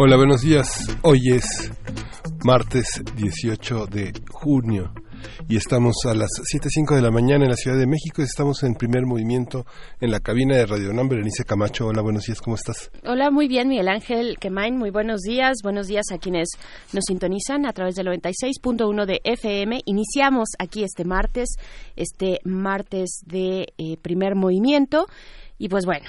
Hola, buenos días. Hoy es martes 18 de junio y estamos a las 7.05 de la mañana en la Ciudad de México y estamos en primer movimiento en la cabina de Radio Nam. Berenice Camacho, hola, buenos días, ¿cómo estás? Hola, muy bien, Miguel Ángel Quemain, muy buenos días. Buenos días a quienes nos sintonizan a través del 96.1 de FM. Iniciamos aquí este martes, este martes de eh, primer movimiento. Y pues bueno,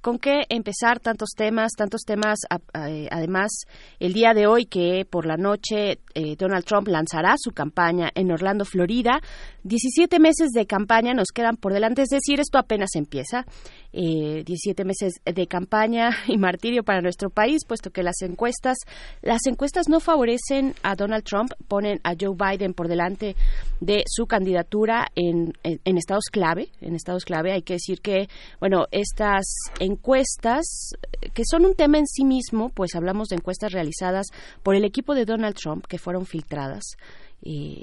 ¿con qué empezar tantos temas, tantos temas? además, el día de hoy que por la noche eh, Donald Trump lanzará su campaña en Orlando, Florida. 17 meses de campaña nos quedan por delante, es decir, esto apenas empieza. Eh, 17 meses de campaña y martirio para nuestro país, puesto que las encuestas, las encuestas no favorecen a Donald Trump, ponen a Joe Biden por delante de su candidatura en, en estados clave. En estados clave hay que decir que, bueno, estas encuestas, que son un tema en sí mismo, pues hablamos de encuestas realizadas por el equipo de Donald Trump que fueron filtradas. Y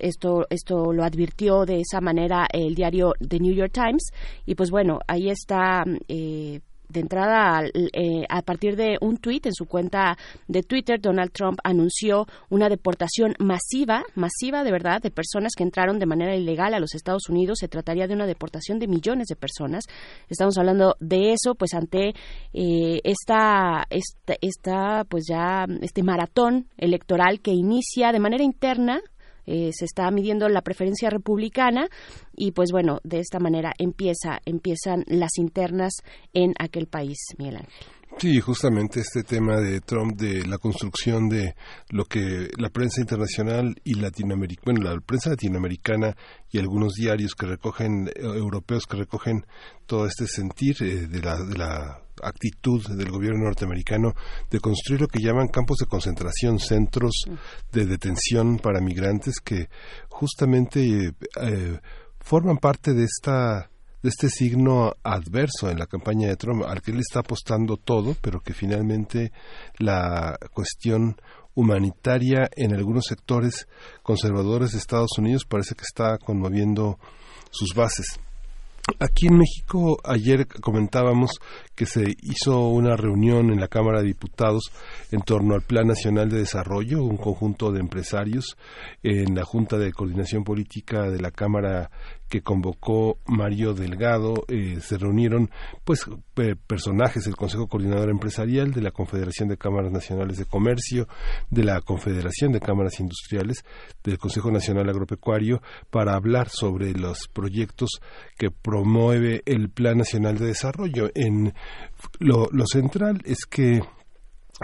esto, esto lo advirtió de esa manera el diario The New York Times. Y pues bueno, ahí está eh, de entrada, eh, a partir de un tuit en su cuenta de Twitter, Donald Trump anunció una deportación masiva, masiva de verdad, de personas que entraron de manera ilegal a los Estados Unidos. Se trataría de una deportación de millones de personas. Estamos hablando de eso, pues ante eh, esta, esta, esta, pues ya este maratón electoral que inicia de manera interna eh, se está midiendo la preferencia republicana y pues bueno, de esta manera empieza, empiezan las internas en aquel país, Miguel Ángel. Sí, justamente este tema de Trump, de la construcción de lo que la prensa internacional y latinoamericana, bueno, la prensa latinoamericana y algunos diarios que recogen, eh, europeos que recogen todo este sentir eh, de, la, de la actitud del gobierno norteamericano de construir lo que llaman campos de concentración, centros de detención para migrantes que justamente eh, forman parte de esta de este signo adverso en la campaña de Trump, al que él está apostando todo, pero que finalmente la cuestión humanitaria en algunos sectores conservadores de Estados Unidos parece que está conmoviendo sus bases. Aquí en México ayer comentábamos que se hizo una reunión en la Cámara de Diputados en torno al Plan Nacional de Desarrollo, un conjunto de empresarios en la Junta de Coordinación Política de la Cámara que convocó Mario Delgado eh, se reunieron pues personajes del Consejo Coordinador Empresarial de la Confederación de Cámaras Nacionales de Comercio de la Confederación de Cámaras Industriales del Consejo Nacional Agropecuario para hablar sobre los proyectos que promueve el Plan Nacional de Desarrollo. En lo central es que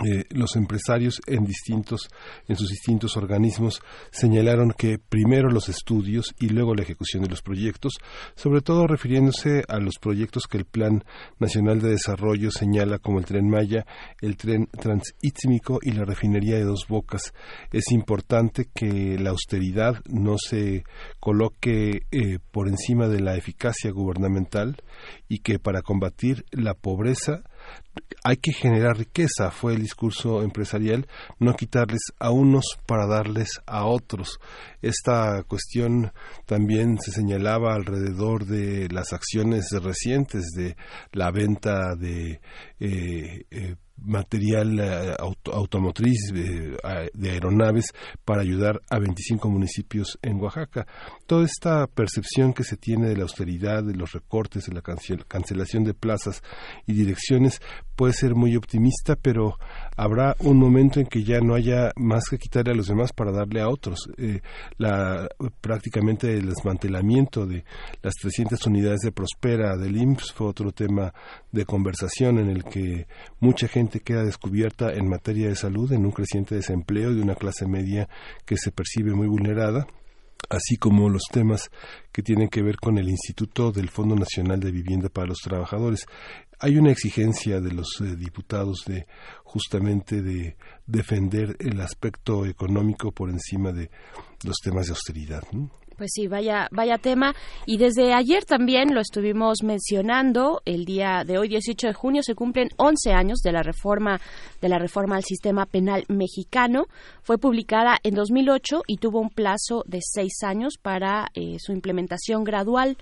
eh, los empresarios en distintos en sus distintos organismos señalaron que primero los estudios y luego la ejecución de los proyectos, sobre todo refiriéndose a los proyectos que el Plan Nacional de Desarrollo señala como el tren Maya, el tren transítmico y la refinería de Dos Bocas. Es importante que la austeridad no se coloque eh, por encima de la eficacia gubernamental y que para combatir la pobreza hay que generar riqueza, fue el discurso empresarial, no quitarles a unos para darles a otros. Esta cuestión también se señalaba alrededor de las acciones recientes de la venta de eh, eh, material eh, automotriz de, aeronaves para ayudar a 25 municipios en Oaxaca. Toda esta percepción que se tiene de la austeridad, de los recortes, de la cancelación de plazas y direcciones puede ser muy optimista, pero habrá un momento en que ya no haya más que quitarle a los demás para darle a otros. Eh, la, prácticamente el desmantelamiento de las 300 unidades de Prospera del IMSS fue otro tema de conversación en el que mucha gente queda descubierta en materia de salud, en un creciente desempleo de una clase media que se percibe muy vulnerada así como los temas que tienen que ver con el Instituto del Fondo Nacional de Vivienda para los Trabajadores. Hay una exigencia de los eh, diputados de justamente de defender el aspecto económico por encima de los temas de austeridad. Pues sí, vaya, vaya tema. Y desde ayer también lo estuvimos mencionando. El día de hoy, 18 de junio, se cumplen 11 años de la reforma de la reforma al sistema penal mexicano. Fue publicada en 2008 y tuvo un plazo de seis años para eh, su implementación gradual.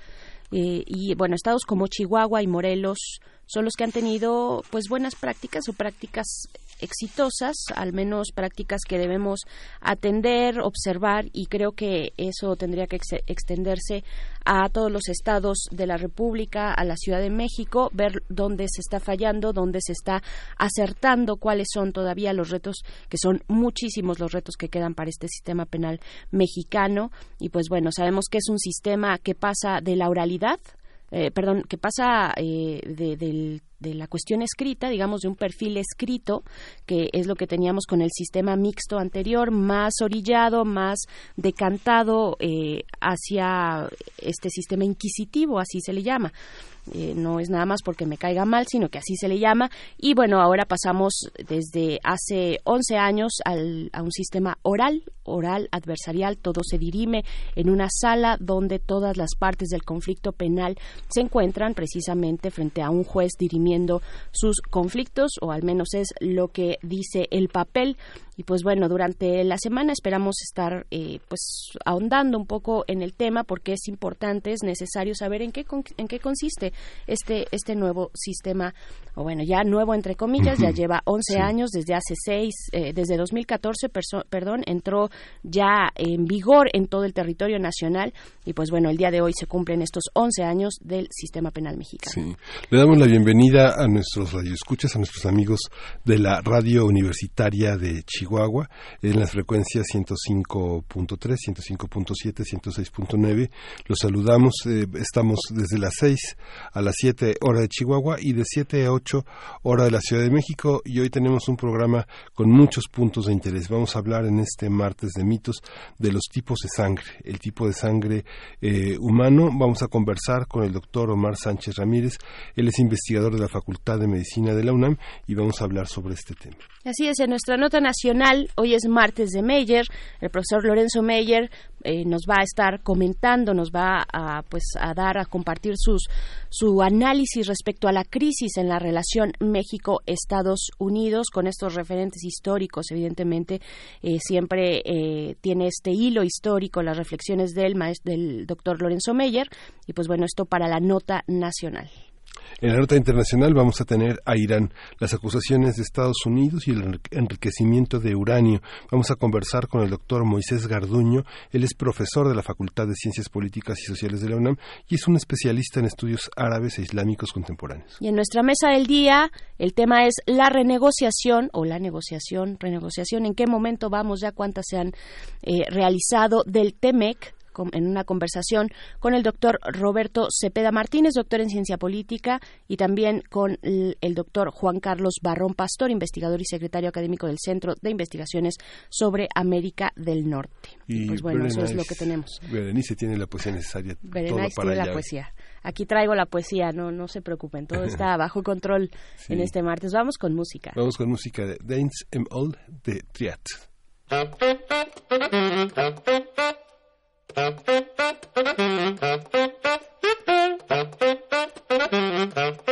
Eh, y bueno, estados como Chihuahua y Morelos son los que han tenido pues buenas prácticas o prácticas exitosas, al menos prácticas que debemos atender, observar y creo que eso tendría que extenderse a todos los estados de la República, a la Ciudad de México, ver dónde se está fallando, dónde se está acertando, cuáles son todavía los retos, que son muchísimos los retos que quedan para este sistema penal mexicano. Y pues bueno, sabemos que es un sistema que pasa de la oralidad, eh, perdón, que pasa eh, de, del de la cuestión escrita, digamos, de un perfil escrito, que es lo que teníamos con el sistema mixto anterior, más orillado, más decantado eh, hacia este sistema inquisitivo, así se le llama. Eh, no es nada más porque me caiga mal, sino que así se le llama. Y bueno, ahora pasamos desde hace 11 años al, a un sistema oral, oral adversarial, todo se dirime en una sala donde todas las partes del conflicto penal se encuentran precisamente frente a un juez dirimiendo sus conflictos, o al menos es lo que dice el papel y pues bueno, durante la semana esperamos estar eh, pues ahondando un poco en el tema porque es importante, es necesario saber en qué, en qué consiste este, este nuevo sistema, o bueno, ya nuevo entre comillas, ya lleva 11 años, desde hace 6, eh, desde 2014, perdón, entró ya en vigor en todo el territorio nacional y pues bueno, el día de hoy se cumplen estos 11 años del sistema penal mexicano. Sí. Le damos la bienvenida a nuestros radioescuchas, a nuestros amigos de la radio universitaria de Chihuahua Chihuahua en las frecuencias 105.3, 105.7, 106.9. Los saludamos, eh, estamos desde las 6 a las 7 hora de Chihuahua y de 7 a 8 hora de la Ciudad de México y hoy tenemos un programa con muchos puntos de interés. Vamos a hablar en este martes de mitos de los tipos de sangre, el tipo de sangre eh, humano. Vamos a conversar con el doctor Omar Sánchez Ramírez, él es investigador de la Facultad de Medicina de la UNAM y vamos a hablar sobre este tema. Así es, en nuestra nota nacional, hoy es martes de Meyer, el profesor Lorenzo Meyer eh, nos va a estar comentando, nos va a, pues, a dar, a compartir sus, su análisis respecto a la crisis en la relación México-Estados Unidos, con estos referentes históricos, evidentemente, eh, siempre eh, tiene este hilo histórico, las reflexiones del, del doctor Lorenzo Meyer, y pues bueno, esto para la nota nacional. En la nota internacional vamos a tener a Irán, las acusaciones de Estados Unidos y el enriquecimiento de uranio. Vamos a conversar con el doctor Moisés Garduño. Él es profesor de la Facultad de Ciencias Políticas y Sociales de la UNAM y es un especialista en estudios árabes e islámicos contemporáneos. Y en nuestra mesa del día el tema es la renegociación o la negociación, renegociación, en qué momento vamos, ya cuántas se han eh, realizado del TEMEC en una conversación con el doctor Roberto Cepeda Martínez, doctor en ciencia política, y también con el, doctor Juan Carlos Barrón Pastor, investigador y secretario académico del Centro de Investigaciones sobre América del Norte. Y pues bueno, eso es lo que tenemos. Berenice tiene la poesía necesaria. Berenice tiene la poesía. Aquí traigo la poesía, no, no se preocupen, todo está bajo control en este martes. Vamos con música. Vamos con música de Dance M. All de Triat. Thank you.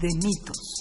De mitos.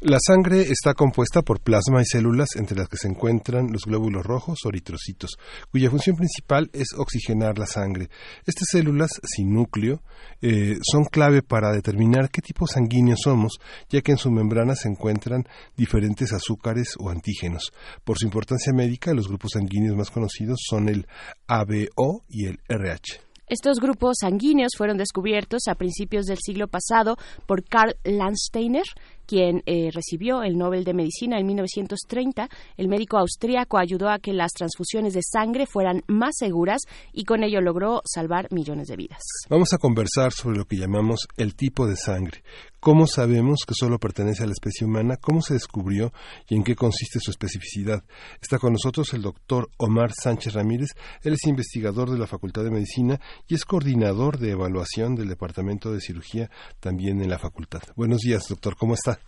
La sangre está compuesta por plasma y células entre las que se encuentran los glóbulos rojos o eritrocitos, cuya función principal es oxigenar la sangre. Estas células, sin núcleo, eh, son clave para determinar qué tipo sanguíneo somos, ya que en su membrana se encuentran diferentes azúcares o antígenos. Por su importancia médica, los grupos sanguíneos más conocidos son el ABO y el RH. Estos grupos sanguíneos fueron descubiertos a principios del siglo pasado por Karl Landsteiner quien eh, recibió el Nobel de Medicina en 1930. El médico austríaco ayudó a que las transfusiones de sangre fueran más seguras y con ello logró salvar millones de vidas. Vamos a conversar sobre lo que llamamos el tipo de sangre. ¿Cómo sabemos que solo pertenece a la especie humana? ¿Cómo se descubrió y en qué consiste su especificidad? Está con nosotros el doctor Omar Sánchez Ramírez. Él es investigador de la Facultad de Medicina y es coordinador de evaluación del Departamento de Cirugía también en la facultad. Buenos días, doctor. ¿Cómo está?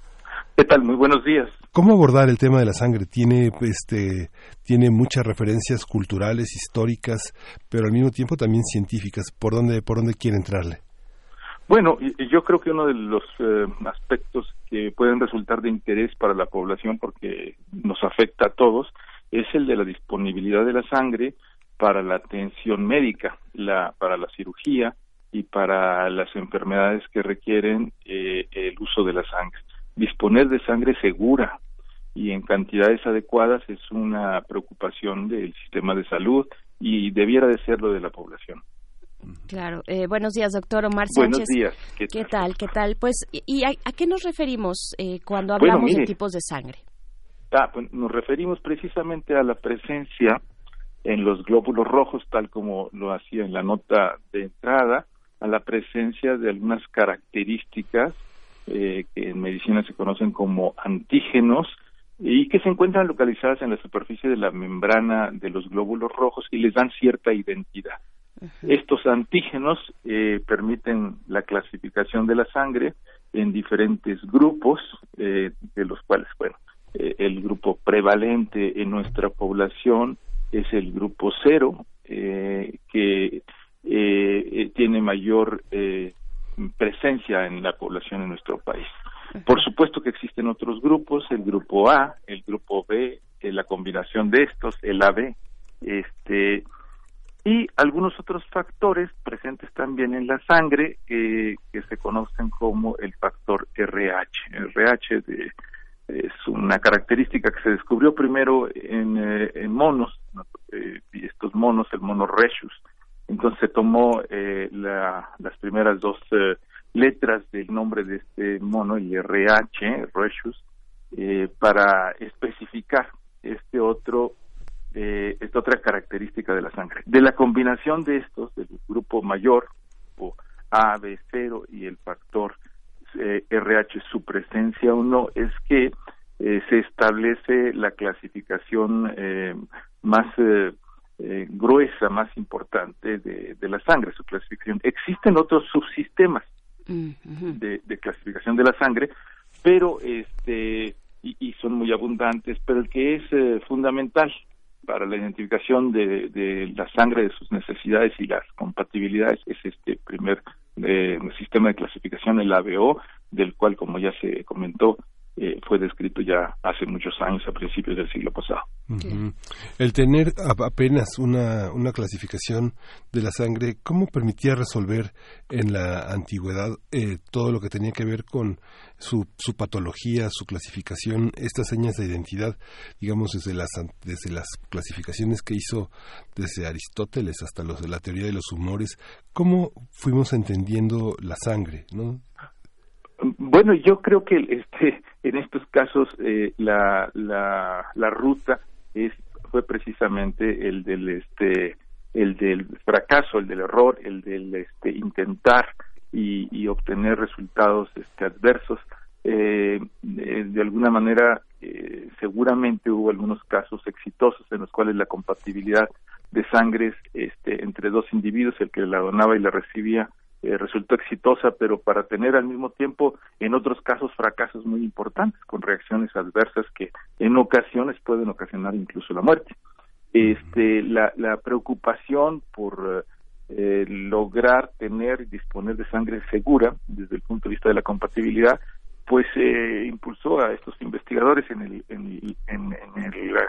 ¿Qué tal? Muy buenos días. ¿Cómo abordar el tema de la sangre? Tiene, este, tiene muchas referencias culturales, históricas, pero al mismo tiempo también científicas. ¿Por dónde, por dónde quiere entrarle? Bueno, yo creo que uno de los eh, aspectos que pueden resultar de interés para la población, porque nos afecta a todos, es el de la disponibilidad de la sangre para la atención médica, la, para la cirugía y para las enfermedades que requieren eh, el uso de la sangre disponer de sangre segura y en cantidades adecuadas es una preocupación del sistema de salud y debiera de serlo de la población. Claro. Eh, buenos días, doctor Omar Sánchez. Buenos días. ¿Qué tal? ¿Qué tal? Pues, ¿y a, qué nos referimos eh, cuando hablamos de tipos de sangre? Ah, pues nos referimos precisamente a la presencia en los glóbulos rojos, tal como lo hacía en la nota de entrada, a la presencia de algunas características eh, que en medicina se conocen como antígenos y que se encuentran localizadas en la superficie de la membrana de los glóbulos rojos y les dan cierta identidad. Estos antígenos eh, permiten la clasificación de la sangre en diferentes grupos, eh, de los cuales, bueno, el grupo prevalente en nuestra población es el grupo cero, que tiene mayor presencia en la población en nuestro país. Por supuesto que existen otros grupos, el grupo A, el grupo B, eh, la combinación de estos, el AB, este, y algunos otros factores presentes también en la sangre que se conocen como el factor RH. RH es una característica que se descubrió primero en, eh, monos, eh, y estos monos, el mono Rhesus, entonces se tomó eh, las primeras dos eh, letras del nombre de este mono, el RH, Rhesus, eh, para especificar este otro, esta otra característica de la sangre. De la combinación de estos, del grupo mayor, o AB0 y el factor RH, su presencia o no, es que se establece la clasificación más eh, gruesa, más importante de, la sangre, su clasificación. Existen otros subsistemas de, clasificación de la sangre, pero este y, son muy abundantes, pero el que es eh, fundamental para la identificación de, la sangre, de sus necesidades y las compatibilidades. Es este primer eh, sistema de clasificación, el ABO, del cual, como ya se comentó, eh, fue descrito ya hace muchos años, a principios del siglo pasado. El tener apenas una, una clasificación de la sangre, ¿cómo permitía resolver en la antigüedad eh, todo lo que tenía que ver con su, su patología, su clasificación, estas señas de identidad, digamos, desde las, desde las clasificaciones que hizo desde Aristóteles hasta los de la teoría de los humores? ¿Cómo fuimos entendiendo la sangre? ¿no? Bueno, yo creo que este, en estos casos eh, la, la, la ruta es, fue precisamente el del este el del fracaso, el del error, el del este, intentar y, y obtener resultados este, adversos. Eh, de, alguna manera, eh, seguramente hubo algunos casos exitosos en los cuales la compatibilidad de sangres este, entre dos individuos, el que la donaba y la recibía, eh, resultó exitosa, pero para tener al mismo tiempo, en otros casos, fracasos muy importantes, con reacciones adversas que en ocasiones pueden ocasionar incluso la muerte. Este, la, la preocupación por eh, lograr tener y disponer de sangre segura desde el punto de vista de la compatibilidad, pues eh, impulsó a estos investigadores en el, en, en, el eh,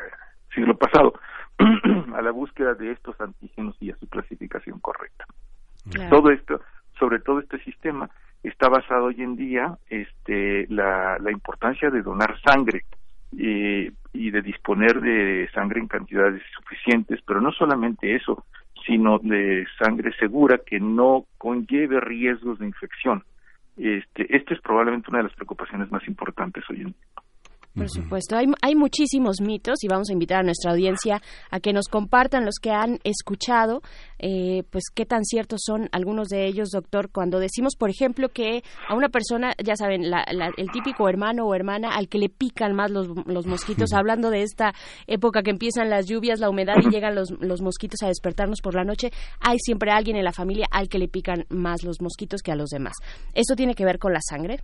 siglo pasado a la búsqueda de estos antígenos y a su clasificación correcta. Todo esto, sobre todo este sistema, está basado hoy en día este, la, importancia de donar sangre y de disponer de sangre en cantidades suficientes, pero no solamente eso, sino de sangre segura que no conlleve riesgos de infección. Este, esta es probablemente una de las preocupaciones más importantes hoy en día. Por supuesto, hay, hay muchísimos mitos y vamos a invitar a nuestra audiencia a que nos compartan los que han escuchado, eh, pues qué tan ciertos son algunos de ellos, doctor, cuando decimos, por ejemplo, que a una persona, ya saben, el típico hermano o hermana al que le pican más los, los mosquitos, hablando de esta época que empiezan las lluvias, la humedad y llegan los, los mosquitos a despertarnos por la noche, hay siempre alguien en la familia al que le pican más los mosquitos que a los demás. ¿Esto tiene que ver con la sangre?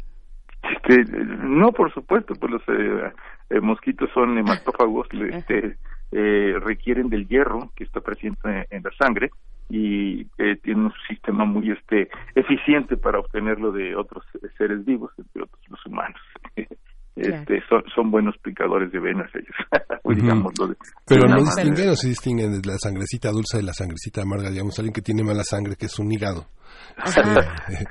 Este, no, por supuesto, pues los eh, eh, mosquitos son hematófagos, este, eh, requieren del hierro que está presente en la sangre y eh, tienen un sistema muy este eficiente para obtenerlo de otros seres vivos, entre otros los humanos. este, son, son buenos picadores de venas ellos, Pero no distinguen o se distinguen la sangrecita dulce de la sangrecita amarga, digamos, alguien que tiene mala sangre, que es un hígado.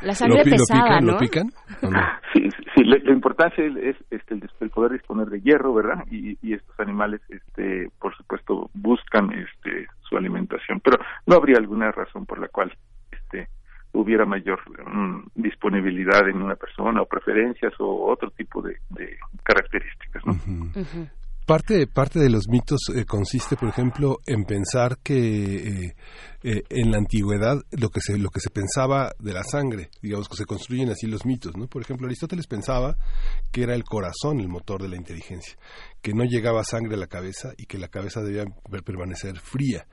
la sangre pesada, ¿lo pican, ¿no? Sí, sí la, importancia es este, el, poder disponer de hierro, ¿verdad? Y, y, estos animales, este, por supuesto, buscan este, su alimentación, pero no habría alguna razón por la cual este, hubiera mayor mm, disponibilidad en una persona o preferencias o otro tipo de, características. ¿no? Parte, parte de los mitos eh, consiste, por ejemplo, en pensar que eh, eh, en la antigüedad lo que, se, lo que se pensaba de la sangre, digamos que se construyen así los mitos, ¿no? Por ejemplo, Aristóteles pensaba que era el corazón el motor de la inteligencia, que no llegaba sangre a la cabeza y que la cabeza debía permanecer fría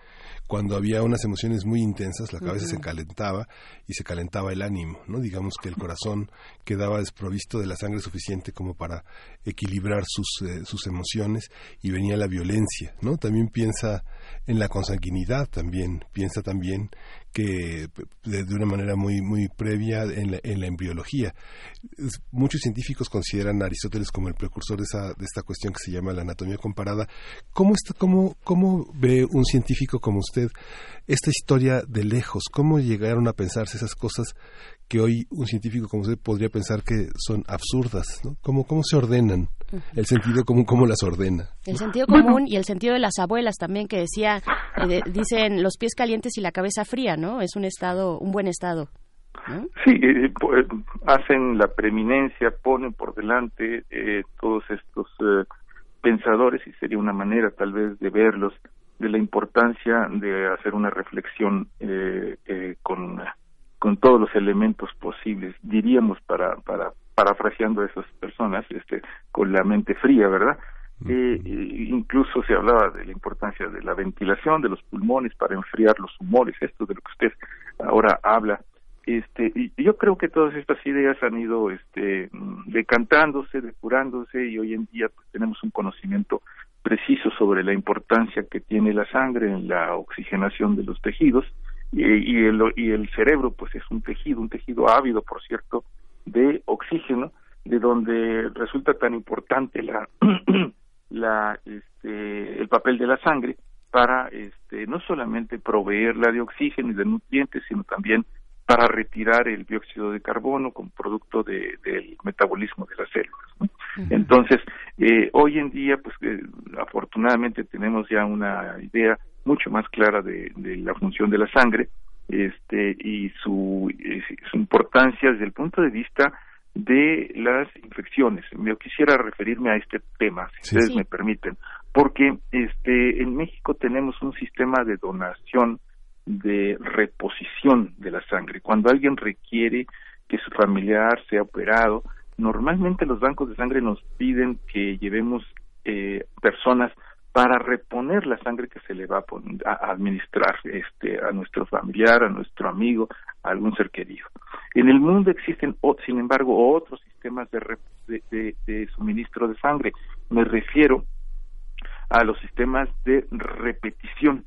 cuando había unas emociones muy intensas, la cabeza se calentaba y se calentaba el ánimo, ¿no? Digamos que el corazón quedaba desprovisto de la sangre suficiente como para equilibrar sus, eh, sus emociones y venía la violencia, ¿no? También piensa en la consanguinidad, también piensa también que de, una manera muy muy previa en la, en la embriología. Muchos científicos consideran a Aristóteles como el precursor de, esa, de esta cuestión que se llama la anatomía comparada. ¿Cómo, está, cómo, ¿Cómo ve un científico como usted esta historia de lejos? ¿Cómo llegaron a pensarse esas cosas que hoy un científico como usted podría pensar que son absurdas? ¿no? ¿Cómo, ¿Cómo se ordenan? El sentido común, ¿cómo las ordena? El sentido común y el sentido de las abuelas también que decía, eh, dicen los pies calientes y la cabeza fría, ¿no? Es un estado, un buen estado. Sí, eh, pues, hacen la preeminencia, ponen por delante eh, todos estos pensadores y sería una manera tal vez de verlos de la importancia de hacer una reflexión con con todos los elementos posibles, diríamos para para parafraseando a esas personas, este, con la mente fría, ¿verdad? Eh, incluso se hablaba de la importancia de la ventilación de los pulmones para enfriar los humores, esto de lo que usted ahora habla. Este, y yo creo que todas estas ideas han ido este, decantándose, depurándose y hoy en día pues, tenemos un conocimiento preciso sobre la importancia que tiene la sangre en la oxigenación de los tejidos y, y, el, y el cerebro pues es un tejido, un tejido ávido, por cierto, de oxígeno, de donde resulta tan importante la, la este, el papel de la sangre para este, no solamente proveerla de oxígeno y de nutrientes, sino también para retirar el dióxido de carbono como producto de, del metabolismo de las células. Entonces, eh, hoy en día, pues eh, afortunadamente tenemos ya una idea mucho más clara de, de la función de la sangre este y su, su importancia desde el punto de vista de las infecciones. Yo quisiera referirme a este tema, si ustedes me permiten, porque este en México tenemos un sistema de donación de reposición de la sangre. Cuando alguien requiere que su familiar sea operado, normalmente los bancos de sangre nos piden que llevemos eh, personas para reponer la sangre que se le va a, administrar este, a nuestro familiar, a nuestro amigo, a algún ser querido. En el mundo existen, sin embargo, otros sistemas de, de, suministro de sangre. Me refiero a los sistemas de repetición,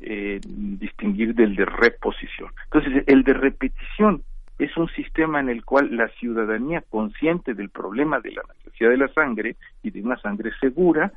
eh, distinguir del de reposición. Entonces, el de repetición es un sistema en el cual la ciudadanía consciente del problema de la necesidad de la sangre y de una sangre segura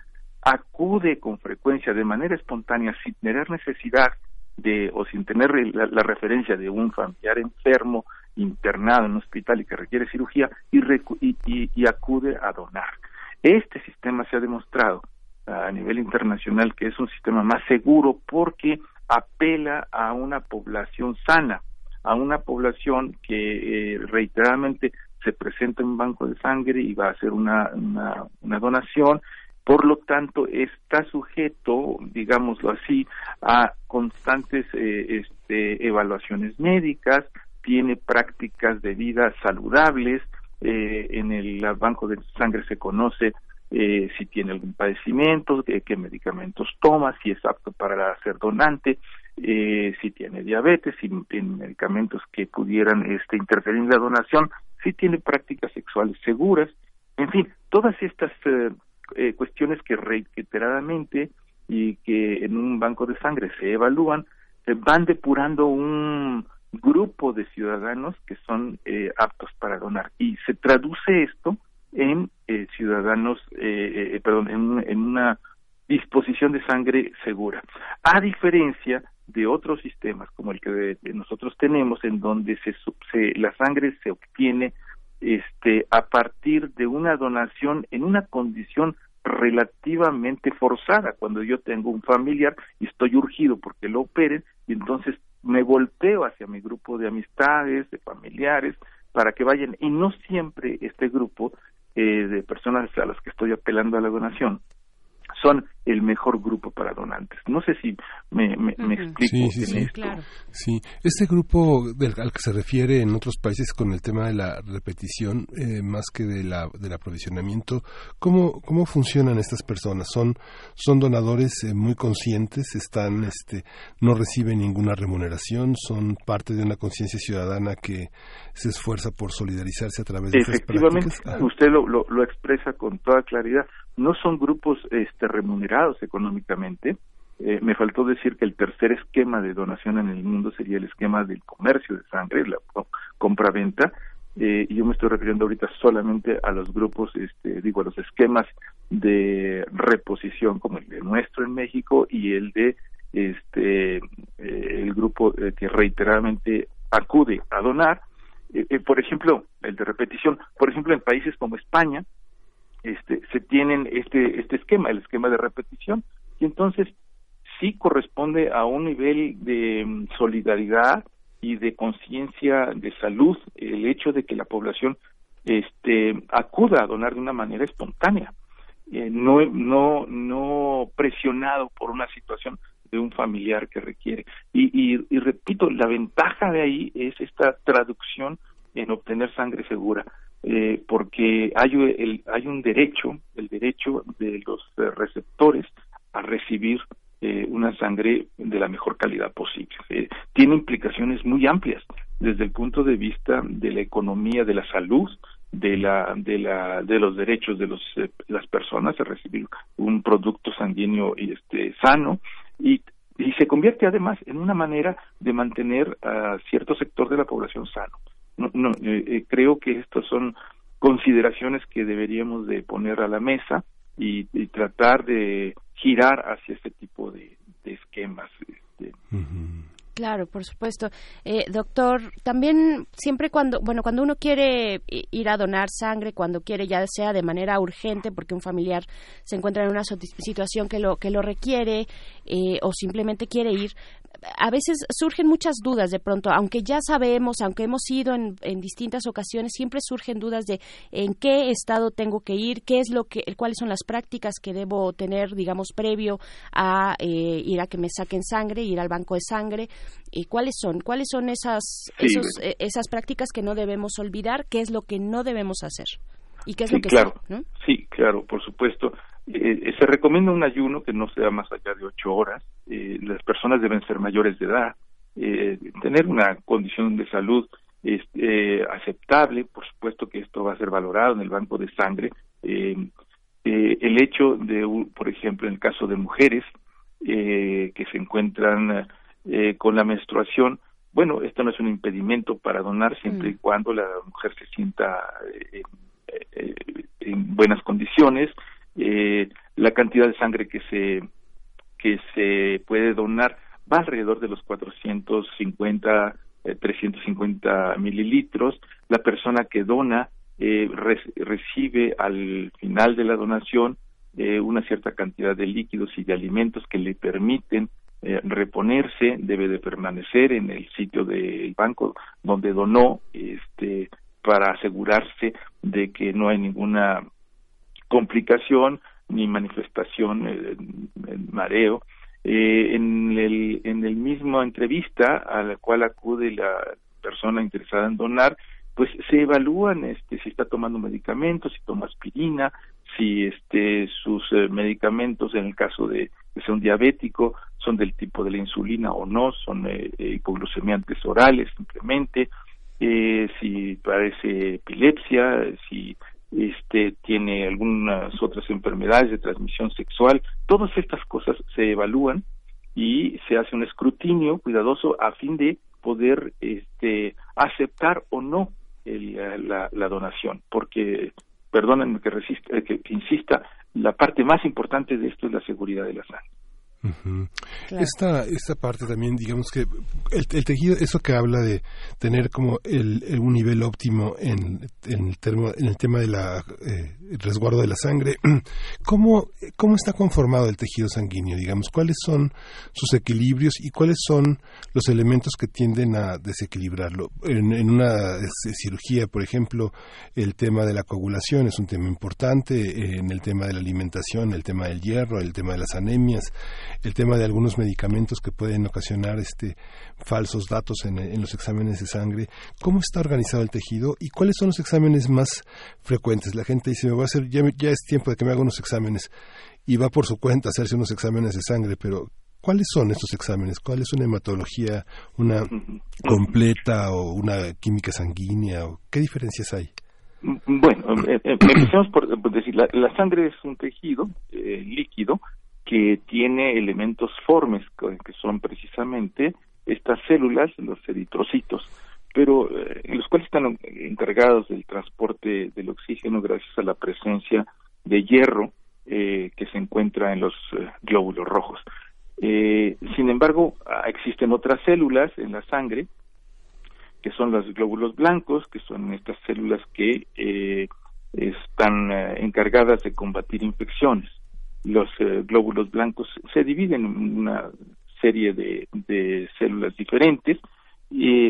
acude con frecuencia de manera espontánea sin tener necesidad de o sin tener la, referencia de un familiar enfermo internado en un hospital y que requiere cirugía y, y, acude a donar. Este sistema se ha demostrado a nivel internacional que es un sistema más seguro porque apela a una población sana, a una población que eh, reiteradamente se presenta en un banco de sangre y va a hacer una, una, donación por lo tanto está sujeto digámoslo así a constantes eh, este, evaluaciones médicas tiene prácticas de vida saludables eh, en el banco de sangre se conoce eh, si tiene algún padecimiento, qué medicamentos toma, si es apto para ser donante, eh, si tiene diabetes, si tiene medicamentos que pudieran este, interferir en la donación, si tiene prácticas sexuales seguras, en fin, todas estas eh, eh, cuestiones que reiteradamente y que en un banco de sangre se evalúan, van depurando un grupo de ciudadanos que son aptos para donar. Y se traduce esto en ciudadanos, perdón, en, una disposición de sangre segura. A diferencia de otros sistemas como el que nosotros tenemos en donde se, la sangre se obtiene este a partir de una donación en una condición relativamente forzada cuando yo tengo un familiar y estoy urgido porque lo operen y entonces me volteo hacia mi grupo de amistades de familiares para que vayan. Y no siempre este grupo eh, de personas a las que estoy apelando a la donación son el mejor grupo para donantes. No sé si me, me, explico. Sí, sí, sí, Este grupo del, al que se refiere en otros países con el tema de la repetición, eh, más que de la, del aprovisionamiento, ¿cómo, ¿cómo funcionan estas personas? ¿Son, son donadores eh, muy conscientes? están este ¿No reciben ninguna remuneración? ¿Son parte de una conciencia ciudadana que se esfuerza por solidarizarse a través de estas prácticas? Efectivamente, usted lo, lo, lo expresa con toda claridad. No son grupos este, remunerados económicamente. Eh, me faltó decir que el tercer esquema de donación en el mundo sería el esquema del comercio de sangre, la compra-venta, eh, yo me estoy refiriendo ahorita solamente a los grupos, este, digo, a los esquemas de reposición como el de nuestro en México y el de este eh, el grupo que reiteradamente acude a donar, por ejemplo, el de repetición, por ejemplo, en países como España, este, se tienen este, este esquema, el esquema de repetición, y entonces sí corresponde a un nivel de mm, solidaridad y de conciencia de salud el hecho de que la población este, acuda a donar de una manera espontánea, eh, no, no, no presionado por una situación de un familiar que requiere. Y, y, y repito, la ventaja de ahí es esta traducción en obtener sangre segura. Eh, porque hay, el, hay un derecho, el derecho de los eh, receptores a recibir eh, una sangre de la mejor calidad posible. tiene implicaciones muy amplias desde el punto de vista de la economía de la salud, de la de la de los derechos de los las personas a recibir un producto sanguíneo este sano y y se convierte además en una manera de mantener a cierto sector de la población sano no, no eh, eh, creo que estas son consideraciones que deberíamos de poner a la mesa y, tratar de girar hacia este tipo de, esquemas. Este. Claro, por supuesto. Eh, doctor, también siempre cuando, bueno, cuando uno quiere ir a donar sangre, cuando quiere ya sea de manera urgente porque un familiar se encuentra en una situación que lo que lo requiere eh, o simplemente quiere ir, a veces surgen muchas dudas de pronto, aunque ya sabemos, aunque hemos ido en, distintas ocasiones, siempre surgen dudas de en qué estado tengo que ir, qué es lo que, cuáles son las prácticas que debo tener, digamos, previo a eh, ir a que me saquen sangre, ir al banco de sangre, y cuáles son, cuáles son esas, eh, esas prácticas que no debemos olvidar, qué es lo que no debemos hacer. ¿Y qué es lo que claro, Sí, claro, por supuesto. Eh, se recomienda un ayuno que no sea más allá de ocho horas. Eh, las personas deben ser mayores de edad, eh, tener una condición de salud este, aceptable. Por supuesto que esto va a ser valorado en el banco de sangre. el hecho de, por ejemplo, en el caso de mujeres que se encuentran con la menstruación, bueno, esto no es un impedimento para donar siempre y mm. cuando la mujer se sienta en buenas condiciones. La cantidad de sangre que se que se puede donar va alrededor de los 450, 350 eh, mililitros. La persona que dona eh, recibe al final de la donación eh, una cierta cantidad de líquidos y de alimentos que le permiten reponerse, debe de permanecer en el sitio del banco donde donó, este, para asegurarse de que no hay ninguna complicación ni manifestación de mareo. Eh, en el en el mismo entrevista a la cual acude la persona interesada en donar pues se evalúan este si está tomando medicamentos si toma aspirina si este sus eh, medicamentos en el caso de que sea un diabético son del tipo de la insulina o no son eh, hipoglucemiantes orales simplemente eh, si padece epilepsia si este tiene algunas otras enfermedades de transmisión sexual, todas estas cosas se evalúan y se hace un escrutinio cuidadoso a fin de poder este aceptar o no la, la, donación, porque perdónenme que, resista, que insista, la parte más importante de esto es la seguridad de la sangre. Esta, esta parte también, digamos que el, tejido, eso que habla de tener como el, un nivel óptimo en, en, el, termo, en el tema de la eh, resguardo de la sangre, ¿cómo, ¿cómo está conformado el tejido sanguíneo? Digamos, ¿cuáles son sus equilibrios y cuáles son los elementos que tienden a desequilibrarlo? En, en una cirugía, por ejemplo, el tema de la coagulación es un tema importante, en el tema de la alimentación, el tema del hierro, el tema de las anemias, el tema de algunos medicamentos que pueden ocasionar este falsos datos en, los exámenes de sangre. ¿Cómo está organizado el tejido y cuáles son los exámenes más frecuentes? La gente dice, me va a hacer, ya, ya es tiempo de que me haga unos exámenes y va por su cuenta a hacerse unos exámenes de sangre, pero ¿Cuáles son estos exámenes? ¿Cuál es una hematología, una completa o una química sanguínea? O ¿Qué diferencias hay? Bueno, eh, eh, empecemos por, decir, la, la, sangre es un tejido eh, líquido que tiene elementos formes, que son precisamente estas células, los eritrocitos, pero eh, los cuales están encargados del transporte del oxígeno gracias a la presencia de hierro eh, que se encuentra en los eh, glóbulos rojos. sin embargo, ah, existen otras células en la sangre, que son los glóbulos blancos, que son estas células que están encargadas de combatir infecciones los eh, glóbulos blancos se dividen en una serie de, de células diferentes,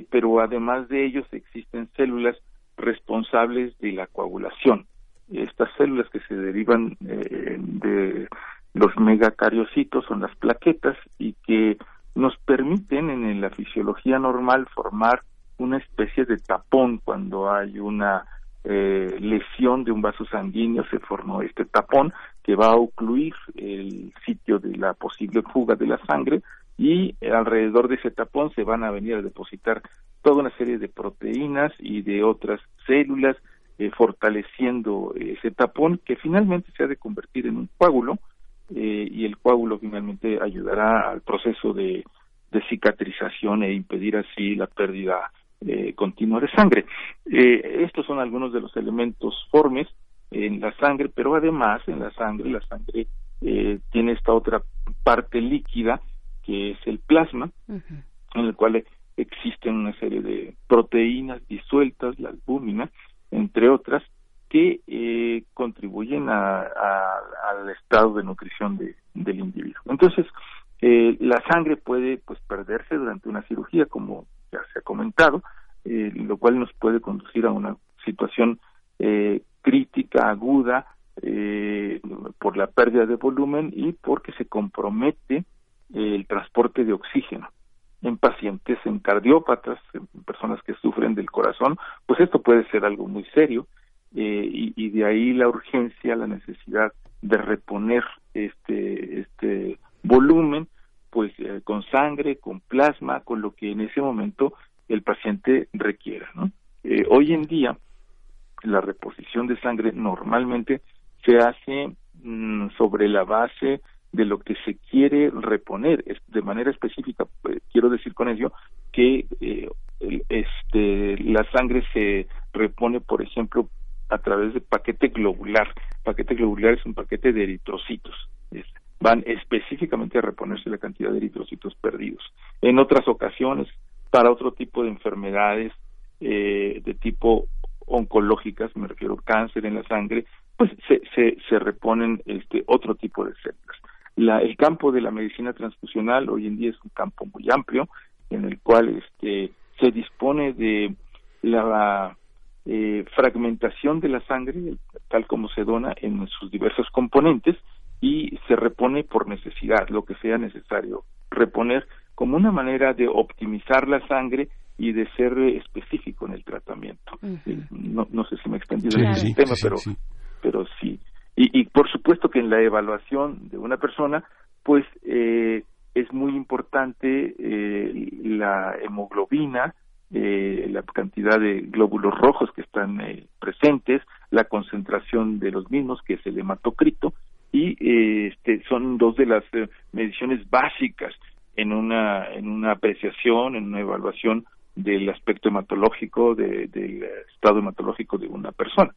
pero además de ellos existen células responsables de la coagulación. Estas células que se derivan eh, de los megacariocitos son las plaquetas y que nos permiten en la fisiología normal formar una especie de tapón cuando hay una eh, lesión de un vaso sanguíneo se formó este tapón que va a ocluir el sitio de la posible fuga de la sangre y alrededor de ese tapón se van a venir a depositar toda una serie de proteínas y de otras células eh, fortaleciendo ese tapón que finalmente se ha de convertir en un coágulo eh, y el coágulo finalmente ayudará al proceso de, de cicatrización e impedir así la pérdida eh, continua de sangre. Eh, estos son algunos de los elementos formes en la sangre, pero además en la sangre, la sangre eh, tiene esta otra parte líquida que es el plasma, en el cual existen una serie de proteínas disueltas, la albúmina, entre otras, que eh, contribuyen a, al estado de nutrición de, del individuo. Entonces, eh, la sangre puede pues perderse durante una cirugía, como comentado, eh, lo cual nos puede conducir a una situación eh, crítica, aguda, eh, por la pérdida de volumen y porque se compromete el transporte de oxígeno en pacientes, en cardiópatas, en personas que sufren del corazón, pues esto puede ser algo muy serio y, y, de ahí la urgencia, la necesidad de reponer este este volumen, pues con sangre, con plasma, con lo que en ese momento el paciente requiera. ¿no? Eh, hoy en día, la reposición de sangre normalmente se hace mm, sobre la base de lo que se quiere reponer. De manera específica, pues, quiero decir con ello que eh, este, la sangre se repone, por ejemplo, a través de paquete globular. Paquete globular es un paquete de eritrocitos. van específicamente a reponerse la cantidad de eritrocitos perdidos. En otras ocasiones, para otro tipo de enfermedades eh, de tipo oncológicas, me refiero cáncer en la sangre, pues se, se, se reponen este otro tipo de células. La, el campo de la medicina transfusional hoy en día es un campo muy amplio en el cual este, se dispone de la eh, fragmentación de la sangre tal como se dona en sus diversos componentes y se repone por necesidad, lo que sea necesario reponer como una manera de optimizar la sangre y de ser específico en el tratamiento. no, no sé si me he extendido en el tema, pero, pero sí. Y, y por supuesto que en la evaluación de una persona, pues eh, es muy importante eh, la hemoglobina, eh, la cantidad de glóbulos rojos que están eh, presentes, la concentración de los mismos, que es el hematocrito, y eh, este, son dos de las eh, mediciones básicas en una, en una apreciación, en una evaluación del aspecto hematológico, de, del estado hematológico de una persona.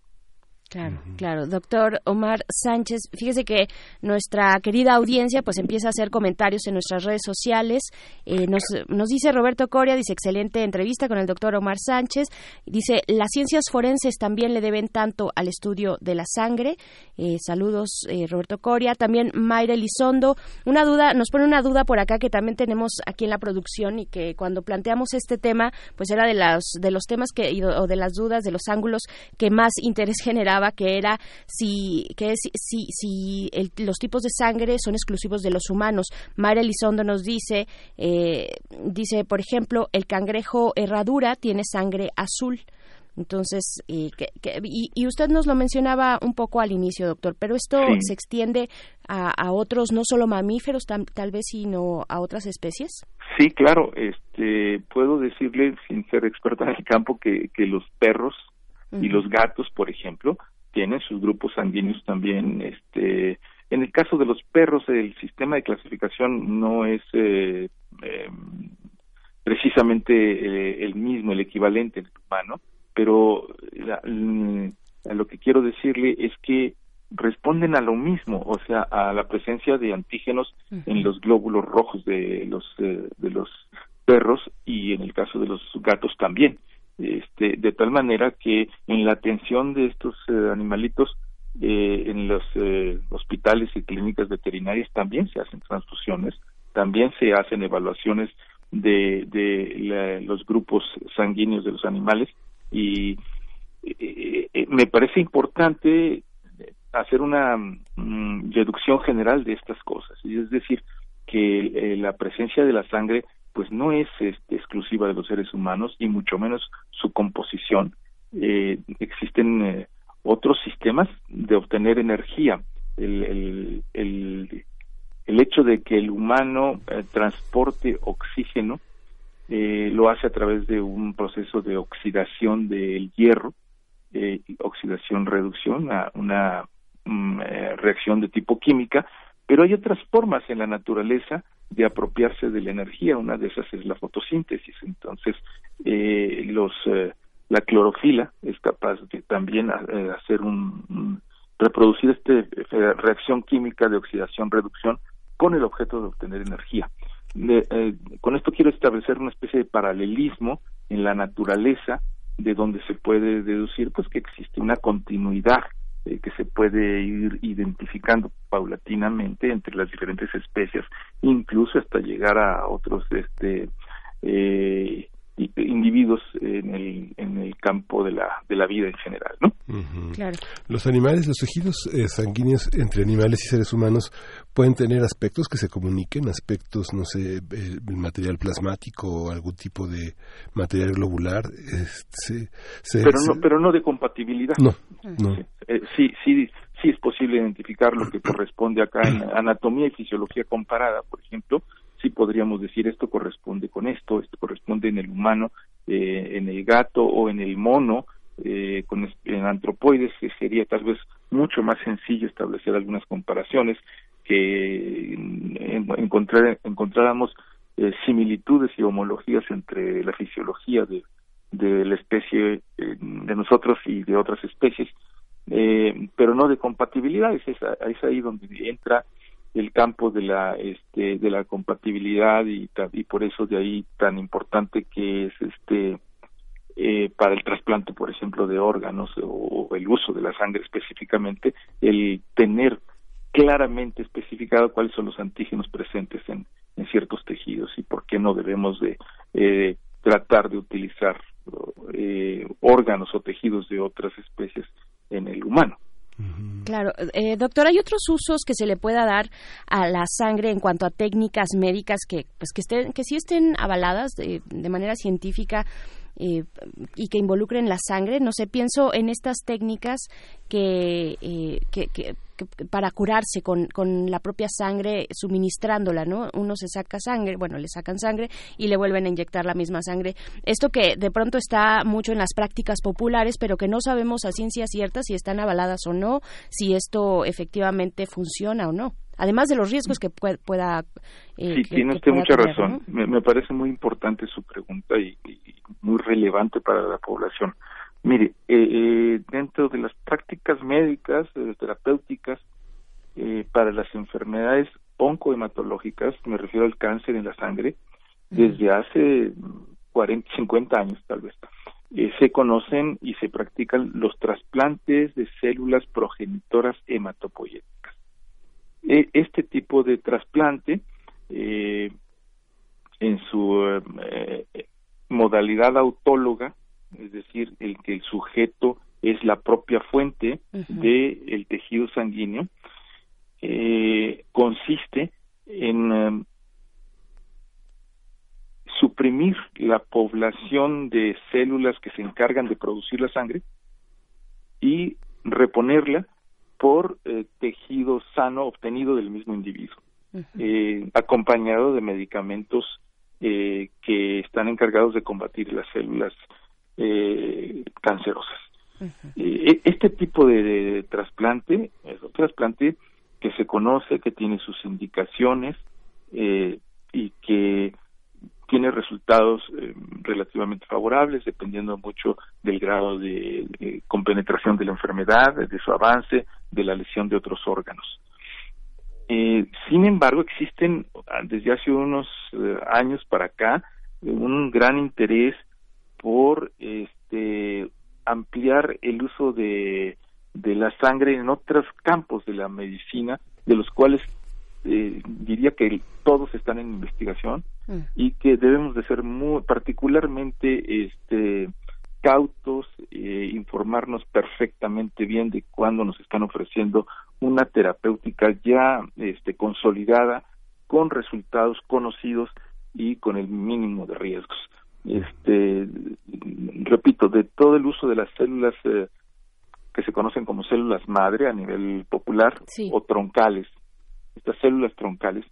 Claro, claro. Doctor Omar Sánchez, fíjese que nuestra querida audiencia pues empieza a hacer comentarios en nuestras redes sociales. Eh, nos, nos dice Roberto Coria, dice excelente entrevista con el doctor Omar Sánchez. Dice, las ciencias forenses también le deben tanto al estudio de la sangre. Eh, saludos, eh, Roberto Coria. También Mayra Elizondo. Una duda, nos pone una duda por acá que también tenemos aquí en la producción y que cuando planteamos este tema, pues era de, las, de los temas que, o de las dudas, de los ángulos que más interés generaba que era si que es si si los tipos de sangre son exclusivos de los humanos. María Elizondo nos dice eh, dice por ejemplo el cangrejo herradura tiene sangre azul. Entonces, y, y, usted nos lo mencionaba un poco al inicio, doctor, pero esto se extiende a, a, otros, no solo mamíferos, tal vez, sino a otras especies. Sí, claro. Este, puedo decirle, sin ser experto en el campo, que, que los perros y los gatos, por ejemplo, tienen sus grupos sanguíneos también. Este, en el caso de los perros, el sistema de clasificación no es eh, eh, precisamente eh, el mismo, el equivalente en el humano, pero mm, lo que quiero decirle es que responden a lo mismo, o sea, a la presencia de antígenos en los glóbulos rojos de los de los perros y en el caso de los gatos también este, de tal manera que en la atención de estos eh, animalitos eh, en los eh, hospitales y clínicas veterinarias también se hacen transfusiones, también se hacen evaluaciones de, de los grupos sanguíneos de los animales y me parece importante hacer una mm, reducción general de estas cosas, y es decir, que la presencia de la sangre pues no es este, exclusiva de los seres humanos y mucho menos su composición. Eh, existen eh, otros sistemas de obtener energía. El, el, el, hecho de que el humano eh, transporte oxígeno eh, lo hace a través de un proceso de oxidación del hierro, oxidación-reducción, una, una mm, reacción de tipo química, pero hay otras formas en la naturaleza de apropiarse de la energía. Una de esas es la fotosíntesis. Entonces, eh, los, eh, la clorofila es capaz de también eh, hacer un, reproducir esta reacción química de oxidación-reducción con el objeto de obtener energía. con esto quiero establecer una especie de paralelismo en la naturaleza de donde se puede deducir pues que existe una continuidad eh, que se puede ir identificando paulatinamente entre las diferentes especies, incluso hasta llegar a otros este eh, individuos en el, en el campo de la, de la vida en general, ¿no? claro. Los animales, los tejidos eh, sanguíneos entre animales y seres humanos pueden tener aspectos que se comuniquen, aspectos, no sé, el, material plasmático o algún tipo de material globular. Este, pero, no, pero no de compatibilidad. No, no. Eh, sí, sí, sí es posible identificar lo que corresponde acá en anatomía y fisiología comparada, por ejemplo, sí podríamos decir esto corresponde con esto, esto corresponde en el humano, eh, en el gato o en el mono, eh, con en antropoides sería tal vez mucho más sencillo establecer algunas comparaciones que encontrar, encontráramos eh, similitudes y homologías entre la fisiología de, la especie eh, de nosotros y de otras especies, eh, pero no de compatibilidad, es, es ahí donde entra el campo de la este de la compatibilidad y, por eso de ahí tan importante que es este eh, para el trasplante, por ejemplo, de órganos o, el uso de la sangre específicamente, el tener claramente especificado cuáles son los antígenos presentes en, en ciertos tejidos y por qué no debemos de eh, tratar de utilizar eh, órganos o tejidos de otras especies en el humano. Claro, eh, doctor, hay otros usos que se le pueda dar a la sangre en cuanto a técnicas médicas que, pues, que estén, que sí estén avaladas de, de manera científica eh, y que involucren la sangre. No sé, pienso en estas técnicas que, eh, que, para curarse con, con, la propia sangre suministrándola, ¿no? Uno se saca sangre, bueno, le sacan sangre y le vuelven a inyectar la misma sangre. Esto que de pronto está mucho en las prácticas populares, pero que no sabemos a ciencia cierta si están avaladas o no, si esto efectivamente funciona o no además de los riesgos que pueda... Eh, sí, tiene usted mucha razón. Me, parece muy importante su pregunta y, muy relevante para la población. Mire, eh, eh, dentro de las prácticas médicas, terapéuticas, para las enfermedades oncohematológicas, me refiero al cáncer en la sangre, desde hace 40, 50 años tal vez, se conocen y se practican los trasplantes de células progenitoras hematopoyéticas. E, este tipo de trasplante, eh, en su eh, modalidad autóloga, es decir, el que el sujeto es la propia fuente del tejido sanguíneo, eh, consiste en suprimir la población de células que se encargan de producir la sangre y reponerla por eh, tejido sano obtenido del mismo individuo, eh, acompañado de medicamentos eh, que están encargados de combatir las células cancerosas. E, este tipo de, trasplante es un trasplante que se conoce, que tiene sus indicaciones y que tiene resultados eh, relativamente favorables, dependiendo mucho del grado de, compenetración de la enfermedad, de su avance, de la lesión de otros órganos. Eh, sin embargo, existen ah, desde hace unos eh, años para acá un gran interés por este, ampliar el uso de, de la sangre en otros campos de la medicina, de los cuales eh, diría que todos están en investigación mm. y que debemos de ser muy particularmente este cautos eh, informarnos perfectamente bien de cuándo nos están ofreciendo una terapéutica ya este consolidada con resultados conocidos y con el mínimo de riesgos este repito de todo el uso de las células eh, que se conocen como células madre a nivel popular o troncales estas células troncales,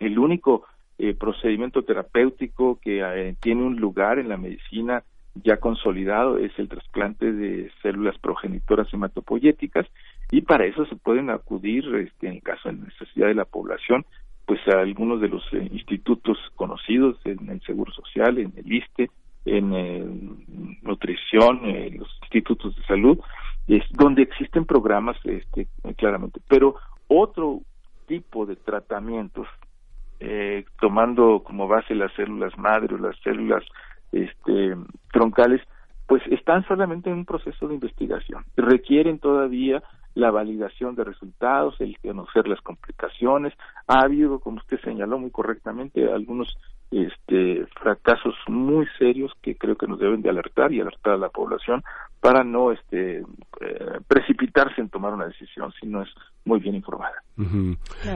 el único eh, procedimiento terapéutico que eh, tiene un lugar en la medicina ya consolidado es el trasplante de células progenitoras hematopoyéticas y para eso se pueden acudir, este, en el caso de necesidad de la población, pues a algunos de los eh, institutos conocidos en el Seguro Social, en el ISTE, en nutrición, en los institutos de salud, donde existen programas este, claramente. Pero otro tipo de tratamientos, eh, tomando como base las células madre o las células este, troncales, pues están solamente en un proceso de investigación. Requieren todavía la validación de resultados, el conocer las complicaciones. Ha habido, como usted señaló muy correctamente, algunos este, fracasos muy serios que creo que nos deben de alertar y alertar a la población para no este, eh, precipitarse en tomar una decisión si no es muy bien informada.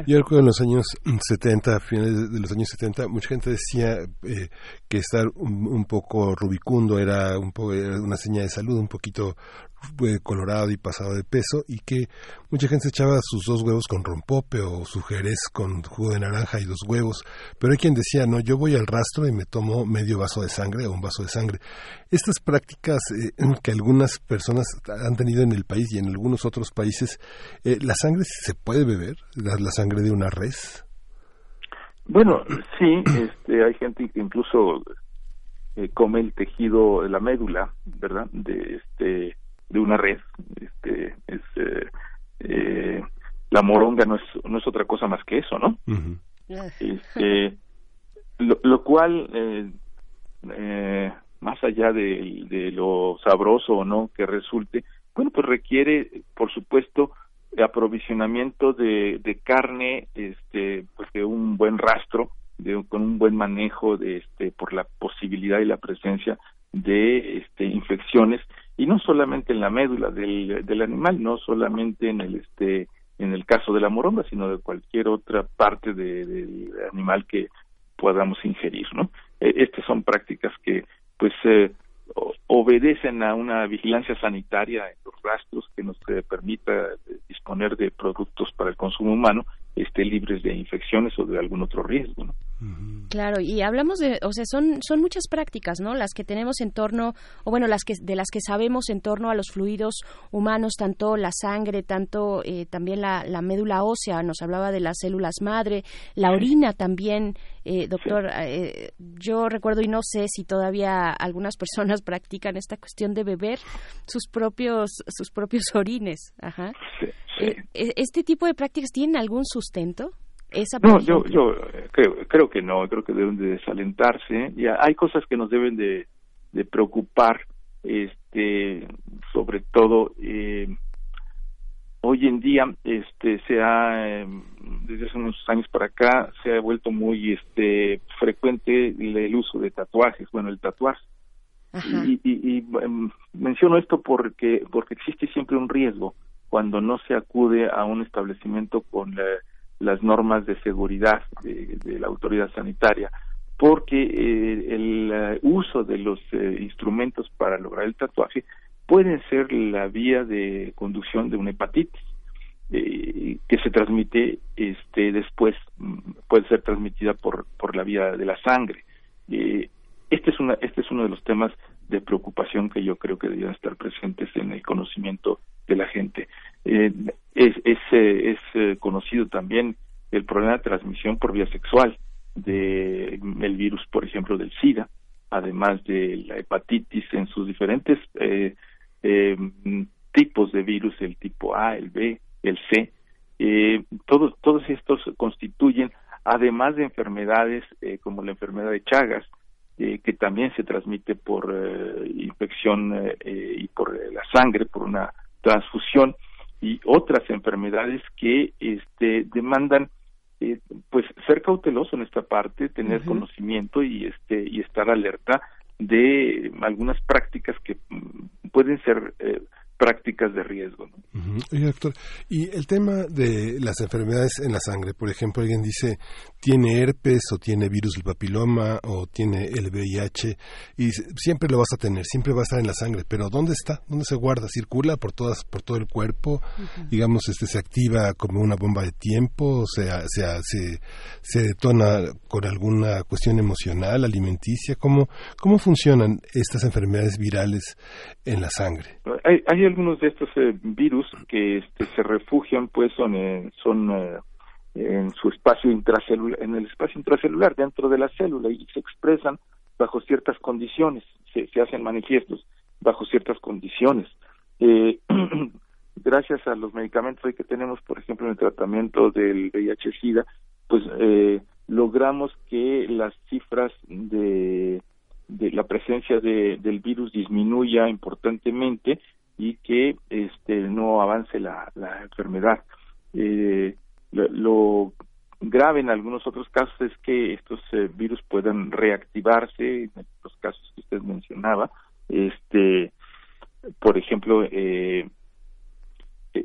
Yo recuerdo en los años 70, finales de los años 70, mucha gente decía eh, que estar un, poco rubicundo era, un poco, era una señal de salud, un poquito colorado y pasado de peso y que mucha gente echaba sus dos huevos con rompope o su jerez con jugo de naranja y dos huevos, pero hay quien decía, no, yo voy al rastro y me tomo medio vaso de sangre o un vaso de sangre. Estas prácticas eh, que algunas personas han tenido en el país y en algunos otros países, eh, ¿la sangre se puede beber? ¿La, sangre de una res? Bueno, sí, este, hay gente que incluso eh, come el tejido de la médula, ¿verdad? De este de una red. Este, es, eh, eh, la moronga no es, no es otra cosa más que eso, ¿no? este, lo, lo, cual, eh, eh, más allá de, de lo sabroso o no que resulte, bueno, pues requiere, por supuesto, aprovisionamiento de, de carne, este, pues de un buen rastro, de, con un buen manejo de, este, por la posibilidad y la presencia de este, infecciones y no solamente en la médula del, animal, no solamente en el este en el caso de la moronga, sino de cualquier otra parte del animal que podamos ingerir, ¿no? E, estas son prácticas que pues eh, obedecen a una vigilancia sanitaria en los rastros que nos eh, permita eh, disponer de productos para el consumo humano esté libres de infecciones o de algún otro riesgo. ¿no? Claro, y hablamos de, o sea, son, son muchas prácticas, ¿no? Las que tenemos en torno, o bueno, las que, de las que sabemos en torno a los fluidos humanos, tanto la sangre, tanto eh, también la, la, médula ósea, nos hablaba de las células madre, la orina también, eh, doctor. Eh, yo recuerdo y no sé si todavía algunas personas practican esta cuestión de beber sus propios, sus propios orines. Ajá. Eh, eh, ¿Este tipo de prácticas tienen algún sustento? Esa, no, yo, yo eh, creo, creo que no, creo que deben de desalentarse. Ya hay cosas que nos deben de, de preocupar, este, sobre todo eh, hoy en día, este, se ha desde hace unos años para acá se ha vuelto muy, este, frecuente el, uso de tatuajes. Bueno, el tatuaje. Y, y, y em, menciono esto porque porque existe siempre un riesgo cuando no se acude a un establecimiento con las normas de seguridad de, la autoridad sanitaria, porque eh, el eh, uso de los eh, instrumentos para lograr el tatuaje pueden ser la vía de conducción de una hepatitis que se transmite este después mm, puede ser transmitida por por la vía de la sangre. Este es una este es uno de los temas de preocupación que yo creo que deberían estar presentes en el conocimiento de la gente. Eh, es es, eh, eh, conocido también el problema de transmisión por vía sexual de el virus, por ejemplo, del SIDA, además de la hepatitis en sus diferentes eh, tipos de virus, el tipo A, el B, el C. Todos, todos estos constituyen, además de enfermedades como la enfermedad de Chagas, eh, que también se transmite por eh, infección eh, y por la sangre, por una transfusión y otras enfermedades que este, demandan pues ser cauteloso en esta parte, tener conocimiento y este y estar alerta de algunas prácticas que mm, pueden ser prácticas de riesgo. doctor, y el tema de las enfermedades en la sangre, por ejemplo, alguien dice tiene herpes o tiene virus del papiloma o tiene el VIH y siempre lo vas a tener, siempre va a estar en la sangre, pero ¿dónde está? ¿Dónde se guarda? ¿Circula por todas por todo el cuerpo? Digamos, este se activa como una bomba de tiempo, se, se, se detona con alguna cuestión emocional, alimenticia, ¿cómo cómo funcionan estas enfermedades virales en la sangre? Hay, algunos de estos eh, virus que este, se refugian, pues son, eh, son eh, en su espacio intracelular, en el espacio intracelular dentro de la célula y se expresan bajo ciertas condiciones, se, se hacen manifiestos bajo ciertas condiciones. gracias a los medicamentos que tenemos, por ejemplo, en el tratamiento del VIH-Sida, pues logramos que las cifras de de la presencia de, del virus disminuya importantemente y que este no avance la, la enfermedad. Eh, lo, grave en algunos otros casos es que estos eh, virus puedan reactivarse, en los casos que usted mencionaba, este, por ejemplo, eh,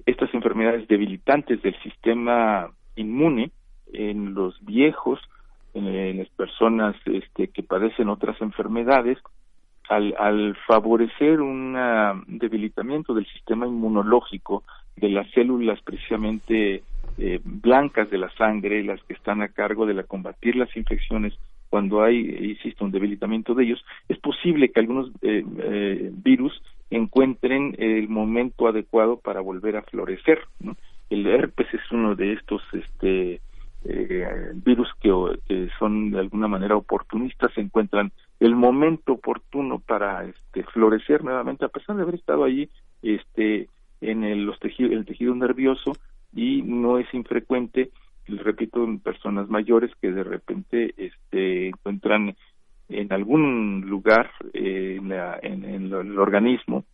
estas enfermedades debilitantes del sistema inmune en los viejos, en, las personas este, que padecen otras enfermedades, al, al favorecer un debilitamiento del sistema inmunológico de las células precisamente eh, blancas de la sangre, las que están a cargo de combatir las infecciones cuando hay, insisto, un debilitamiento de ellos, es posible que algunos eh, eh, virus encuentren el momento adecuado para volver a florecer. El herpes es uno de estos este, virus que, que, son de alguna manera oportunistas, se encuentran el momento oportuno para este, florecer nuevamente, a pesar de haber estado allí este, en el, los tejido, el tejido nervioso y no es infrecuente repito, en personas mayores que de repente este, encuentran en algún lugar eh, en, la, en, el organismo,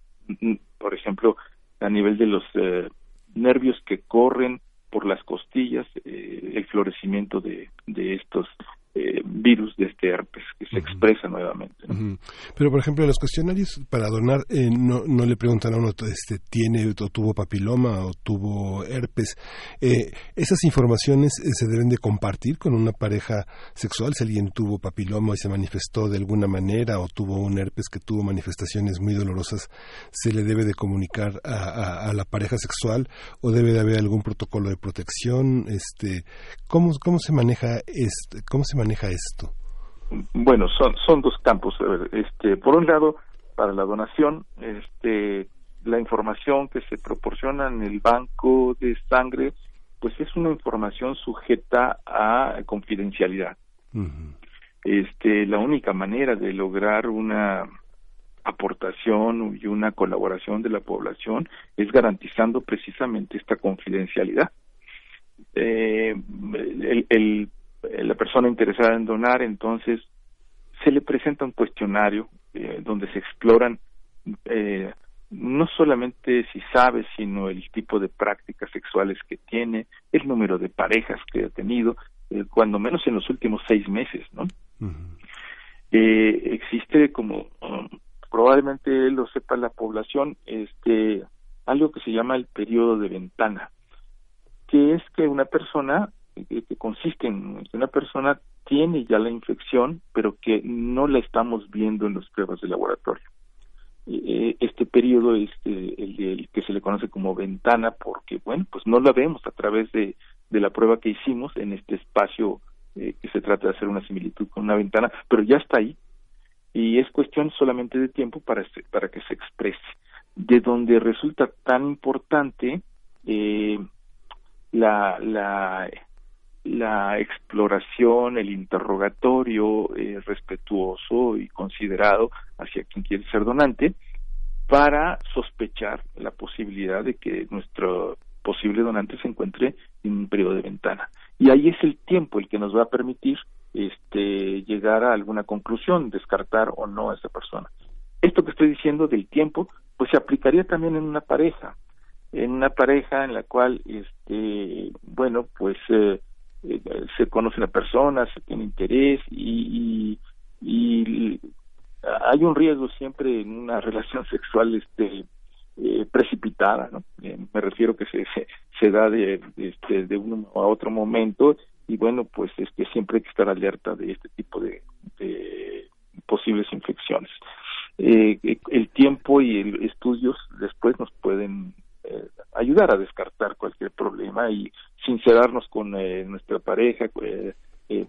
por ejemplo, a nivel de los eh, nervios que corren por las costillas, eh, el florecimiento de, de estos eh, virus de este herpes que se expresa nuevamente. Pero, por ejemplo, en los cuestionarios para donar eh, no, no le preguntan a uno, este, ¿tiene o tuvo papiloma o tuvo herpes? Eh, ¿Esas informaciones se deben de compartir con una pareja sexual? Si alguien tuvo papiloma y se manifestó de alguna manera o tuvo un herpes que tuvo manifestaciones muy dolorosas, ¿se le debe de comunicar a, a, la pareja sexual o debe de haber algún protocolo de protección? Este, ¿cómo, cómo se maneja este, cómo se maneja esto? Bueno, son, son dos campos. Este, por un lado, para la donación, este, la información que se proporciona en el banco de sangre, pues es una información sujeta a confidencialidad. Este, la única manera de lograr una aportación y una colaboración de la población es garantizando precisamente esta confidencialidad. Eh, el, el, la persona interesada en donar, entonces se le presenta un cuestionario eh, donde se exploran eh, no solamente si sabe, sino el tipo de prácticas sexuales que tiene, el número de parejas que ha tenido, cuando menos en los últimos seis meses, ¿no? existe como um, probablemente lo sepa la población, este algo que se llama el periodo de ventana, que es que una persona que consiste en que una persona tiene ya la infección, pero que no la estamos viendo en las pruebas de laboratorio. Eh, este periodo es el, que se le conoce como ventana porque, bueno, pues no la vemos a través de, de la prueba que hicimos en este espacio eh, que se trata de hacer una similitud con una ventana, pero ya está ahí y es cuestión solamente de tiempo para, para que se exprese. De donde resulta tan importante eh, la, la la exploración, el interrogatorio eh, respetuoso y considerado hacia quien quiere ser donante para sospechar la posibilidad de que nuestro posible donante se encuentre en un periodo de ventana. Y ahí es el tiempo el que nos va a permitir este, llegar a alguna conclusión, descartar o no a esa persona. Esto que estoy diciendo del tiempo, pues se aplicaría también en una pareja, en una pareja en la cual, este, bueno, pues eh, eh, se conoce una persona, se tiene interés y, y, hay un riesgo siempre en una relación sexual este eh, precipitada, ¿no? Eh, me refiero que se, se, da de, este, de uno a otro momento y bueno, pues es que siempre hay que estar alerta de este tipo de, de posibles infecciones. Eh, el tiempo y el estudios después nos pueden eh, ayudar a descartar cualquier problema y sincerarnos con eh, nuestra pareja eh,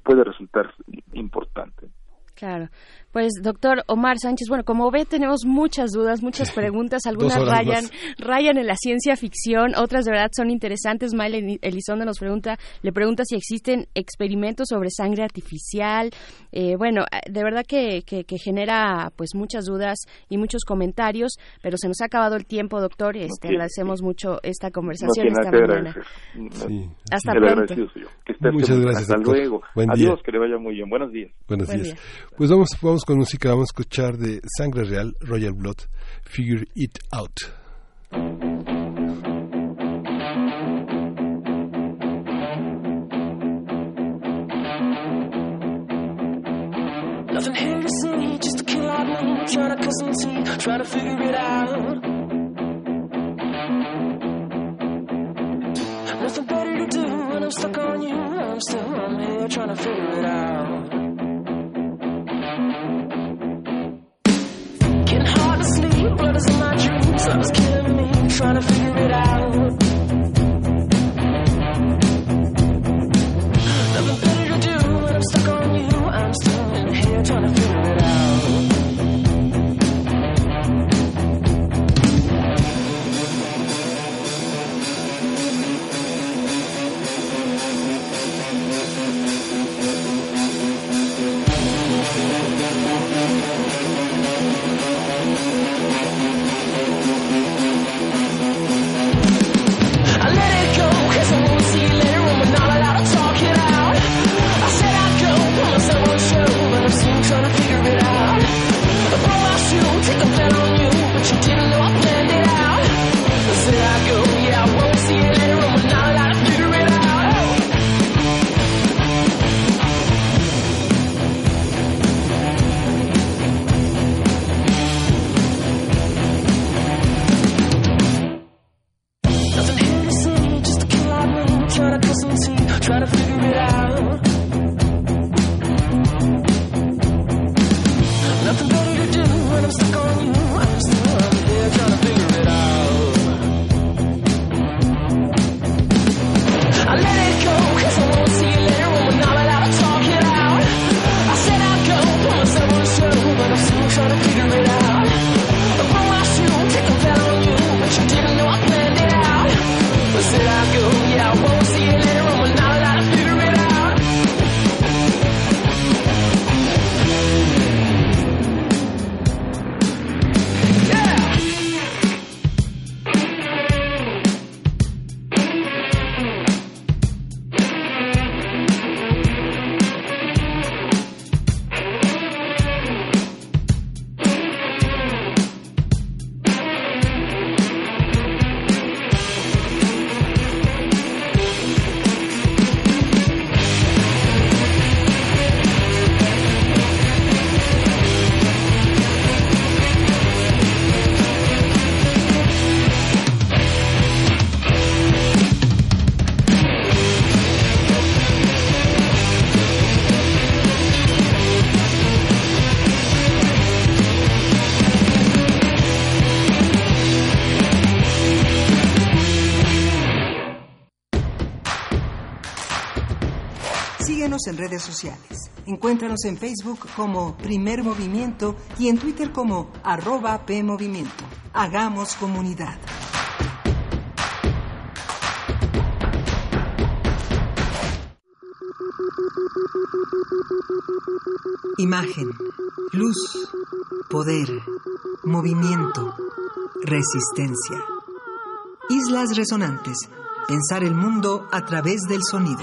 puede resultar importante. Claro. Pues, doctor Omar Sánchez, bueno, como ve, tenemos muchas dudas, muchas preguntas. Algunas rayan, rayan en la ciencia ficción, otras de verdad son interesantes. Maile Elizondo nos pregunta, le pregunta si existen experimentos sobre sangre artificial. Eh, bueno, eh, de verdad que, que, genera pues muchas dudas y muchos comentarios, pero se nos ha acabado el tiempo, doctor. Este, agradecemos mucho esta conversación esta mañana. Hasta pronto. Muchas gracias. Hasta luego. Adiós, que le vaya muy bien. Buenos días. Buenos días. Pues vamos, vamos con música, vamos a escuchar de Sangre Real, Royal Blood, Figure It Out. Nothing here to see, just a me, trying to cut some teeth, try to figure it out. Nothing better to do when I'm stuck on you. I'm still I'm here trying to figure it out. Getting hard to sleep, blood is in my dreams. Love is killing me, trying to figure it out. En redes sociales. Encuéntranos en Facebook como Primer Movimiento y en Twitter como arroba PMovimiento. Hagamos comunidad. Imagen, luz, poder, movimiento, resistencia. Islas Resonantes. Pensar el mundo a través del sonido.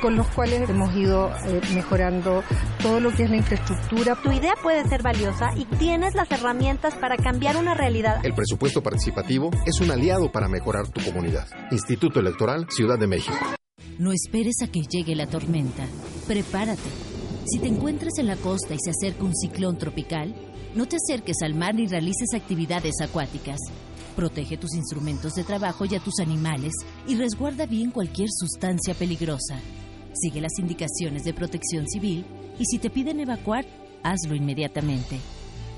con los cuales hemos ido eh, mejorando todo lo que es la infraestructura. Tu idea puede ser valiosa y tienes las herramientas para cambiar una realidad. El presupuesto participativo es un aliado para mejorar tu comunidad. Instituto Electoral Ciudad de México. No esperes a que llegue la tormenta. Prepárate. Si te encuentras en la costa y se acerca un ciclón tropical, no te acerques al mar ni realices actividades acuáticas. Protege tus instrumentos de trabajo y a tus animales y resguarda bien cualquier sustancia peligrosa. Sigue las indicaciones de protección civil y si te piden evacuar, hazlo inmediatamente.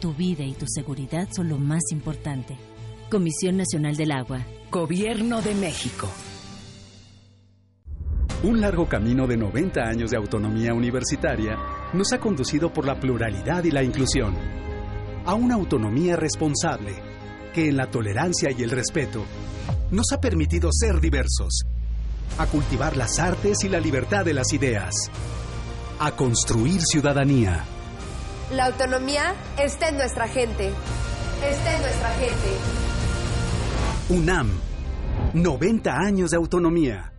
Tu vida y tu seguridad son lo más importante. Comisión Nacional del Agua. Gobierno de México. Un largo camino de 90 años de autonomía universitaria nos ha conducido por la pluralidad y la inclusión a una autonomía responsable, que en la tolerancia y el respeto nos ha permitido ser diversos, a cultivar las artes y la libertad de las ideas, a construir ciudadanía. La autonomía está en nuestra gente. Está en nuestra gente. UNAM, 90 años de autonomía.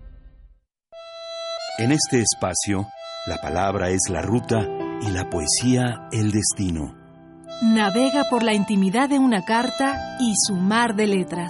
En este espacio, la palabra es la ruta y la poesía el destino. Navega por la intimidad de una carta y su mar de letras.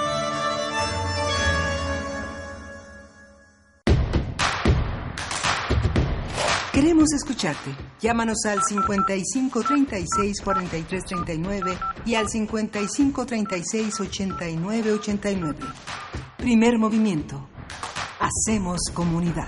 Queremos escucharte. Llámanos al 55 36 43 39 y al 55 36 89 89. Primer movimiento. Hacemos comunidad.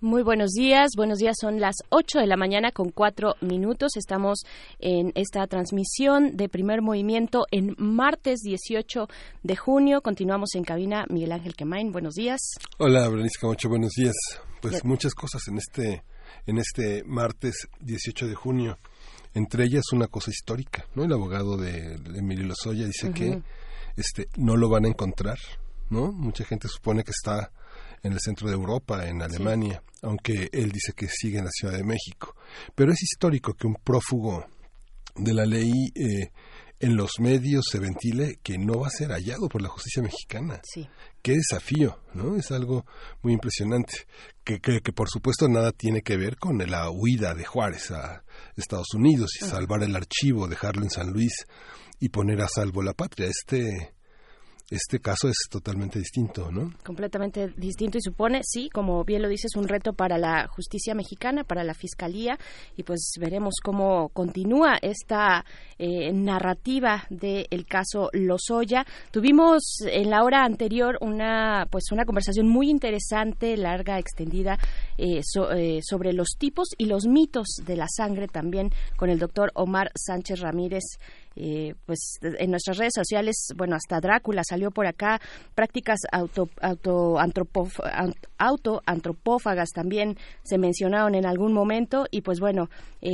Muy buenos días, buenos días, son las 8 de la mañana con 4 minutos. Estamos en esta transmisión de primer movimiento en martes 18 de junio. Continuamos en cabina. Miguel Ángel Quemain, buenos días. Hola, Berenice Camacho, buenos días. Pues muchas cosas en este, en este martes 18 de junio. Entre ellas una cosa histórica, ¿no? El abogado de, de Emilio Lozoya dice que este, no lo van a encontrar, ¿no? Mucha gente supone que está en el centro de Europa, en Alemania, aunque él dice que sigue en la Ciudad de México. Pero es histórico que un prófugo de la ley eh, en los medios se ventile que no va a ser hallado por la justicia mexicana. Sí. Qué desafío, ¿no? Es algo muy impresionante. Que, que, que, por supuesto nada tiene que ver con la huida de Juárez a Estados Unidos y salvar el archivo, dejarlo en San Luis y poner a salvo la patria. Este, este caso es totalmente distinto, ¿no? completamente distinto y supone, sí, como bien lo dices, un reto para la justicia mexicana, para la fiscalía y pues veremos cómo continúa esta eh, narrativa del caso Lozoya. Tuvimos en la hora anterior una pues una conversación muy interesante, larga, extendida eh, eh, sobre los tipos y los mitos de la sangre también con el doctor Omar Sánchez Ramírez. Eh, pues en nuestras redes sociales, bueno, hasta Drácula salió por acá, prácticas auto, auto, antropof- an- autoantropófagas también se mencionaron en algún momento y pues bueno,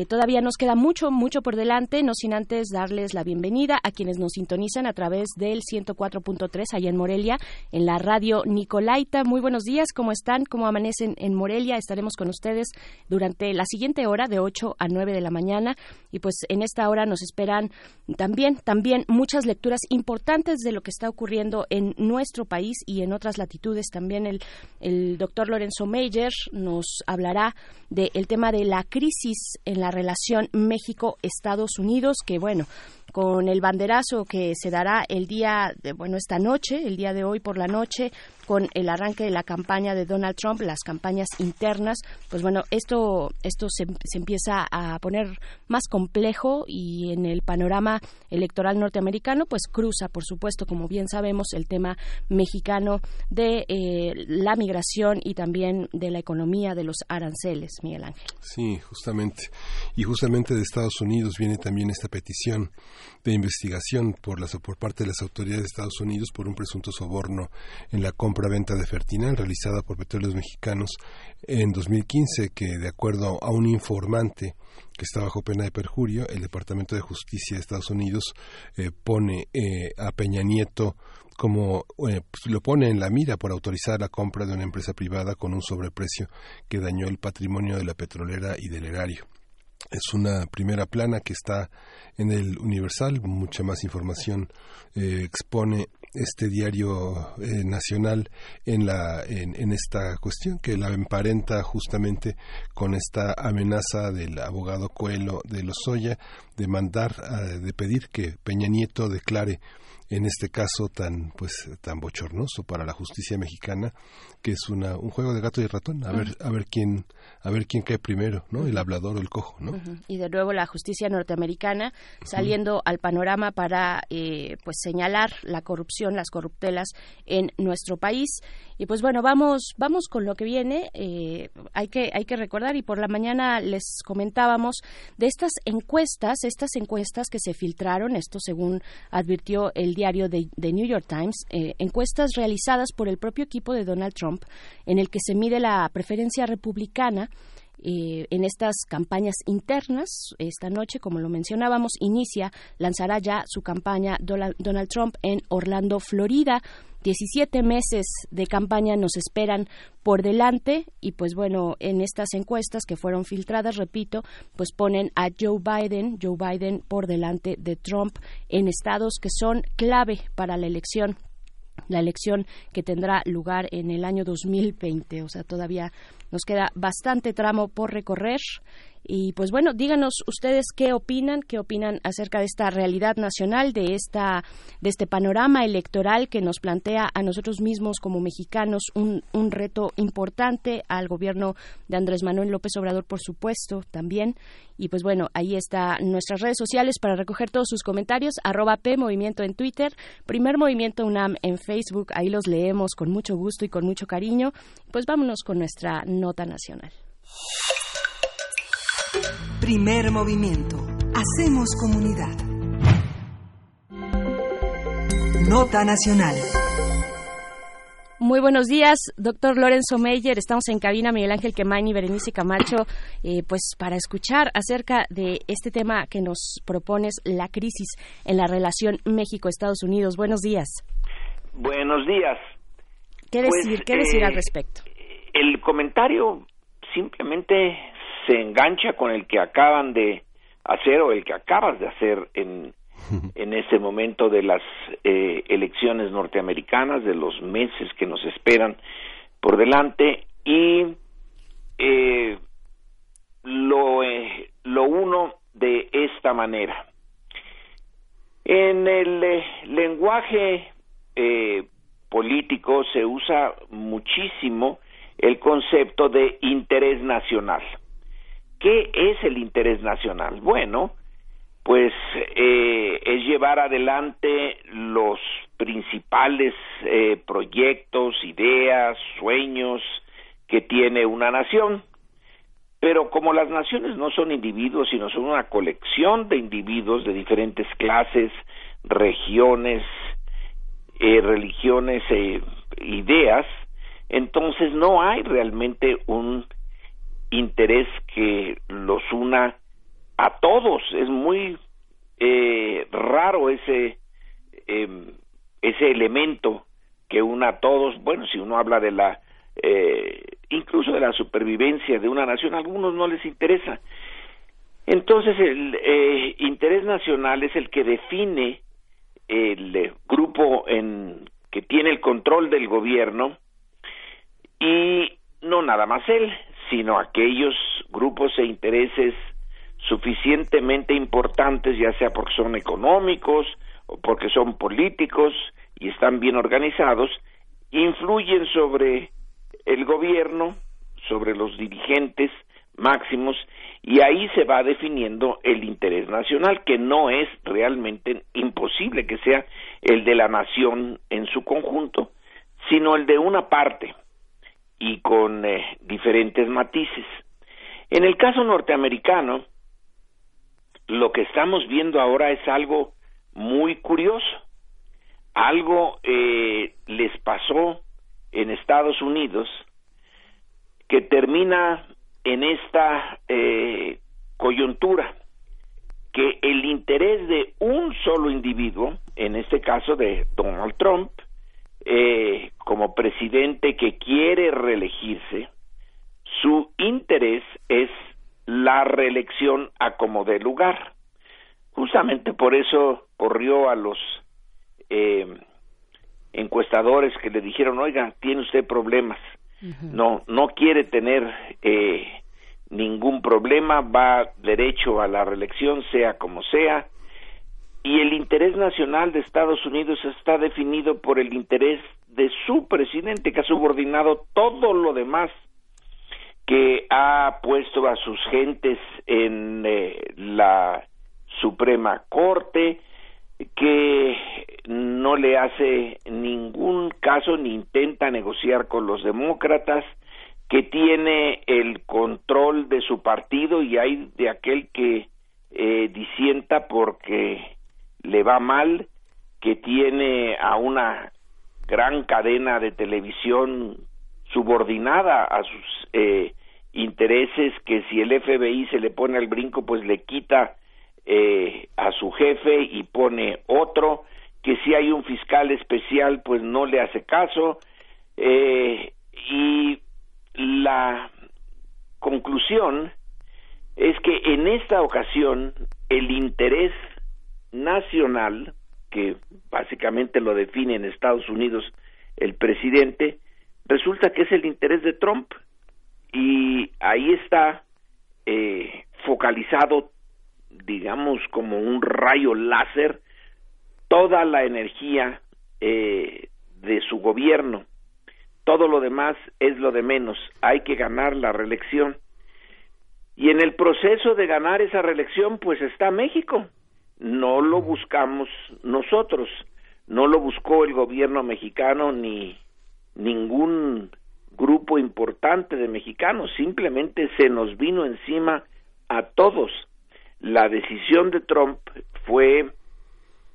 todavía nos queda mucho, mucho por delante, no sin antes darles la bienvenida a quienes nos sintonizan a través del 104.3 allá en Morelia, en la radio Nicolaita. Muy buenos días, ¿cómo están? ¿Cómo amanecen en Morelia? Estaremos con ustedes durante la siguiente hora de 8 a 9 de la mañana y pues en esta hora nos esperan también, también muchas lecturas importantes de lo que está ocurriendo en nuestro país y en otras latitudes. También el, el doctor Lorenzo Meyer nos hablará del tema de la crisis en la relación México-Estados Unidos, que bueno, con el banderazo que se dará el día, de, bueno, esta noche, el día de hoy por la noche, con el arranque de la campaña de Donald Trump, las campañas internas, pues bueno, esto, esto se, empieza a poner más complejo y en el panorama electoral norteamericano, pues cruza, por supuesto, como bien sabemos, el tema mexicano de eh, la migración y también de la economía de los aranceles, Miguel Ángel. Sí, justamente. Y justamente de Estados Unidos viene también esta petición de investigación por, las, por parte de las autoridades de Estados Unidos por un presunto soborno en la compra-venta de Fertinal realizada por Petróleos Mexicanos en 2015, que de acuerdo a un informante que está bajo pena de perjurio, el Departamento de Justicia de Estados Unidos eh, pone eh, a Peña Nieto como eh, pues, lo pone en la mira por autorizar la compra de una empresa privada con un sobreprecio que dañó el patrimonio de la petrolera y del erario. Es una primera plana que está en el Universal, mucha más información eh, expone este diario eh, nacional en, la, en, esta cuestión que la emparenta justamente con esta amenaza del abogado Coelho de Lozoya de mandar, uh, de pedir que Peña Nieto declare en este caso tan pues tan bochornoso para la justicia mexicana que es una, un juego de gato y ratón a ver a ver quién a ver quién cae primero no el hablador o el cojo no y de nuevo la justicia norteamericana saliendo al panorama para eh, pues señalar la corrupción las corruptelas en nuestro país. Y pues bueno vamos vamos con lo que viene. Eh, hay que hay que recordar y por la mañana les comentábamos de estas encuestas estas encuestas que se filtraron esto según advirtió el diario de, New York Times, eh, encuestas realizadas por el propio equipo de Donald Trump, en el que se mide la preferencia republicana eh, en estas campañas internas. Esta noche, como lo mencionábamos, inicia, lanzará ya su campaña Donald Trump en Orlando, Florida. 17 meses de campaña nos esperan por delante y pues bueno, en estas encuestas que fueron filtradas, repito, pues ponen a Joe Biden, Joe Biden por delante de Trump en estados que son clave para la elección la elección que tendrá lugar en el año 2020, o sea, todavía nos queda bastante tramo por recorrer y pues bueno, díganos ustedes qué opinan, qué opinan acerca de esta realidad nacional, de esta, de este panorama electoral que nos plantea a nosotros mismos como mexicanos un, un reto importante al gobierno de Andrés Manuel López Obrador, por supuesto, también. Y pues bueno, ahí está nuestras redes sociales para recoger todos sus comentarios, arroba P en Twitter, Primer Movimiento UNAM en Facebook, ahí los leemos con mucho gusto y con mucho cariño. Pues vámonos con nuestra nota nacional. Primer movimiento. Hacemos comunidad. Nota nacional. Muy buenos días, doctor Lorenzo Meyer. Estamos en cabina, Miguel Ángel Quemain y Berenice Camacho, eh, pues para escuchar acerca de este tema que nos propones, la crisis en la relación México-Estados Unidos. Buenos días. Buenos días. ¿Qué decir, Pues, ¿qué decir eh, al respecto? El comentario simplemente se engancha con el que acaban de hacer o el que acabas de hacer en, en ese momento de las eh, elecciones norteamericanas, de los meses que nos esperan por delante y eh, lo, eh, lo uno de esta manera. En el lenguaje eh, político se usa muchísimo el concepto de interés nacional. ¿Qué es el interés nacional? Bueno, pues eh, es llevar adelante los principales eh, proyectos, ideas, sueños que tiene una nación. Pero como las naciones no son individuos, sino son una colección de individuos de diferentes clases, regiones, eh, religiones e ideas, entonces no hay realmente un interés que los una a todos. Es muy eh, raro ese eh, ese elemento que una a todos. Bueno, si uno habla de la eh, incluso de la supervivencia de una nación, a algunos no les interesa. Entonces el eh, interés nacional es el que define el grupo en que tiene el control del gobierno y no nada más él, sino aquellos grupos e intereses suficientemente importantes, ya sea porque son económicos o porque son políticos y están bien organizados, influyen sobre el gobierno, sobre los dirigentes máximos, y ahí se va definiendo el interés nacional, que no es realmente imposible que sea el de la nación en su conjunto, sino el de una parte y con eh, diferentes matices. En el caso norteamericano, lo que estamos viendo ahora es algo muy curioso. Algo eh, les pasó en Estados Unidos que termina en esta eh, coyuntura, que el interés de un solo individuo, en este caso de Donald Trump, eh, como presidente que quiere reelegirse, su interés es la reelección a como de lugar. Justamente por eso corrió a los eh, encuestadores que le dijeron, oiga, tiene usted problemas, no, no quiere tener eh, ningún problema, va derecho a la reelección, sea como sea, y el interés nacional de Estados Unidos está definido por el interés de su presidente que ha subordinado todo lo demás que ha puesto a sus gentes en eh, la Suprema Corte, que no le hace ningún caso ni intenta negociar con los demócratas, que tiene el control de su partido y hay de aquel que eh, disienta porque le va mal, que tiene a una gran cadena de televisión subordinada a sus eh, intereses, que si el FBI se le pone al brinco, pues le quita eh, a su jefe y pone otro, que si hay un fiscal especial, pues no le hace caso, eh, y la conclusión es que en esta ocasión el interés nacional, que básicamente lo define en Estados Unidos el presidente, resulta que es el interés de Trump y ahí está eh, focalizado, digamos, como un rayo láser, toda la energía eh, de su gobierno. Todo lo demás es lo de menos. Hay que ganar la reelección. Y en el proceso de ganar esa reelección, pues está México. No lo buscamos nosotros, no lo buscó el gobierno mexicano ni ningún grupo importante de mexicanos, simplemente se nos vino encima a todos. La decisión de Trump fue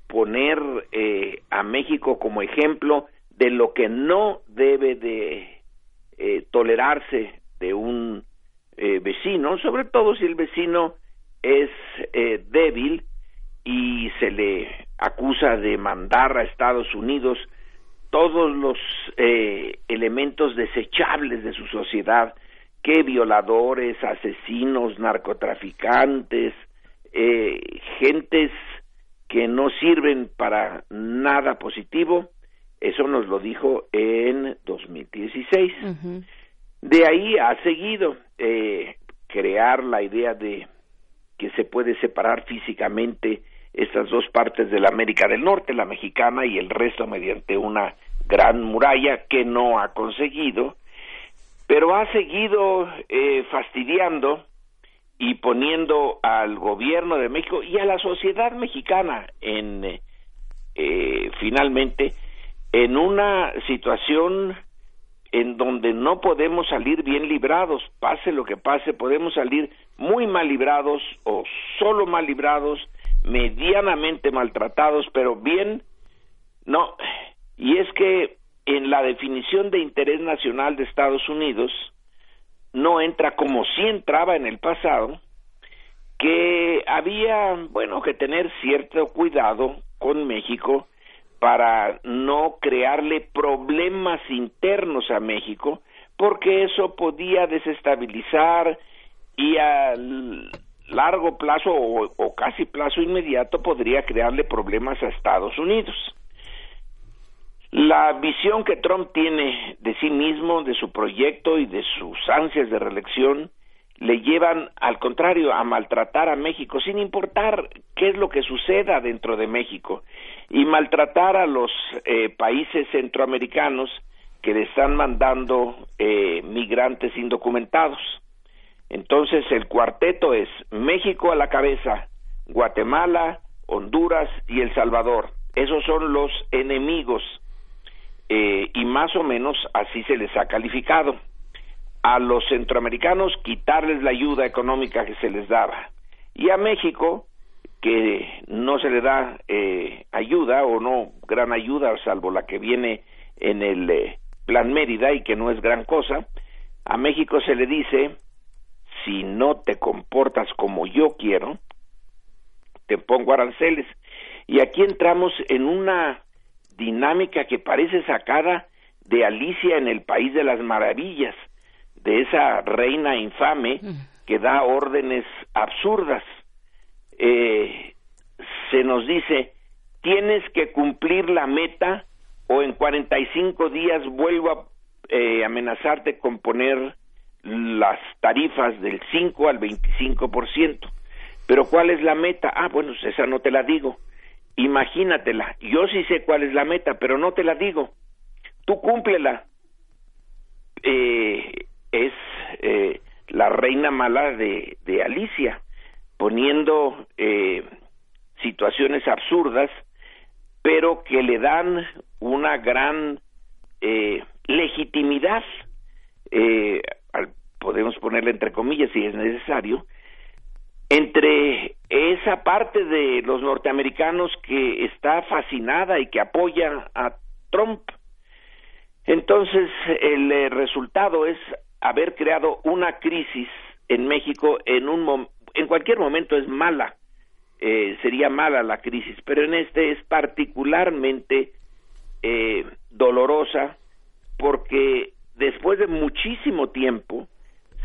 poner eh, a México como ejemplo de lo que no debe de eh, tolerarse de un eh, vecino, sobre todo si el vecino es débil y se le acusa de mandar a Estados Unidos todos los eh, elementos desechables de su sociedad, que violadores, asesinos, narcotraficantes, eh, gentes que no sirven para nada positivo, eso nos lo dijo en 2016. De ahí ha seguido eh, crear la idea de que se puede separar físicamente estas dos partes de la América del Norte, la mexicana y el resto mediante una gran muralla que no ha conseguido, pero ha seguido eh, fastidiando y poniendo al gobierno de México y a la sociedad mexicana en eh, finalmente en una situación en donde no podemos salir bien librados, pase lo que pase, podemos salir muy mal librados o solo mal librados medianamente maltratados, pero bien, no. Y es que en la definición de interés nacional de Estados Unidos no entra como si entraba en el pasado, que había, bueno, que tener cierto cuidado con México para no crearle problemas internos a México, porque eso podía desestabilizar y al largo plazo o, casi plazo inmediato podría crearle problemas a Estados Unidos. La visión que Trump tiene de sí mismo, de su proyecto y de sus ansias de reelección le llevan, al contrario, a maltratar a México, sin importar qué es lo que suceda dentro de México, y maltratar a los eh, países centroamericanos que le están mandando eh, migrantes indocumentados. Entonces el cuarteto es México a la cabeza, Guatemala, Honduras y El Salvador. Esos son los enemigos eh, y más o menos así se les ha calificado. A los centroamericanos quitarles la ayuda económica que se les daba y a México que no se le da eh, ayuda o no gran ayuda salvo la que viene en el eh, plan Mérida y que no es gran cosa, a México se le dice si no te comportas como yo quiero, te pongo aranceles. Y aquí entramos en una dinámica que parece sacada de Alicia en el País de las Maravillas, de esa reina infame que da órdenes absurdas. Eh, se nos dice, tienes que cumplir la meta o en 45 días vuelvo a eh, amenazarte con poner las tarifas del 5 al 25%. Pero ¿cuál es la meta? Ah, bueno, esa no te la digo. imagínatela, yo sí sé cuál es la meta, pero no te la digo, tú cúmplela. Eh, es eh, la reina mala de, de Alicia, poniendo eh, situaciones absurdas, pero que le dan una gran eh, legitimidad, eh, al- podemos ponerle entre comillas si es necesario, entre esa parte de los norteamericanos que está fascinada y que apoya a Trump. Entonces, el eh, resultado es haber creado una crisis en México en un en cualquier momento es mala, eh, sería mala la crisis, pero en este es particularmente eh, dolorosa porque después de muchísimo tiempo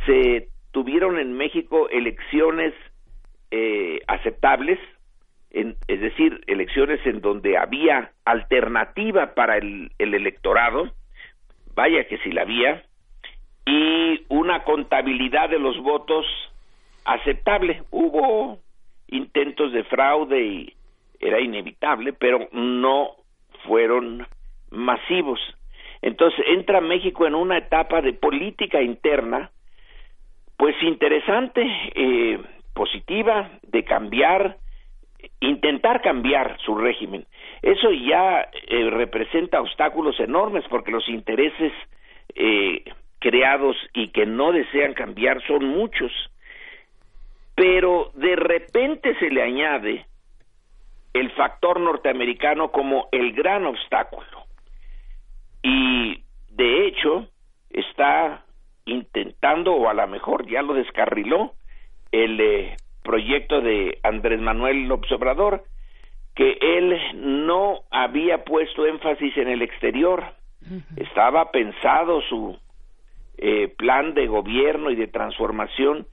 se tuvieron en México elecciones eh, aceptables, en- es decir, elecciones en donde había alternativa para el, el electorado, vaya que si la había, y una contabilidad de los votos aceptable. Hubo intentos de fraude y era inevitable, pero no fueron masivos. Entonces entra México en una etapa de política interna, pues interesante, eh, positiva, de cambiar, intentar cambiar su régimen. Eso ya eh, representa obstáculos enormes porque los intereses eh, creados y que no desean cambiar son muchos. Pero de repente se le añade el factor norteamericano como el gran obstáculo. Y de hecho está intentando, o a lo mejor ya lo descarriló, el eh, proyecto de Andrés Manuel López Obrador, que él no había puesto énfasis en el exterior. Estaba pensado su eh, plan de gobierno y de transformación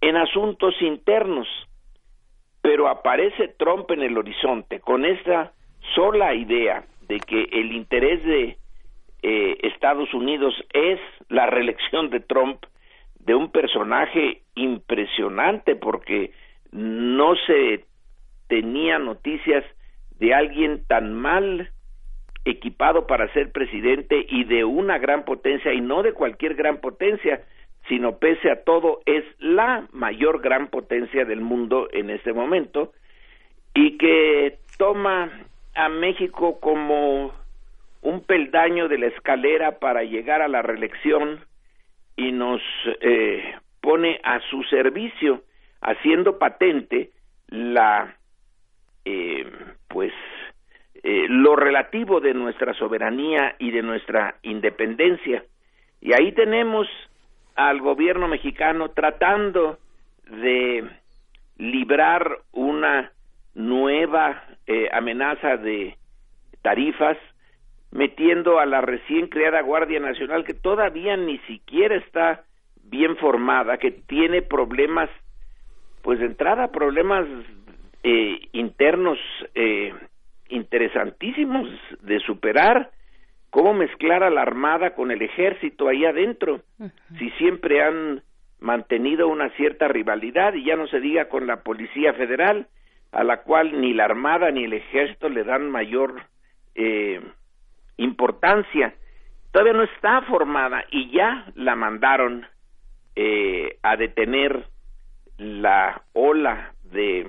en asuntos internos, pero aparece Trump en el horizonte con esta sola idea de que el interés de eh, Estados Unidos es la reelección de Trump, de un personaje impresionante porque no se tenía noticias de alguien tan mal equipado para ser presidente y de una gran potencia y no de cualquier gran potencia, sino pese a todo es la mayor gran potencia del mundo en este momento y que toma a México como un peldaño de la escalera para llegar a la reelección y nos eh, pone a su servicio haciendo patente la eh, pues eh, lo relativo de nuestra soberanía y de nuestra independencia. Y ahí tenemos al gobierno mexicano tratando de librar una nueva eh, amenaza de tarifas metiendo a la recién creada Guardia Nacional que todavía ni siquiera está bien formada, que tiene problemas, pues de entrada problemas eh, internos eh, interesantísimos de superar, cómo mezclar a la Armada con el Ejército ahí adentro, si siempre han mantenido una cierta rivalidad y ya no se diga con la Policía Federal, a la cual ni la Armada ni el Ejército le dan mayor eh, importancia. Todavía no está formada y ya la mandaron eh, a detener la ola de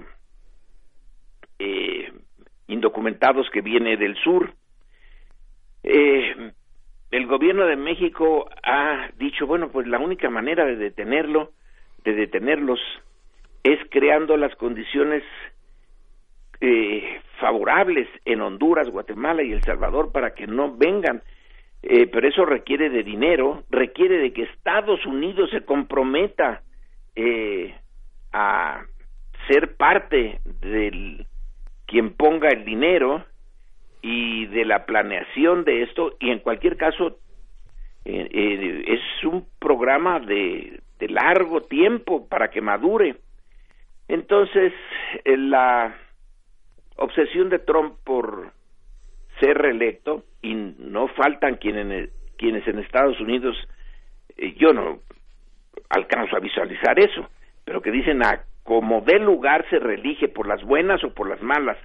eh, indocumentados que viene del sur. Eh, el gobierno de México ha dicho, bueno, pues la única manera de detenerlo, de detenerlos, es creando las condiciones eh, favorables en Honduras, Guatemala y El Salvador para que no vengan. Eh, pero eso requiere de dinero, requiere de que Estados Unidos se comprometa eh, a ser parte del quien ponga el dinero y de la planeación de esto y en cualquier caso eh, eh, es un programa de, de largo tiempo para que madure entonces la obsesión de Trump por ser reelecto y no faltan quienes quienes en Estados Unidos eh, yo no alcanzo a visualizar eso pero que dicen a como dé lugar se reelige por las buenas o por las malas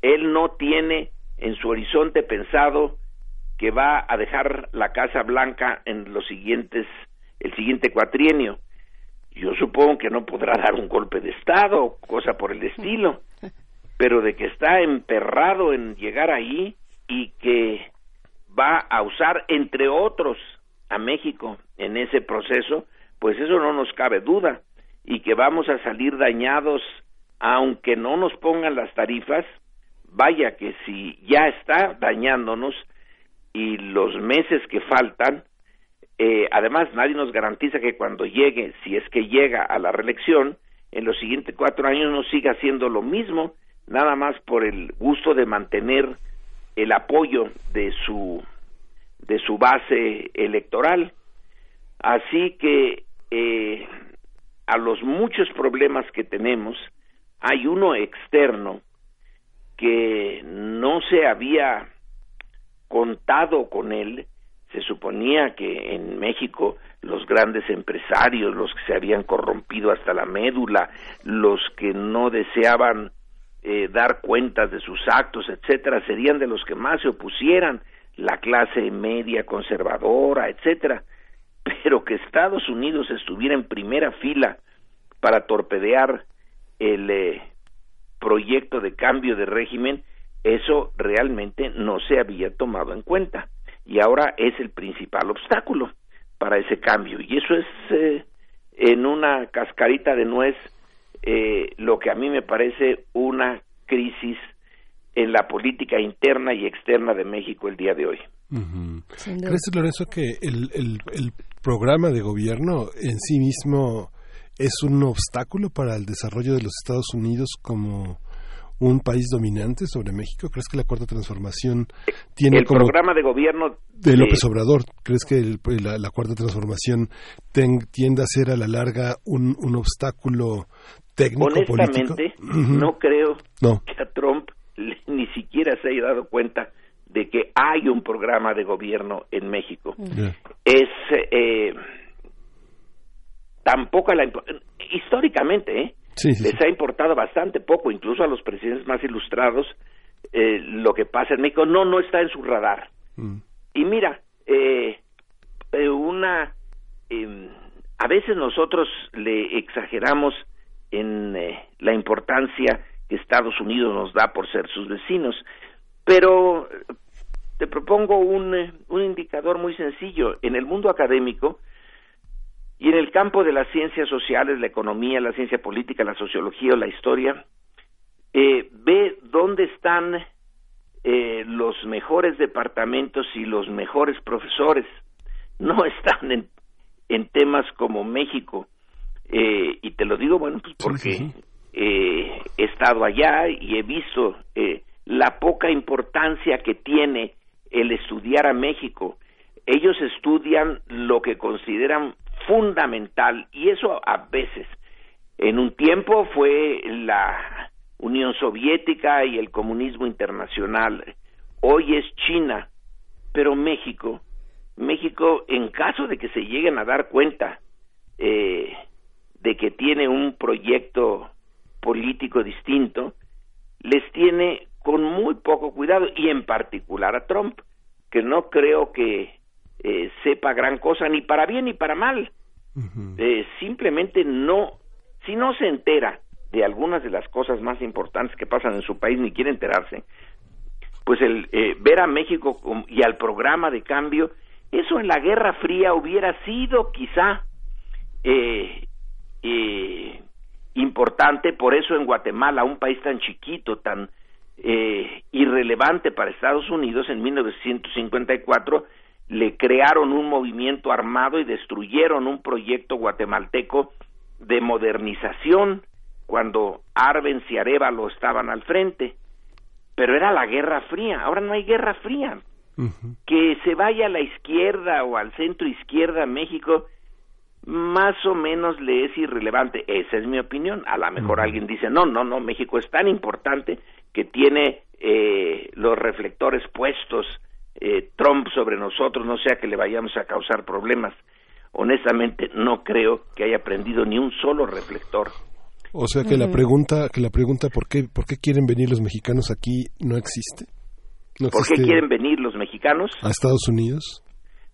él no tiene en su horizonte pensado que va a dejar la Casa Blanca en los siguientes el siguiente cuatrienio. Yo supongo que no podrá dar un golpe de estado o cosa por el estilo, pero de que está emperrado en llegar ahí y que va a usar entre otros a México en ese proceso, pues eso no nos cabe duda. Y que vamos a salir dañados aunque no nos pongan las tarifas, vaya que si ya está dañándonos y los meses que faltan, eh, además nadie nos garantiza que cuando llegue, si es que llega a la reelección, en los siguientes cuatro años no siga haciendo lo mismo, nada más por el gusto de mantener el apoyo de su de su base electoral. Así que eh, a los muchos problemas que tenemos, hay uno externo que no se había contado con él. Se suponía que en México los grandes empresarios, los que se habían corrompido hasta la médula, los que no deseaban eh, dar cuentas de sus actos, etcétera, serían de los que más se opusieran, la clase media conservadora, etcétera, pero que Estados Unidos estuviera en primera fila para torpedear el eh, proyecto de cambio de régimen, eso realmente no se había tomado en cuenta. Y ahora es el principal obstáculo para ese cambio. Y eso es eh, en una cascarita de nuez eh, lo que a mí me parece una crisis en la política interna y externa de México el día de hoy. ¿Crees, Lorenzo, que el, el, el programa de gobierno en sí mismo es un obstáculo para el desarrollo de los Estados Unidos como un país dominante sobre México? ¿Crees que la cuarta transformación tiene el programa de gobierno de López Obrador? ¿Crees que la, cuarta transformación tiende a ser a la larga un, un obstáculo técnico político? Honestamente, no creo que a Trump ni siquiera se haya dado cuenta de que hay un programa de gobierno en México. Es eh, tampoco la históricamente ¿eh? Les ha importado bastante poco, incluso a los presidentes más ilustrados, eh, lo que pasa en México no no está en su radar. Mm. Y mira, eh, eh una em, a veces nosotros le exageramos en eh, la importancia que Estados Unidos nos da por ser sus vecinos, pero te propongo un, un indicador muy sencillo. En el mundo académico, y en el campo de las ciencias sociales, la economía, la ciencia política, la sociología o la historia, eh, ve dónde están eh, los mejores departamentos y los mejores profesores. No están en, en temas como México. Eh, y te lo digo, bueno, pues porque he estado allá y he visto la poca importancia que tiene el estudiar a México. Ellos estudian lo que consideran fundamental y eso a veces. En un tiempo fue la Unión Soviética y el comunismo internacional. Hoy es China pero México México en caso de que se lleguen a dar cuenta eh, de que tiene un proyecto político distinto les tiene con muy poco cuidado y en particular a Trump que no creo que eh, sepa gran cosa ni para bien ni para mal. Eh, simplemente no, si no se entera de algunas de las cosas más importantes que pasan en su país ni quiere enterarse, pues el eh, ver a México y al programa de cambio, eso en la Guerra Fría hubiera sido quizá importante, por eso en Guatemala, un país tan chiquito, tan irrelevante para Estados Unidos, en 1954 le crearon un movimiento armado y destruyeron un proyecto guatemalteco de modernización cuando Arbenz y Arevalo estaban al frente. Pero era la Guerra Fría, ahora no hay Guerra Fría. Que se vaya a la izquierda o al centro izquierda México, más o menos le es irrelevante. Esa es mi opinión. A lo mejor alguien dice, no, no, no, México es tan importante que tiene eh, los reflectores puestos eh, Trump sobre nosotros, no sea que le vayamos a causar problemas. Honestamente, no creo que haya prendido ni un solo reflector. O sea que la pregunta, que la pregunta ¿por qué, por qué quieren venir los mexicanos aquí no existe. No ¿Por qué quieren venir los mexicanos? a Estados Unidos.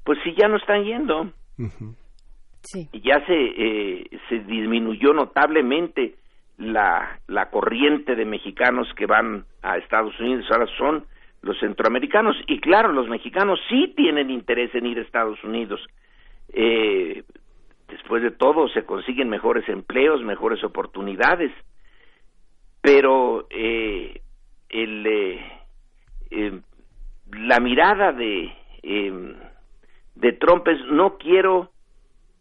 Pues si ya no están yendo. Ujú. ya se eh, se disminuyó notablemente la la corriente de mexicanos que van a Estados Unidos ahora son los centroamericanos y claro los mexicanos sí tienen interés en ir a Estados Unidos. Eh, después de todo se consiguen mejores empleos mejores oportunidades pero eh, el eh, eh, la mirada de eh, de Trump es no quiero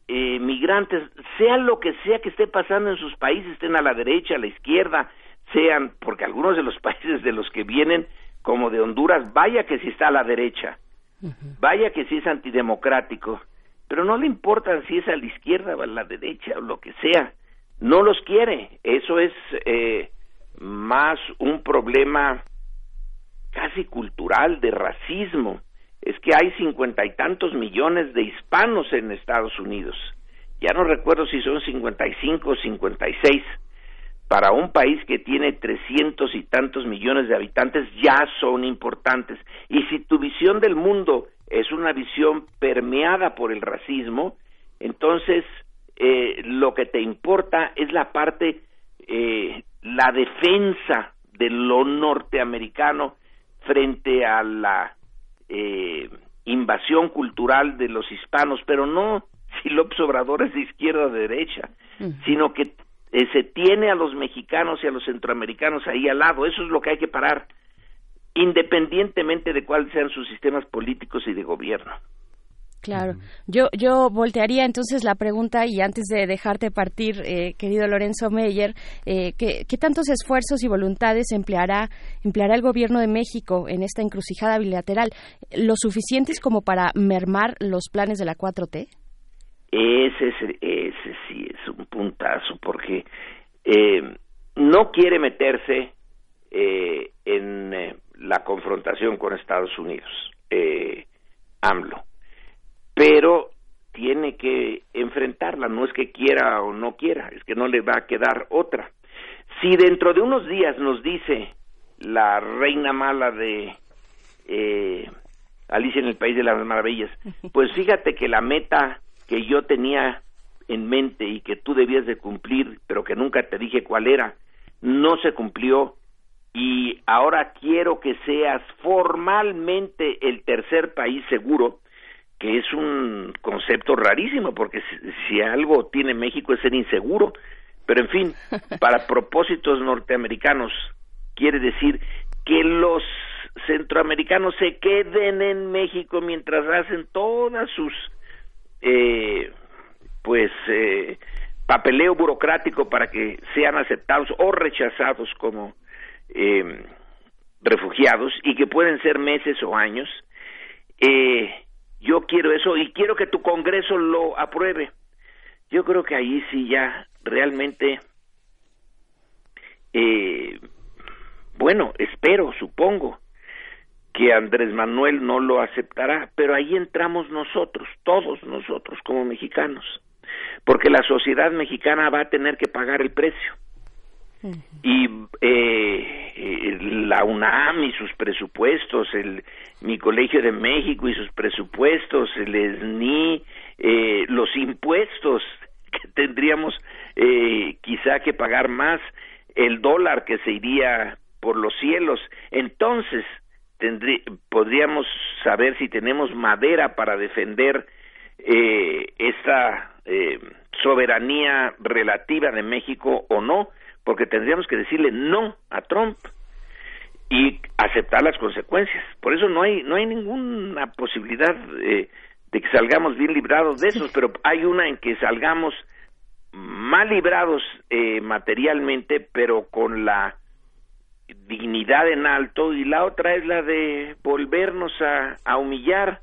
eh, migrantes, sea lo que sea que esté pasando en sus países, estén a la derecha, a la izquierda, sean, porque algunos de los países de los que vienen, como de Honduras, vaya que si está a la derecha, vaya que si es antidemocrático, pero no le importa si es a la izquierda o a la derecha o lo que sea, no los quiere, eso es eh, más un problema casi cultural de racismo es que hay cincuenta y tantos millones de hispanos en Estados Unidos. Ya no recuerdo si son cincuenta y cinco o cincuenta y seis. Para un país que tiene trescientos y tantos millones de habitantes ya son importantes. Y si tu visión del mundo es una visión permeada por el racismo, entonces eh, lo que te importa es la parte, eh, la defensa de lo norteamericano frente a la eh, invasión cultural de los hispanos, pero no si López Obrador es de izquierda o de derecha, sino que eh, se tiene a los mexicanos y a los centroamericanos ahí al lado. Eso es lo que hay que parar, independientemente de cuáles sean sus sistemas políticos y de gobierno. Claro. Yo, yo voltearía entonces la pregunta y antes de dejarte partir, eh, querido Lorenzo Meyer, eh, ¿qué, tantos esfuerzos y voluntades empleará, empleará el gobierno de México en esta encrucijada bilateral? ¿Lo suficientes como para mermar los planes de la 4T? Ese, es, ese sí es un puntazo, porque eh, no quiere meterse eh, en eh, la confrontación con Estados Unidos, eh, AMLO, pero tiene que enfrentarla, no es que quiera o no quiera, es que no le va a quedar otra. Si dentro de unos días nos dice la reina mala de eh, Alicia en el País de las Maravillas, pues fíjate que la meta que yo tenía en mente y que tú debías de cumplir, pero que nunca te dije cuál era, no se cumplió. Y ahora quiero que seas formalmente el tercer país seguro, que es un concepto rarísimo, porque si, si algo tiene México es ser inseguro, pero en fin, para propósitos norteamericanos, quiere decir que los centroamericanos se queden en México mientras hacen todas sus eh, pues eh, papeleo burocrático para que sean aceptados o rechazados como eh, refugiados y que pueden ser meses o años eh, yo quiero eso y quiero que tu Congreso lo apruebe. Yo creo que ahí sí ya realmente eh, bueno espero supongo que Andrés Manuel no lo aceptará, pero ahí entramos nosotros, todos nosotros como mexicanos, porque la sociedad mexicana va a tener que pagar el precio. Y eh, eh, la UNAM y sus presupuestos, el, mi Colegio de México y sus presupuestos, el SNI, eh, los impuestos que tendríamos eh, quizá que pagar más, el dólar que se iría por los cielos. Entonces, tendrí, podríamos saber si tenemos madera para defender eh, esta eh, soberanía relativa de México o no, porque tendríamos que decirle no a Trump y aceptar las consecuencias. Por eso no hay no hay ninguna posibilidad eh, de que salgamos bien librados de esos, pero hay una en que salgamos mal librados eh, materialmente, pero con la dignidad en alto y la otra es la de volvernos a, a humillar.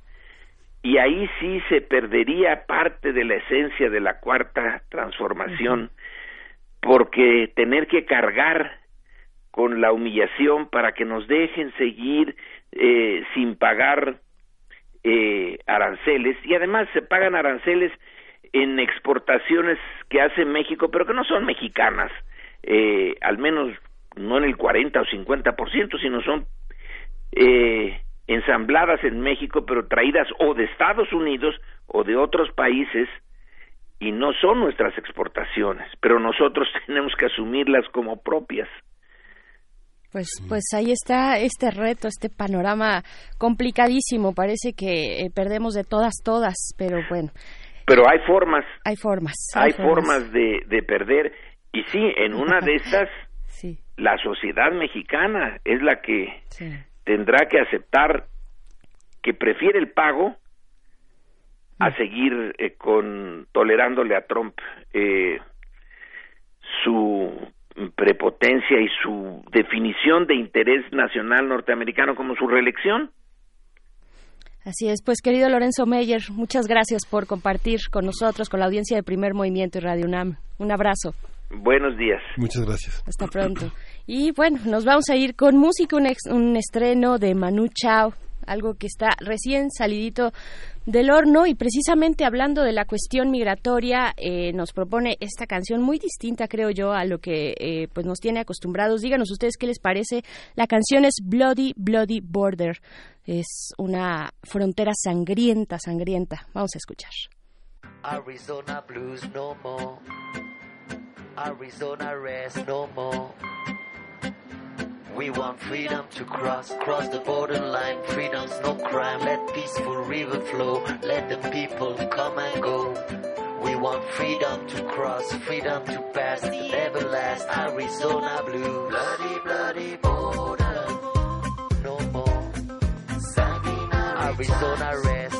Y ahí sí se perdería parte de la esencia de la cuarta transformación porque tener que cargar con la humillación para que nos dejen seguir eh, sin pagar eh, aranceles. Y además se pagan aranceles en exportaciones que hace México pero que no son mexicanas eh, al menos no en el 40 o 50%, sino son eh, ensambladas en México, pero traídas o de Estados Unidos o de otros países y no son nuestras exportaciones, pero nosotros tenemos que asumirlas como propias. Pues, pues ahí está este reto, este panorama complicadísimo. Parece que eh, perdemos de todas, todas, pero bueno. Pero hay formas. Hay formas. Hay, formas, de, de perder. Y sí, en una de estas, la sociedad mexicana es la que tendrá que aceptar que prefiere el pago a Mm. seguir eh, con tolerándole a Trump eh, su prepotencia y su definición de interés nacional norteamericano como su reelección. Así es, pues querido Lorenzo Meyer, muchas gracias por compartir con nosotros, con la audiencia de Primer Movimiento y Radio UNAM. Un abrazo. Buenos días. Muchas gracias. Hasta pronto. Y bueno, nos vamos a ir con música, un, ex- un estreno de Manu Chao, algo que está recién salidito del horno y precisamente hablando de la cuestión migratoria eh, nos propone esta canción muy distinta creo yo a lo que eh, pues nos tiene acostumbrados díganos ustedes qué les parece la canción es Bloody Bloody Border es una frontera sangrienta sangrienta vamos a escuchar Arizona blues no more. Arizona rest no more. We want freedom to cross, cross the borderline. Freedom's no crime. Let peaceful river flow. Let the people come and go. We want freedom to cross, freedom to pass, never last. Arizona blue, bloody, bloody border. No more. Arizona rest,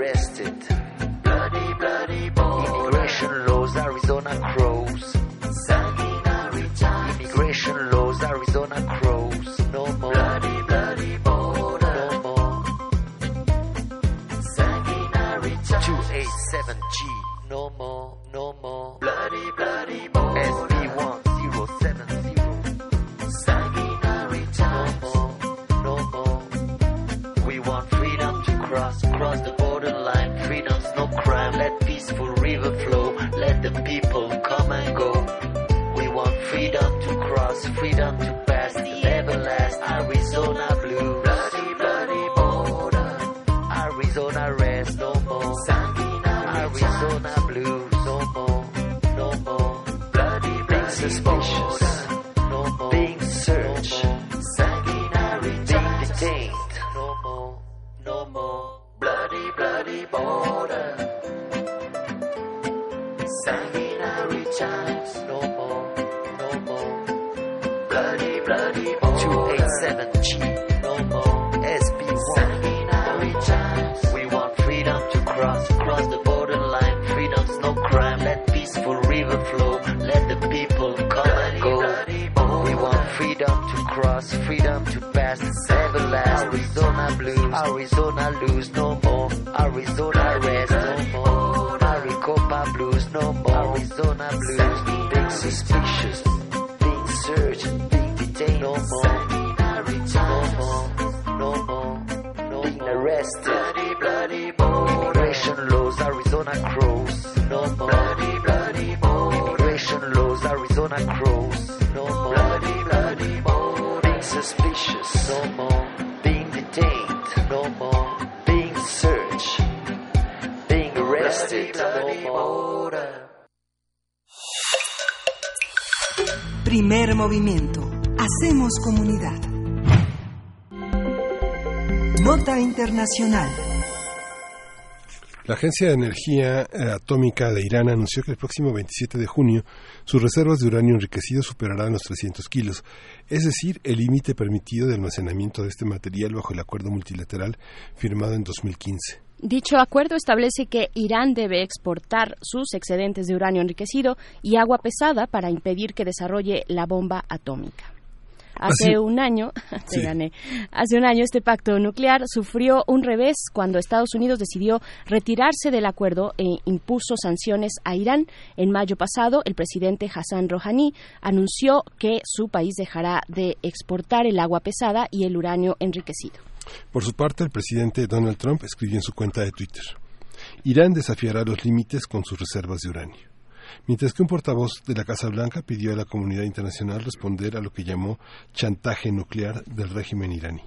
arrested. Bloody, bloody Immigration laws, Arizona crows. Let peaceful river flow. Let the people come and go. We want freedom to cross, freedom to pass, never last. Arizona blue, bloody, bloody border. Arizona rest, no more. Arizona blue, no more, no more. Bloody, being suspicious, no more. Being searched, being detained, no more, no more. Bloody, bloody border. Times, no more, no more. Bloody, bloody border. 287G, no more. SB Sanguinary times. We want freedom to cross, cross the borderline. Freedom's no crime. Let peaceful river flow. Let the people come and go. We want freedom to cross, freedom to pass, never last. Arizona blues, Arizona lose no more. Arizona rest blues no more. Arizona blues, being suspicious, being searched, being detained no more. No more, no more, no being arrested. Bloody, bloody Immigration laws, Arizona crows. No more. Bloody, bloody Immigration laws, Arizona crows. No more. Bloody, bloody Being suspicious. No more. Primer movimiento. Hacemos comunidad. Nota Internacional. La Agencia de Energía eh, Atómica de Irán anunció que el próximo 27 de junio sus reservas de uranio enriquecido superarán los 300 kilos, es decir, el límite permitido de almacenamiento de este material bajo el acuerdo multilateral firmado en 2015. Dicho acuerdo establece que Irán debe exportar sus excedentes de uranio enriquecido y agua pesada para impedir que desarrolle la bomba atómica. Hace Así- un año, te Sí. gané. Hace un año este pacto nuclear sufrió un revés cuando Estados Unidos decidió retirarse del acuerdo e impuso sanciones a Irán. En mayo pasado, el presidente Hassan Rouhani anunció que su país dejará de exportar el agua pesada y el uranio enriquecido. Por su parte, el presidente Donald Trump escribió en su cuenta de Twitter, Irán desafiará los límites con sus reservas de uranio. Mientras que un portavoz de la Casa Blanca pidió a la comunidad internacional responder a lo que llamó chantaje nuclear del régimen iraní.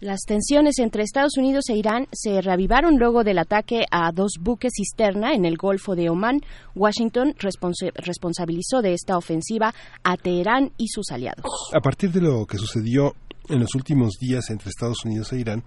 Las tensiones entre Estados Unidos e Irán se reavivaron luego del ataque a dos buques cisterna en el Golfo de Omán. Washington responsa- responsabilizó de esta ofensiva a Teherán y sus aliados. A partir de lo que sucedió en los últimos días entre Estados Unidos e Irán,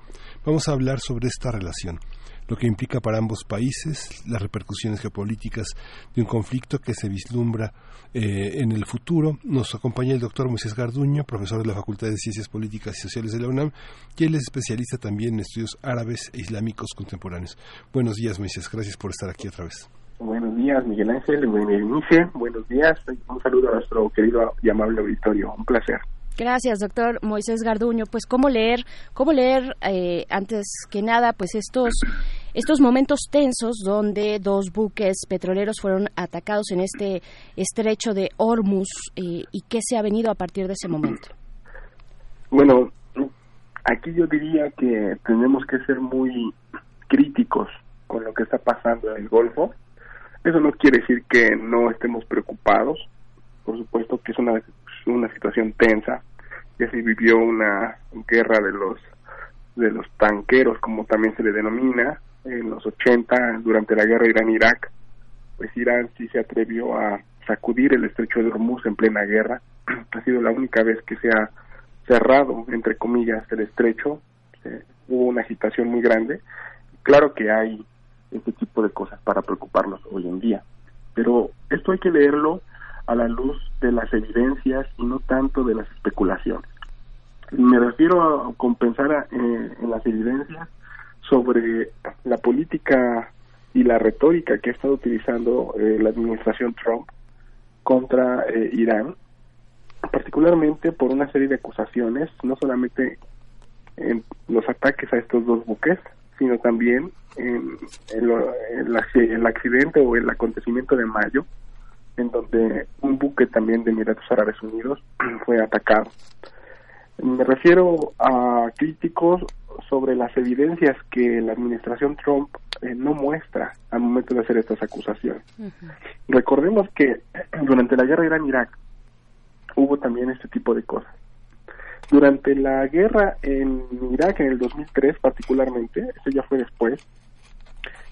vamos a hablar sobre esta relación, lo que implica para ambos países, las repercusiones geopolíticas de un conflicto que se vislumbra eh, en el futuro. Nos acompaña el doctor Moisés Garduño, profesor de la Facultad de Ciencias Políticas y Sociales de la UNAM, él es especialista también en estudios árabes e islámicos contemporáneos. Buenos días, Moisés. Gracias por estar aquí otra vez. Buenos días, Miguel Ángel, Berenice. Buenos días. Un saludo a nuestro querido y amable auditorio. Un placer. Gracias, doctor Moisés Garduño. Pues cómo leer, cómo leer eh, antes que nada, pues estos estos momentos tensos donde dos buques petroleros fueron atacados en este estrecho de Hormuz eh, y qué se ha venido a partir de ese momento. Bueno, aquí yo diría que tenemos que ser muy críticos con lo que está pasando en el Golfo. Eso no quiere decir que no estemos preocupados. Por supuesto que es una, una situación tensa. Ya se vivió una guerra de los de los tanqueros, como también se le denomina, en los 80, durante la guerra Irán-Irak. Pues Irán sí se atrevió a sacudir el estrecho de Hormuz en plena guerra. Ha sido la única vez que se ha cerrado, entre comillas, el estrecho. Eh, hubo una agitación muy grande. Claro que hay este tipo de cosas para preocuparnos hoy en día, pero esto hay que leerlo a la luz de las evidencias y no tanto de las especulaciones. Me refiero a compensar eh, en las evidencias sobre la política y la retórica que ha estado utilizando eh, la administración Trump contra eh, Irán, particularmente por una serie de acusaciones, no solamente en los ataques a estos dos buques, sino también en, el accidente o el acontecimiento de mayo, en donde un buque también de Emiratos Árabes Unidos fue atacado. Me refiero a críticos sobre las evidencias que la administración Trump eh, no muestra al momento de hacer estas acusaciones. Recordemos que durante la guerra Irán-Irak hubo también este tipo de cosas. Durante la guerra en Irak, en el 2003 particularmente, eso ya fue después,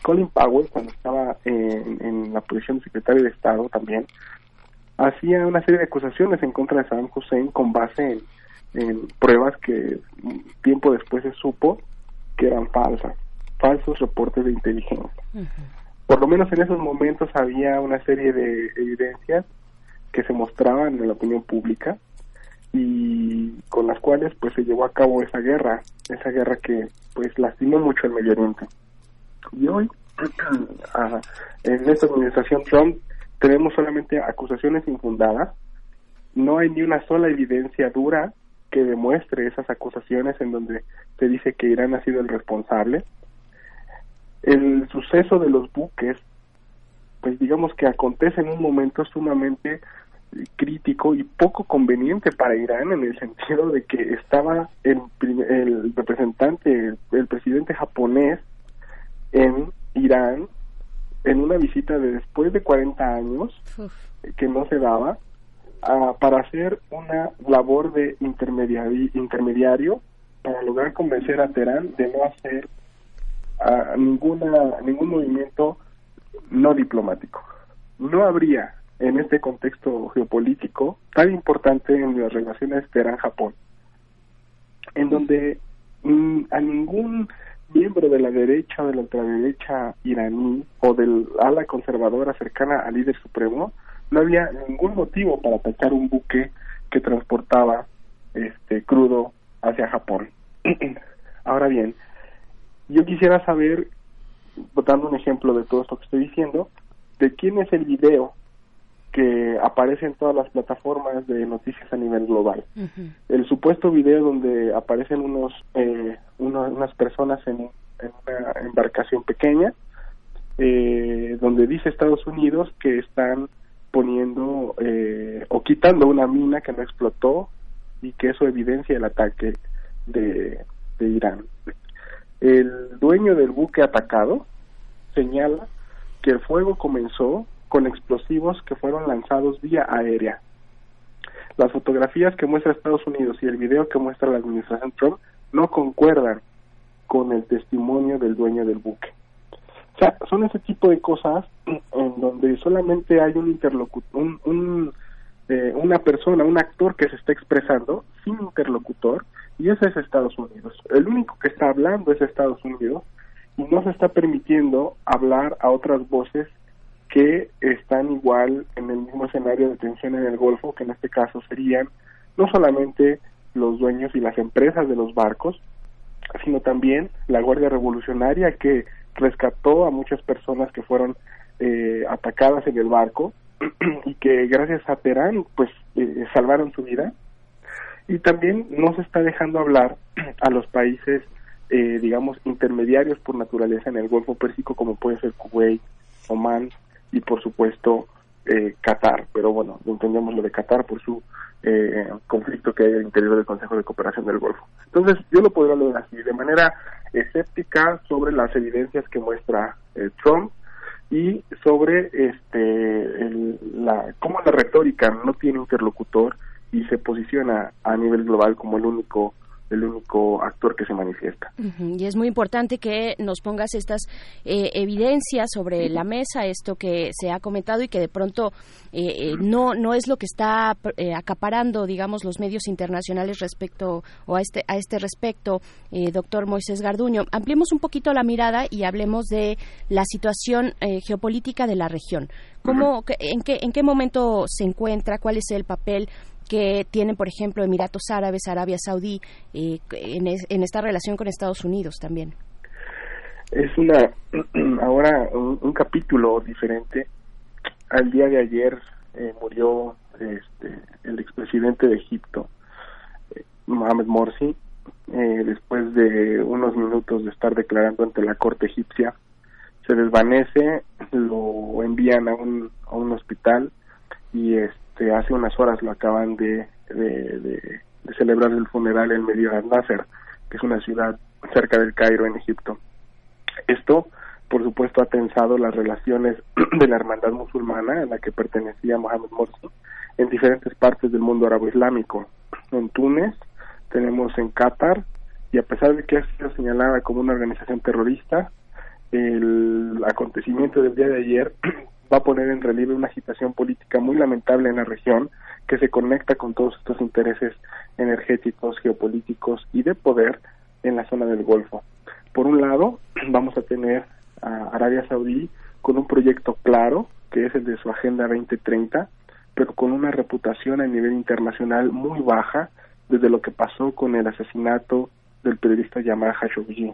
Colin Powell, cuando estaba en, en la posición de secretario de Estado también, hacía una serie de acusaciones en contra de Saddam Hussein con base en, en pruebas que tiempo después se supo que eran falsas, falsos reportes de inteligencia. Por lo menos en esos momentos había una serie de evidencias que se mostraban en la opinión pública y con las cuales pues se llevó a cabo esa guerra, esa guerra que pues lastimó mucho el Medio Oriente. Y hoy, en esta administración Trump, tenemos solamente acusaciones infundadas. No hay ni una sola evidencia dura que demuestre esas acusaciones en donde se dice que Irán ha sido el responsable. El suceso de los buques, pues digamos que acontece en un momento sumamente crítico y poco conveniente para Irán en el sentido de que estaba el, el representante, el presidente japonés en Irán en una visita de después de 40 años que no se daba ah, para hacer una labor de intermediari- intermediario para lograr convencer a Teherán de no hacer ah, ninguna ningún movimiento no diplomático. No habría en este contexto geopolítico tan importante en las relaciones Teherán-Japón, en donde mm, a ningún miembro de la derecha o de la ultraderecha iraní o del ala conservadora cercana al líder supremo no había ningún motivo para atacar un buque que transportaba este crudo hacia Japón. Ahora bien, yo quisiera saber, dando un ejemplo de todo esto que estoy diciendo, de quién es el video que aparece en todas las plataformas de noticias a nivel global. El supuesto video donde aparecen unos, eh, unas personas en, en una embarcación pequeña, eh, donde dice Estados Unidos que están poniendo eh, o quitando una mina que no explotó y que eso evidencia el ataque de, de Irán. El dueño del buque atacado señala que el fuego comenzó con explosivos que fueron lanzados vía aérea. Las fotografías que muestra Estados Unidos y el video que muestra la administración Trump no concuerdan con el testimonio del dueño del buque. O sea, son ese tipo de cosas en donde solamente hay un interlocutor, un, un, eh, una persona, un actor que se está expresando sin interlocutor y ese es Estados Unidos. El único que está hablando es Estados Unidos y no se está permitiendo hablar a otras voces que están igual en el mismo escenario de tensión en el Golfo, que en este caso serían no solamente los dueños y las empresas de los barcos, sino también la Guardia Revolucionaria que rescató a muchas personas que fueron eh, atacadas en el barco y que gracias a Teherán pues eh, salvaron su vida. Y también no se está dejando hablar a los países eh, digamos intermediarios por naturaleza en el Golfo Pérsico como puede ser Kuwait, Oman y por supuesto eh, Qatar, pero bueno, entendemos lo de Qatar por su eh, conflicto que hay al interior del Consejo de Cooperación del Golfo. Entonces, yo lo podría leer así, de manera escéptica sobre las evidencias que muestra eh, Trump y sobre este el- la cómo la retórica no tiene interlocutor y se posiciona a nivel global como el único el único actor que se manifiesta. Y es muy importante que nos pongas estas eh, evidencias sobre la mesa, esto que se ha comentado y que de pronto eh, eh, no no es lo que está eh, acaparando, digamos, los medios internacionales respecto o a este a este respecto, doctor Moisés Garduño. Ampliemos un poquito la mirada y hablemos de la situación geopolítica de la región. ¿Cómo, en qué en qué momento se encuentra? ¿Cuál es el papel? Que tienen, por ejemplo, Emiratos Árabes, Arabia Saudí, eh, en, es- en esta relación con Estados Unidos también. es una ahora un, un capítulo diferente. Al día de ayer eh, murió este, el expresidente de Egipto, eh, Mohamed Morsi, eh, después de unos minutos de estar declarando ante la corte egipcia. Se desvanece, lo envían a un, a un hospital y este hace unas horas lo acaban de, de, de- celebrar el funeral en Medina Nasser, que es una ciudad cerca del Cairo en Egipto. Esto, por supuesto, ha tensado las relaciones de la hermandad musulmana a la que pertenecía Mohamed Morsi en diferentes partes del mundo árabe islámico. En Túnez, tenemos en Qatar, y a pesar de que ha sido señalada como una organización terrorista, el acontecimiento del día de ayer va a poner en relieve una agitación política muy lamentable en la región que se conecta con todos estos intereses energéticos, geopolíticos y de poder en la zona del Golfo. Por un lado, vamos a tener a Arabia Saudí con un proyecto claro, que es el de su Agenda 2030, pero con una reputación a nivel internacional muy baja desde lo que pasó con el asesinato del periodista Jamal Khashoggi.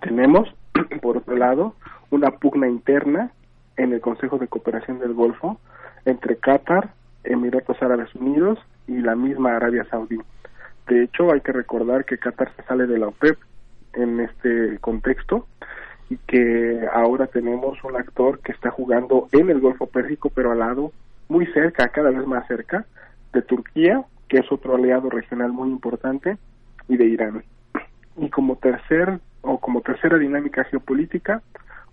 Tenemos, por otro lado, una pugna interna en el Consejo de Cooperación del Golfo entre Qatar, Emiratos Árabes Unidos y la misma Arabia Saudí. De hecho, hay que recordar que Qatar se sale de la OPEP en este contexto y que ahora tenemos un actor que está jugando en el Golfo Pérsico, pero al lado, muy cerca, cada vez más cerca, de Turquía, que es otro aliado regional muy importante, y de Irán. Y como tercer o como tercera dinámica geopolítica,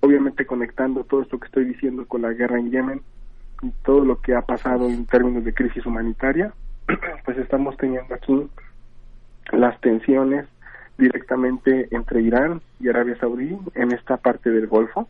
obviamente conectando todo esto que estoy diciendo con la guerra en Yemen y todo lo que ha pasado en términos de crisis humanitaria, pues estamos teniendo aquí las tensiones directamente entre Irán y Arabia Saudí en esta parte del Golfo,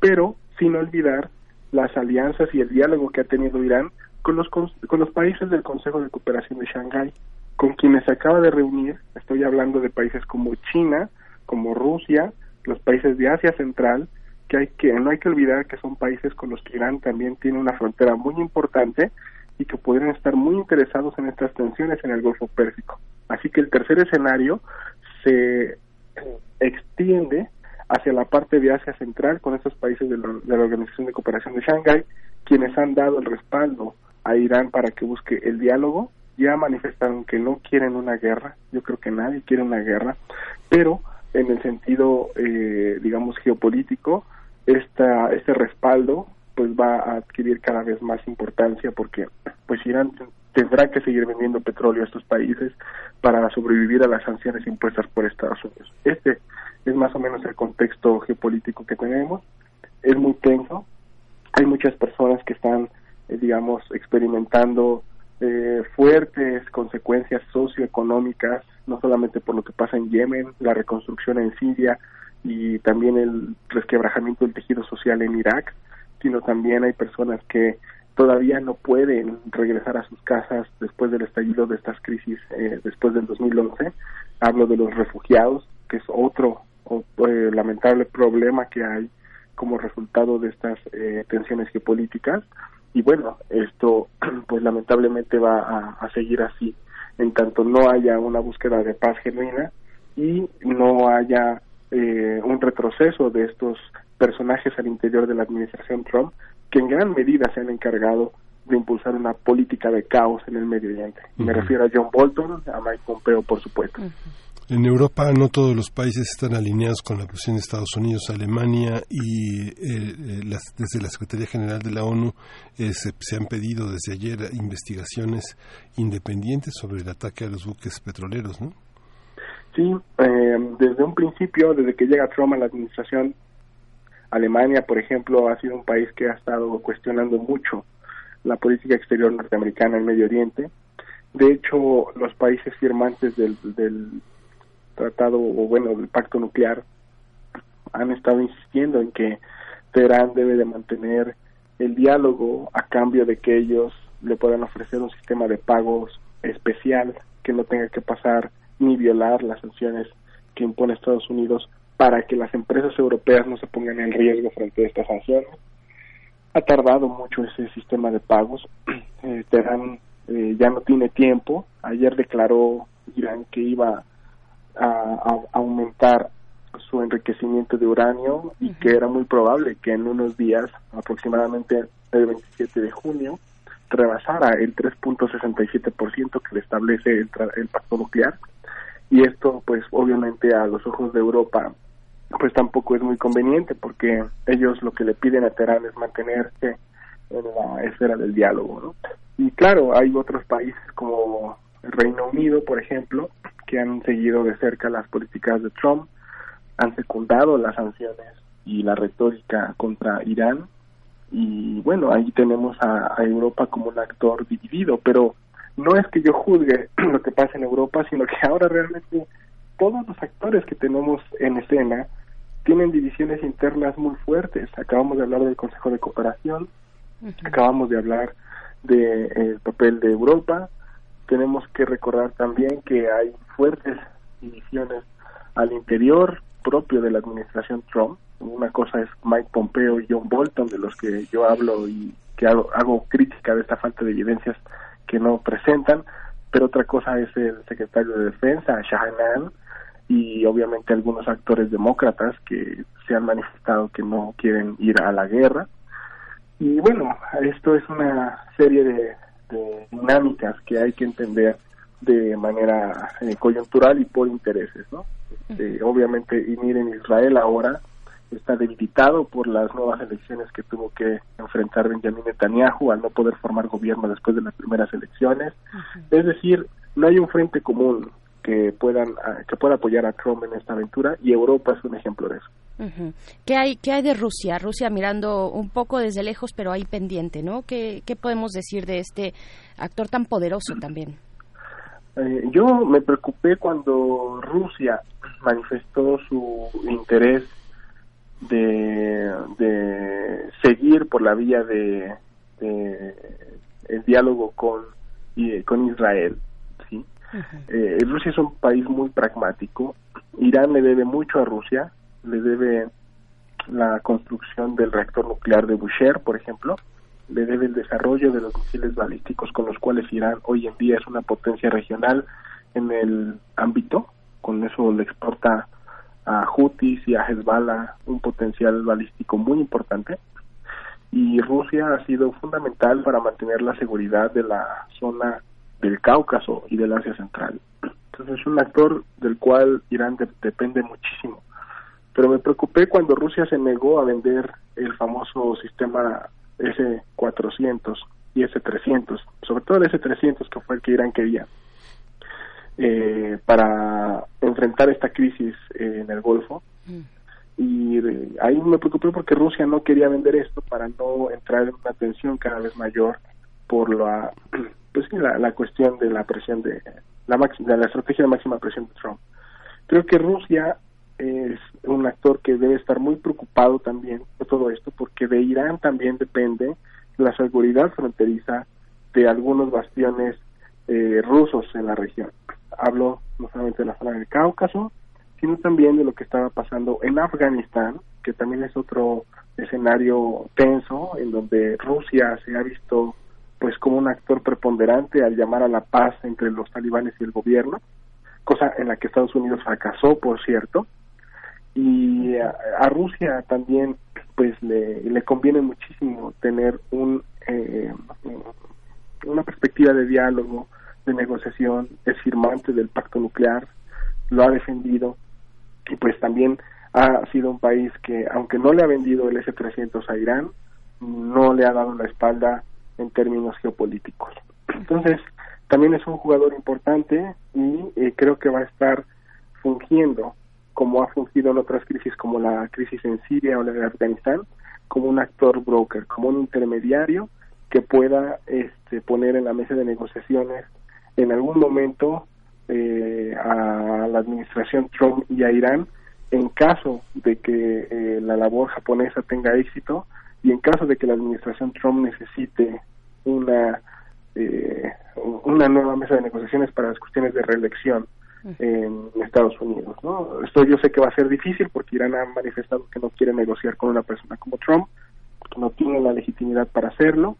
pero sin olvidar las alianzas y el diálogo que ha tenido Irán con los con los países del Consejo de Cooperación de Shanghái, con quienes acaba de reunir, estoy hablando de países como China, como Rusia, los países de Asia Central, que hay que no hay que olvidar que son países con los que Irán también tiene una frontera muy importante y que podrían estar muy interesados en estas tensiones en el Golfo Pérsico. Así que el tercer escenario se extiende hacia la parte de Asia Central con estos países de la, de la Organización de Cooperación de Shanghái quienes han dado el respaldo a Irán para que busque el diálogo ya manifestaron que no quieren una guerra, yo creo que nadie quiere una guerra, pero en el sentido, eh, digamos, geopolítico, esta, este respaldo pues va a adquirir cada vez más importancia porque pues Irán tendrá que seguir vendiendo petróleo a estos países para sobrevivir a las sanciones impuestas por Estados Unidos. Este es más o menos el contexto geopolítico que tenemos. Es muy tenso. Hay muchas personas que están, eh, digamos, experimentando eh, fuertes consecuencias socioeconómicas, no solamente por lo que pasa en Yemen, la reconstrucción en Siria y también el resquebrajamiento del tejido social en Irak, sino también hay personas que todavía no pueden regresar a sus casas después del estallido de estas crisis eh, después del 2011. Hablo de los refugiados, que es otro eh, lamentable problema que hay como resultado de estas eh, tensiones geopolíticas. Y bueno, esto pues lamentablemente va a, a seguir así en tanto no haya una búsqueda de paz genuina y no haya eh, un retroceso de estos personajes al interior de la administración Trump que en gran medida se han encargado de impulsar una política de caos en el Medio Oriente. Me refiero a John Bolton, a Mike Pompeo, por supuesto. En Europa no todos los países están alineados con la posición de Estados Unidos, Alemania y eh, eh, las- desde la Secretaría General de la ONU eh, se, se han pedido desde ayer investigaciones independientes sobre el ataque a los buques petroleros, ¿no? Sí, eh, desde un principio, desde que llega Trump a la administración, Alemania, por ejemplo, ha sido un país que ha estado cuestionando mucho la política exterior norteamericana en Medio Oriente. De hecho, los países firmantes del, del tratado, o bueno, del pacto nuclear, han estado insistiendo en que Teherán debe de mantener el diálogo a cambio de que ellos le puedan ofrecer un sistema de pagos especial que no tenga que pasar ni violar las sanciones que impone Estados Unidos para que las empresas europeas no se pongan en riesgo frente a estas sanciones. Ha tardado mucho ese sistema de pagos. Eh, Teherán eh, ya no tiene tiempo. Ayer declaró Irán que iba a, a aumentar su enriquecimiento de uranio y que era muy probable que en unos días, aproximadamente el 27 de junio, rebasara el 3.67% que le establece el, tra- el pacto nuclear. Y esto, pues obviamente a los ojos de Europa, pues tampoco es muy conveniente porque ellos lo que le piden a Teherán es mantenerse en la esfera del diálogo, ¿no? Y claro, hay otros países como el Reino Unido, por ejemplo, que han seguido de cerca las políticas de Trump, han secundado las sanciones y la retórica contra Irán y bueno, ahí tenemos a, a Europa como un actor dividido, pero no es que yo juzgue lo que pasa en Europa, sino que ahora realmente todos los actores que tenemos en escena tienen divisiones internas muy fuertes. Acabamos de hablar del Consejo de Cooperación, acabamos de hablar del papel de Europa. Tenemos que recordar también que hay fuertes divisiones al interior propio de la administración Trump. Una cosa es Mike Pompeo y John Bolton, de los que yo hablo y que hago, hago crítica de esta falta de evidencias que no presentan, pero otra cosa es el secretario de Defensa, Shahnan, y obviamente algunos actores demócratas que se han manifestado que no quieren ir a la guerra. Y bueno, esto es una serie de, de dinámicas que hay que entender de manera eh, coyuntural y por intereses, ¿no? Eh, obviamente, y miren, Israel ahora está debilitado por las nuevas elecciones que tuvo que enfrentar Benjamin Netanyahu al no poder formar gobierno después de las primeras elecciones. Es decir, no hay un frente común que puedan ah, que pueda apoyar a Trump en esta aventura y Europa es un ejemplo de eso. ¿Qué hay, ¿Qué hay de Rusia? Rusia mirando un poco desde lejos, pero ahí pendiente, ¿no? ¿Qué, qué podemos decir de este actor tan poderoso también? Eh, yo me preocupé cuando Rusia manifestó su interés de, de seguir por la vía de, de el diálogo con y, con Israel sí Eh, Rusia es un país muy pragmático. Irán le debe mucho a Rusia le debe la construcción del reactor nuclear de Bushehr por ejemplo le debe el desarrollo de los misiles balísticos con los cuales Irán hoy en día es una potencia regional en el ámbito con eso le exporta a Houthis y a Hezbollah un potencial balístico muy importante y Rusia ha sido fundamental para mantener la seguridad de la zona del Cáucaso y del Asia Central. Entonces es un actor del cual Irán de- depende muchísimo. Pero me preocupé cuando Rusia se negó a vender el famoso sistema S-400 y S-300, sobre todo el S-300 que fue el que Irán quería, eh, para enfrentar esta crisis eh, en el Golfo. Y eh, ahí me preocupé porque Rusia no quería vender esto para no entrar en una tensión cada vez mayor por la pues la, la cuestión de la presión de la máxima, de la estrategia de máxima presión de Trump. Creo que Rusia es un actor que debe estar muy preocupado también de todo esto porque de Irán también depende la seguridad fronteriza de algunos bastiones eh, rusos en la región. Hablo no solamente de la zona del Cáucaso, sino también de lo que estaba pasando en Afganistán, que también es otro escenario tenso en donde Rusia se ha visto pues como un actor preponderante al llamar a la paz entre los talibanes y el gobierno, cosa en la que Estados Unidos fracasó, por cierto, y a, Rusia también pues le, le conviene muchísimo tener un eh, una perspectiva de diálogo, de negociación, es firmante del pacto nuclear, lo ha defendido y pues también ha sido un país que aunque no le ha vendido el S-300 a Irán, no le ha dado la espalda en términos geopolíticos. Entonces, también es un jugador importante y eh, creo que va a estar fungiendo como ha fungido en otras crisis como la crisis en Siria o la de Afganistán, como un actor broker, como un intermediario que pueda este, poner en la mesa de negociaciones en algún momento eh, a la administración Trump y a Irán en caso de que eh, la labor japonesa tenga éxito y en caso de que la administración Trump necesite una eh, una nueva mesa de negociaciones para las cuestiones de reelección en Estados Unidos. ¿no? Esto yo sé que va a ser difícil porque Irán ha manifestado que no quiere negociar con una persona como Trump, porque no tiene la legitimidad para hacerlo.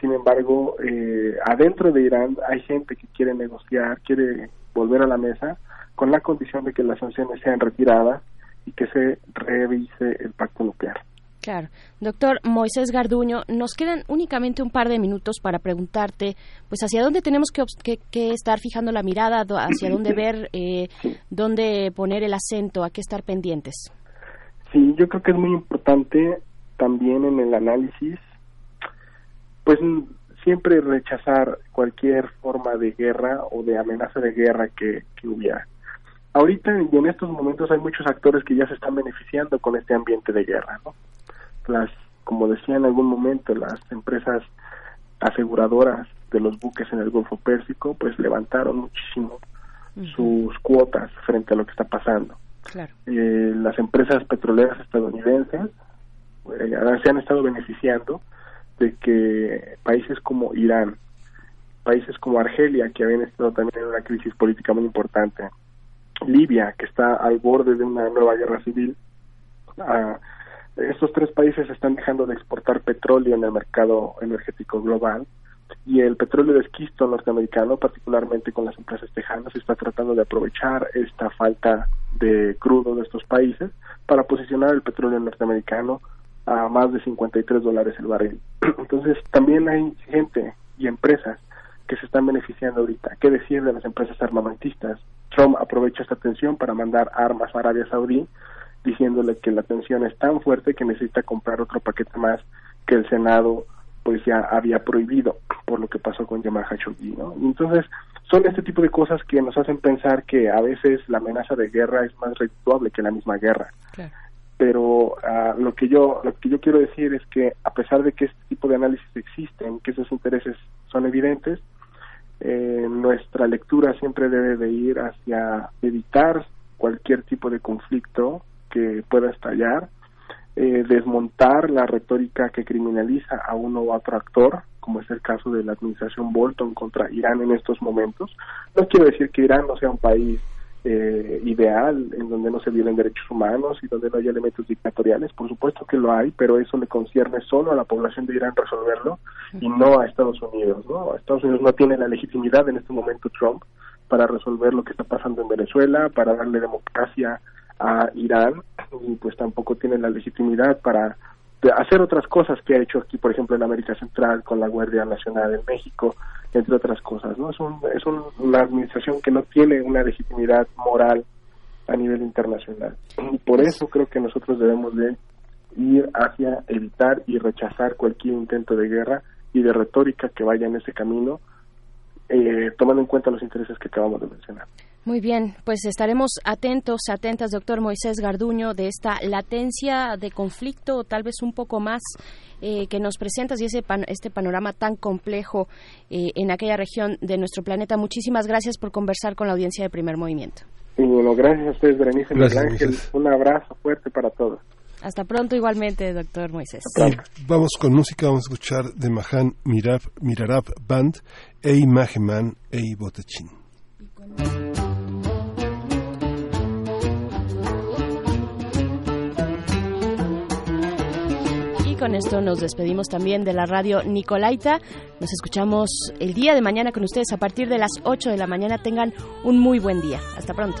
Sin embargo, eh, adentro de Irán hay gente que quiere negociar, quiere volver a la mesa con la condición de que las sanciones sean retiradas y que se revise el pacto nuclear. Claro. Doctor Moisés Garduño, nos quedan únicamente un par de minutos para preguntarte, pues, hacia dónde tenemos que, que- que estar fijando la mirada, hacia dónde ver, eh, dónde poner el acento, a qué estar pendientes. Sí, yo creo que es muy importante también en el análisis, pues siempre rechazar cualquier forma de guerra o de amenaza de guerra que, que hubiera. Ahorita y en estos momentos hay muchos actores que ya se están beneficiando con este ambiente de guerra, ¿no? Las, como decía en algún momento, las empresas aseguradoras de los buques en el Golfo Pérsico, pues levantaron muchísimo sus cuotas frente a lo que está pasando Claro. eh, las empresas petroleras estadounidenses eh, se han estado beneficiando de que países como Irán, países como Argelia, que habían estado también en una crisis política muy importante, Libia, que está al borde de una nueva guerra civil, ah, estos tres países están dejando de exportar petróleo en el mercado energético global y el petróleo de esquisto norteamericano, particularmente con las empresas tejanas, está tratando de aprovechar esta falta de crudo de estos países para posicionar el petróleo norteamericano a más de 53 dólares el barril. Entonces, también hay gente y empresas que se están beneficiando ahorita. ¿Qué decir de las empresas armamentistas? Trump aprovecha esta tensión para mandar armas a Arabia Saudí, diciéndole que la tensión es tan fuerte que necesita comprar otro paquete más que el Senado pues ya había prohibido por lo que pasó con Jamal Khashoggi, ¿no? Entonces, son este tipo de cosas que nos hacen pensar que a veces la amenaza de guerra es más redituable que la misma guerra. Pero ah, lo que yo lo que yo quiero decir es que a pesar de que este tipo de análisis existen, que esos intereses son evidentes, eh, nuestra lectura siempre debe de ir hacia evitar cualquier tipo de conflicto que pueda estallar, eh, desmontar la retórica que criminaliza a uno u otro actor, como es el caso de la administración Bolton contra Irán en estos momentos. No quiero decir que Irán no sea un país eh, ideal en donde no se violen derechos humanos y donde no haya elementos dictatoriales, por supuesto que lo hay, pero eso le concierne solo a la población de Irán resolverlo y no a Estados Unidos, ¿no? Estados Unidos no tiene la legitimidad en este momento Trump para resolver lo que está pasando en Venezuela, para darle democracia a Irán y pues tampoco tiene la legitimidad para de hacer otras cosas que ha hecho aquí, por ejemplo, en América Central con la Guardia Nacional en México, entre otras cosas, ¿no? Es, un, es un- una administración que no tiene una legitimidad moral a nivel internacional. Y por eso creo que nosotros debemos de ir hacia evitar y rechazar cualquier intento de guerra y de retórica que vaya en ese camino, eh, tomando en cuenta los intereses que acabamos de mencionar. Muy bien, pues estaremos atentos, atentas, doctor Moisés Garduño, de esta latencia de conflicto, tal vez un poco más, eh, que nos presentas y ese pan- este panorama tan complejo eh, en aquella región de nuestro planeta. Muchísimas gracias por conversar con la audiencia de Primer Movimiento. Y bueno, gracias a ustedes, Berenice Gracias, Ángel. Moisés. Un abrazo fuerte para todos. Hasta pronto igualmente, doctor Moisés. Y vamos con música, vamos a escuchar de Mahan Mirab, Mirarab Band, Ei Maheman, Ei Botechin. Con esto nos despedimos también de la radio Nicolaita. Nos escuchamos el día de mañana con ustedes a partir de las 8 de la mañana. Tengan un muy buen día. Hasta pronto.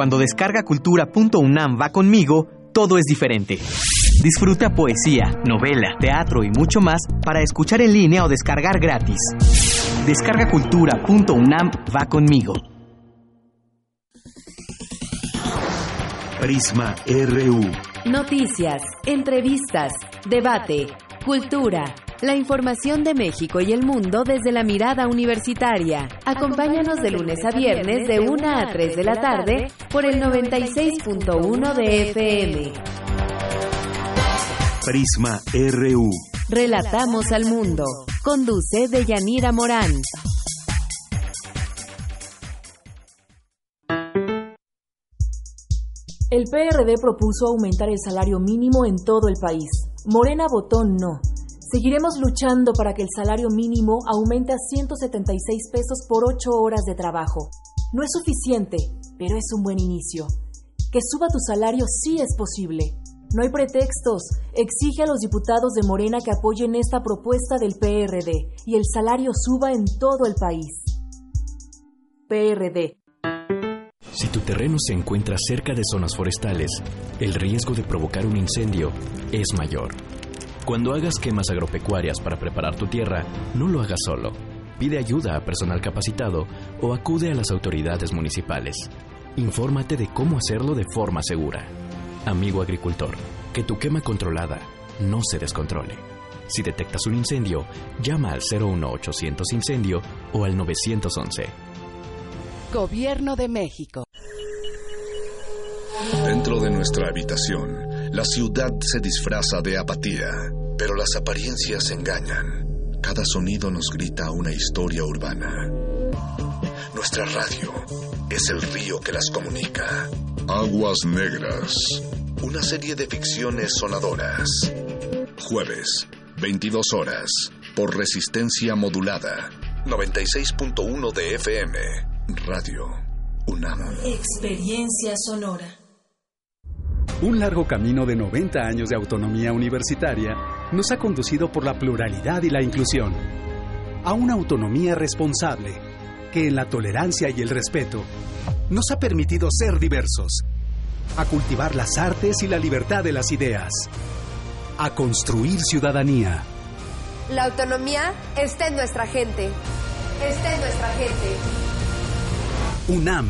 Cuando descarga cultura.unam va conmigo, todo es diferente. Disfruta poesía, novela, teatro y mucho más para escuchar en línea o descargar gratis. Descarga cultura.unam va conmigo. Prisma RU. Noticias, entrevistas, debate, cultura. La información de México y el mundo desde la mirada universitaria. Acompáñanos de lunes a viernes de 1 a 3 de la tarde por el 96.1 de FM. Prisma RU. Relatamos al mundo. Conduce Deyanira Morán. El PRD propuso aumentar el salario mínimo en todo el país. Morena votó no. Seguiremos luchando para que el salario mínimo aumente a 176 pesos por 8 horas de trabajo. No es suficiente, pero es un buen inicio. Que suba tu salario sí es posible. No hay pretextos. Exige a los diputados de Morena que apoyen esta propuesta del PRD y el salario suba en todo el país. PRD. Si tu terreno se encuentra cerca de zonas forestales, el riesgo de provocar un incendio es mayor. Cuando hagas quemas agropecuarias para preparar tu tierra, no lo hagas solo. Pide ayuda a personal capacitado o acude a las autoridades municipales. Infórmate de cómo hacerlo de forma segura. Amigo agricultor, que tu quema controlada no se descontrole. Si detectas un incendio, llama al 01800 incendio o al 911. Gobierno de México. Dentro de nuestra habitación, la ciudad se disfraza de apatía, pero las apariencias engañan. Cada sonido nos grita una historia urbana. Nuestra radio es el río que las comunica. Aguas Negras. Una serie de ficciones sonadoras. Jueves, 22 horas, por resistencia modulada. 96.1 de FM. Radio UNAM. Experiencia sonora. Un largo camino de 90 años de autonomía universitaria nos ha conducido por la pluralidad y la inclusión a una autonomía responsable que en la tolerancia y el respeto nos ha permitido ser diversos, a cultivar las artes y la libertad de las ideas, a construir ciudadanía. La autonomía está en nuestra gente. Está en nuestra gente. UNAM,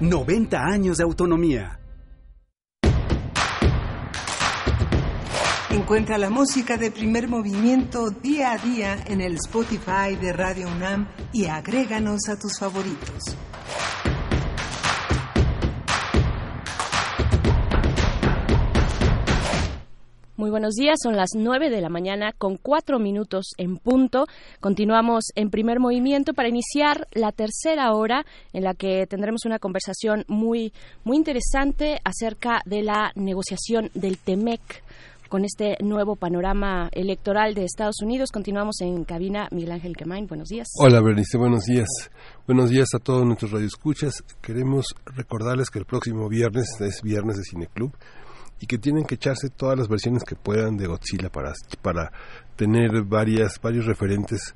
90 años de autonomía. Encuentra la música de primer movimiento día a día en el Spotify de Radio UNAM y agréganos a tus favoritos. Muy buenos días, son las 9 de la mañana con cuatro minutos en punto. Continuamos en primer movimiento para iniciar la tercera hora en la que tendremos una conversación muy, muy interesante acerca de la negociación del TEMEC con este nuevo panorama electoral de Estados Unidos. Continuamos en cabina. Miguel Ángel Quemain, buenos días. Hola, Bernice, buenos días. Buenos días a todos nuestros radioescuchas. Queremos recordarles que el próximo viernes es viernes de Cineclub y que tienen que echarse todas las versiones que puedan de Godzilla para, para tener varias, varios referentes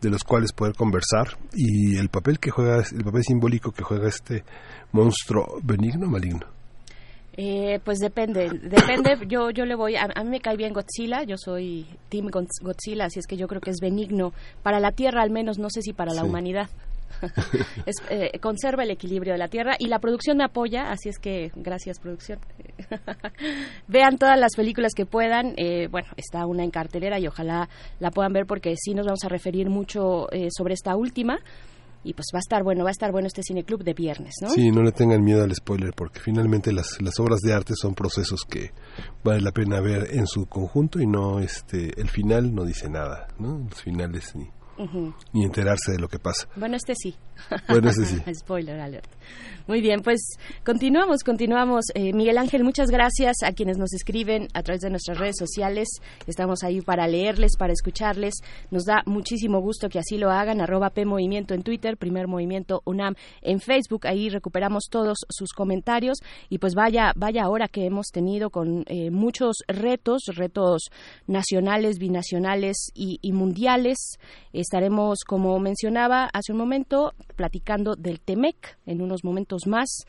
de los cuales poder conversar y el papel que juega, el papel simbólico que juega este monstruo benigno maligno. Eh, pues depende, depende. Yo yo le voy. A, a, mí me cae bien Godzilla. Yo soy Team Godzilla, así es que yo creo que es benigno para la Tierra, al menos. No sé si para la Sí. humanidad. es, eh, conserva el equilibrio de la Tierra y la producción me apoya, así es que gracias producción. Vean todas las películas que puedan. Eh, bueno, está una en cartelera y ojalá la puedan ver porque sí nos vamos a referir mucho eh, sobre esta última. Y pues va a estar bueno, va a estar bueno este cineclub de viernes, ¿no? Sí, no le tengan miedo al spoiler porque finalmente las, las obras de arte son procesos que vale la pena ver en su conjunto y no este el final no dice nada, ¿no? Los finales ni Ni enterarse de lo que pasa. Bueno, este sí. Bueno, este sí. Spoiler alert. Muy bien, pues continuamos, continuamos. Eh, Miguel Ángel, muchas gracias a quienes nos escriben a través de nuestras redes sociales. Estamos ahí para leerles, para escucharles. Nos da muchísimo gusto que así lo hagan. Arroba P Movimiento en Twitter, Primer Movimiento UNAM en Facebook. Ahí recuperamos todos sus comentarios. Y pues vaya, vaya hora que hemos tenido con eh, muchos retos, retos nacionales, binacionales y, y mundiales. Estaremos, como mencionaba hace un momento, platicando del TEMEC en unos momentos más.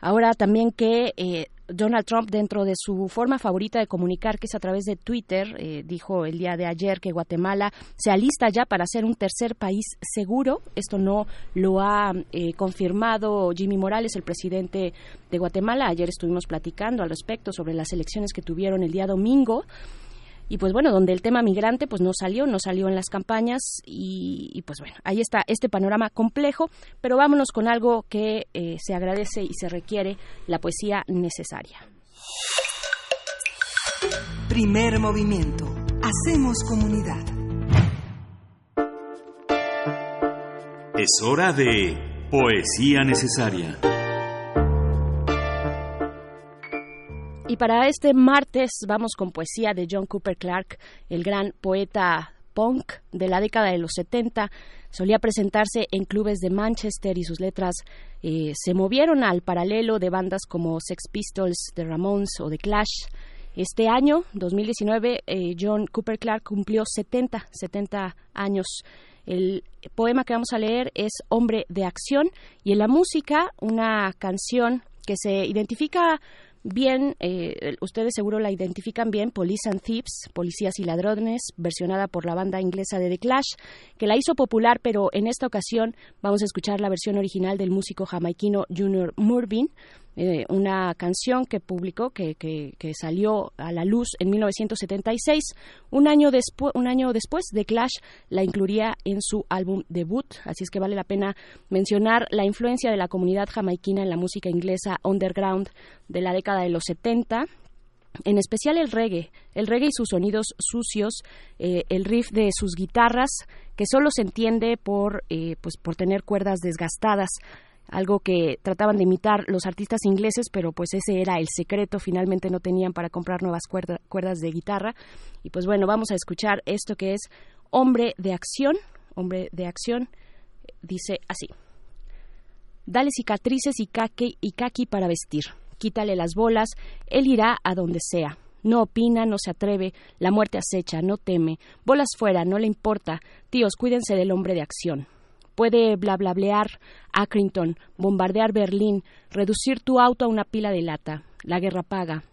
Ahora también que eh, Donald Trump, dentro de su forma favorita de comunicar, que es a través de Twitter, eh, dijo el día de ayer que Guatemala se alista ya para ser un tercer país seguro. Esto no lo ha eh, confirmado Jimmy Morales, el presidente de Guatemala. Ayer estuvimos platicando al respecto sobre las elecciones que tuvieron el día domingo y pues bueno, donde el tema migrante pues no salió, no salió en las campañas y, y pues bueno, ahí está este panorama complejo, pero vámonos con algo que eh, se agradece y se requiere, la poesía necesaria. Primer movimiento. Hacemos comunidad. Es hora de poesía necesaria. Y para este martes vamos con poesía de John Cooper Clarke, el gran poeta punk de la década de los 70. Solía presentarse en clubes de Manchester y sus letras eh, se movieron al paralelo de bandas como Sex Pistols, The Ramones o The Clash. Este año, 2019, eh, John Cooper Clarke cumplió 70, 70 años. El poema que vamos a leer es Hombre de Acción y en la música una canción que se identifica bien, eh, ustedes seguro la identifican bien, Police and Thieves, Policías y Ladrones, versionada por la banda inglesa de The Clash, que la hizo popular, pero en esta ocasión vamos a escuchar la versión original del músico jamaiquino Junior Murvin, eh, una canción que publicó, que, que, que, salió a la luz en 1976. Un año, después, un año después, The Clash la incluiría en su álbum debut, así es que vale la pena mencionar la influencia de la comunidad jamaiquina en la música inglesa underground de la década de los 70 en especial el reggae, el reggae y sus sonidos sucios, eh, el riff de sus guitarras, que solo se entiende por, eh, pues, por tener cuerdas desgastadas, algo que trataban de imitar los artistas ingleses, pero pues ese era el secreto, finalmente no tenían para comprar nuevas cuerdas de guitarra. Y pues bueno, vamos a escuchar esto que es Hombre de Acción, Hombre de Acción, dice así. Dale cicatrices y kaki, y kaki para vestir, quítale las bolas, él irá a donde sea. No opina, no se atreve, la muerte acecha, no teme, bolas fuera, no le importa, tíos, cuídense del hombre de acción puede blablear Accrington, bombardear Berlín, reducir tu auto a una pila de lata. La guerra paga.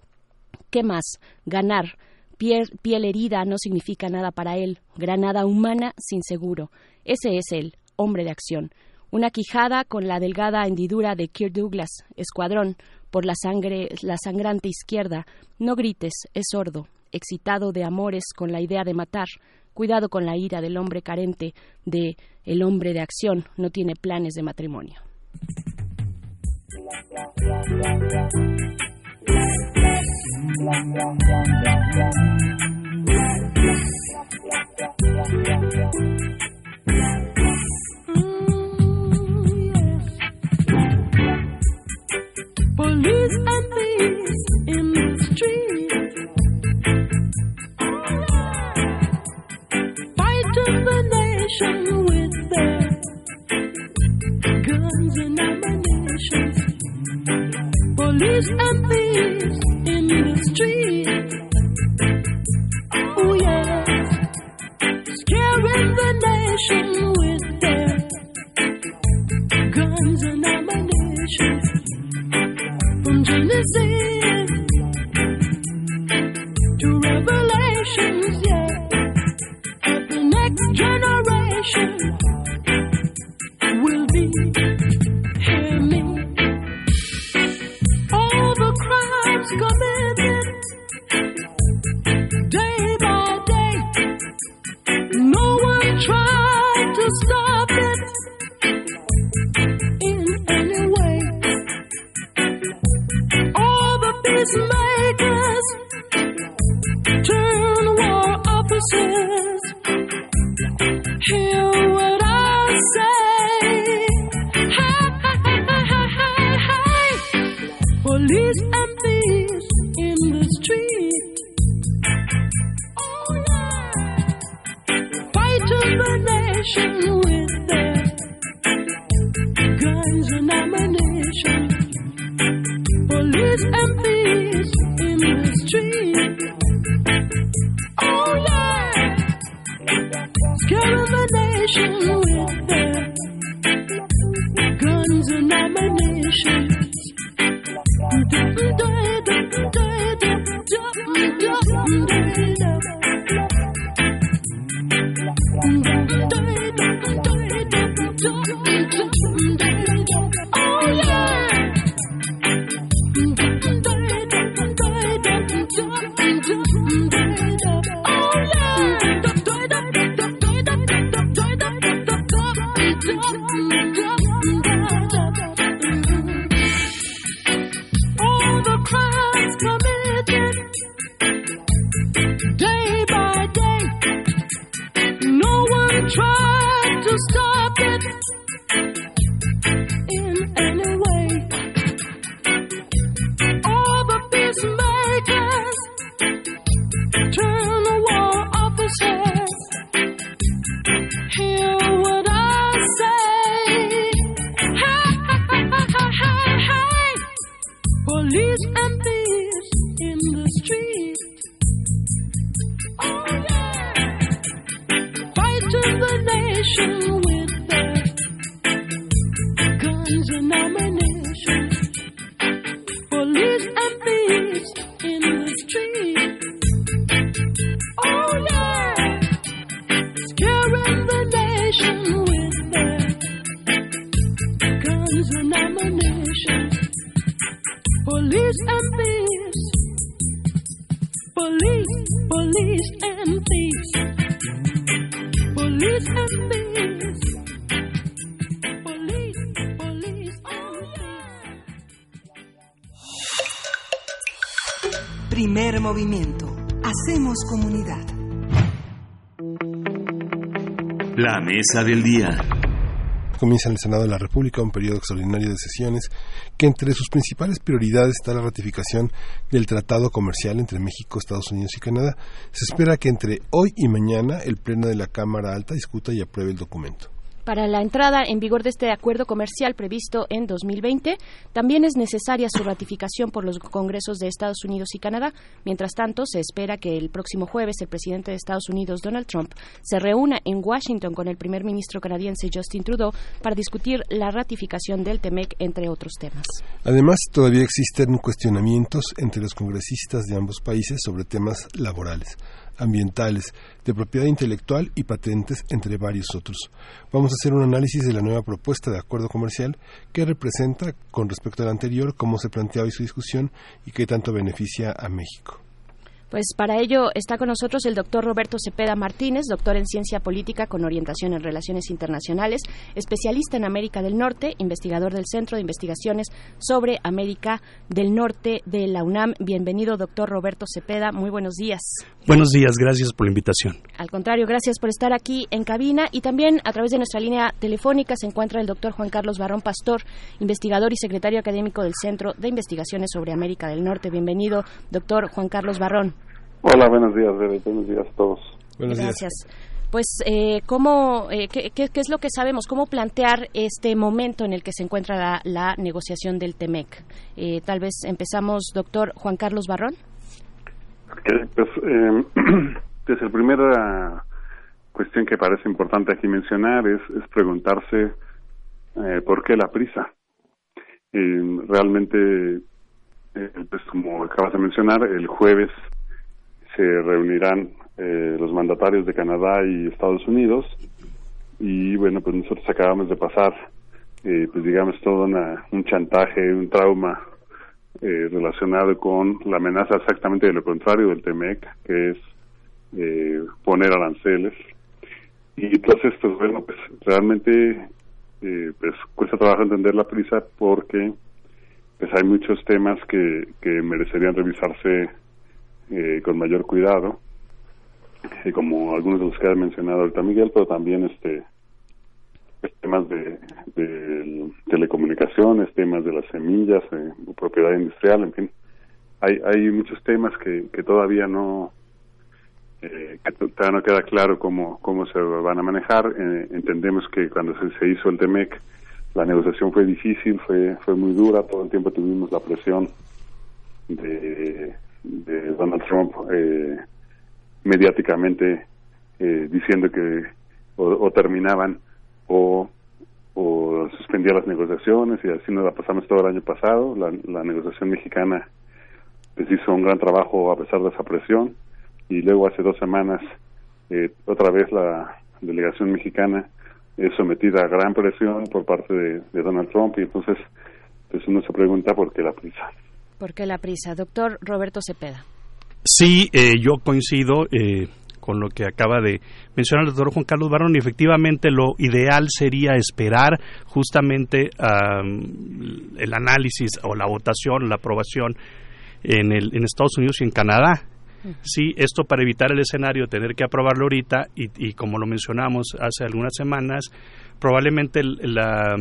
¿Qué más? Ganar. Piel, piel herida no significa nada para él. Granada humana sin seguro. Ese es el hombre de acción. Una quijada con la delgada hendidura de Kirk Douglas. Escuadrón. Por la sangre, la sangrante izquierda. No grites, es sordo. Excitado de amores con la idea de matar. Cuidado con la ira del hombre carente, de el hombre de acción, no tiene planes de matrimonio. Police and thieves in the street. the nation and ammunition. Police and thieves in the street. Oh yes, scaring the nation with their guns and ammunition. From Genesis to Revelations, yeah the next generation will be Comienza en el Senado de la República un periodo extraordinario de sesiones que entre sus principales prioridades está la ratificación del Tratado Comercial entre México, Estados Unidos y Canadá. Se espera que entre hoy y mañana el Pleno de la Cámara Alta discuta y apruebe el documento. Para la entrada en vigor de este acuerdo comercial previsto en 2020, también es necesaria su ratificación por los Congresos de Estados Unidos y Canadá. Mientras tanto, se espera que el próximo jueves el presidente de Estados Unidos, Donald Trump, se reúna en Washington con el primer ministro canadiense Justin Trudeau para discutir la ratificación del TEMEC, entre otros temas. Además, todavía existen cuestionamientos entre los congresistas de ambos países sobre temas laborales ambientales, de propiedad intelectual y patentes, entre varios otros. Vamos a hacer un análisis de la nueva propuesta de acuerdo comercial que representa, con respecto al anterior, cómo se plantea hoy su discusión y qué tanto beneficia a México. Pues para ello está con nosotros el doctor Roberto Cepeda Martínez, doctor en ciencia política con orientación en relaciones internacionales, especialista en América del Norte, investigador del Centro de Investigaciones sobre América del Norte de la UNAM. Bienvenido, doctor Roberto Cepeda. Muy buenos días. Buenos días, gracias por la invitación. Al contrario, gracias por estar aquí en cabina y también a través de nuestra línea telefónica se encuentra el doctor Juan Carlos Barrón Pastor, investigador y secretario académico del Centro de Investigaciones sobre América del Norte. Bienvenido, doctor Juan Carlos Barrón. Hola, buenos días, Bebe. Buenos días a todos. Gracias. Pues, eh, ¿cómo, eh, qué, qué, qué es lo que sabemos? ¿Cómo plantear este momento en el que se encuentra la, la negociación del TEMEC? Eh, tal vez empezamos, doctor Juan Carlos Barrón. Ok, pues, eh, pues la primera cuestión que parece importante aquí mencionar es, es preguntarse eh, por qué la prisa. Realmente, eh, pues como acabas de mencionar, el jueves se reunirán eh, los mandatarios de Canadá y Estados Unidos y bueno, pues nosotros acabamos de pasar, eh, pues digamos, todo una, un chantaje, un trauma eh, relacionado con la amenaza exactamente de lo contrario del TEMEC, que es eh, poner aranceles. Y entonces, pues bueno, pues realmente eh, pues cuesta trabajo entender la prisa porque pues hay muchos temas que, que merecerían revisarse eh, con mayor cuidado, eh, como algunos de los que ha mencionado ahorita Miguel, pero también este temas de, telecomunicaciones, temas de las semillas, eh, propiedad industrial, en fin. Hay, hay muchos temas que, todavía no eh, no queda claro cómo, cómo se van a manejar. Eh, entendemos que cuando se, hizo el TEMEC, la negociación fue difícil, fue, fue muy dura, todo el tiempo tuvimos la presión de, de Donald Trump eh, mediáticamente diciendo que o terminaban o, o suspendía las negociaciones y así nos la pasamos todo el año pasado. La, la negociación mexicana pues hizo un gran trabajo a pesar de esa presión y luego hace dos semanas eh, otra vez la delegación mexicana es sometida a gran presión por parte de, de Donald Trump y entonces pues uno se pregunta por qué la prisa. ¿Por qué la prisa? Doctor Roberto Cepeda. Sí, eh, yo coincido eh, con lo que acaba de mencionar el doctor Juan Carlos Barón y efectivamente lo ideal sería esperar justamente um, el análisis o la votación, la aprobación en, el, en Estados Unidos y en Canadá. Sí, esto para evitar el escenario de tener que aprobarlo ahorita y, y como lo mencionamos hace algunas semanas, probablemente la,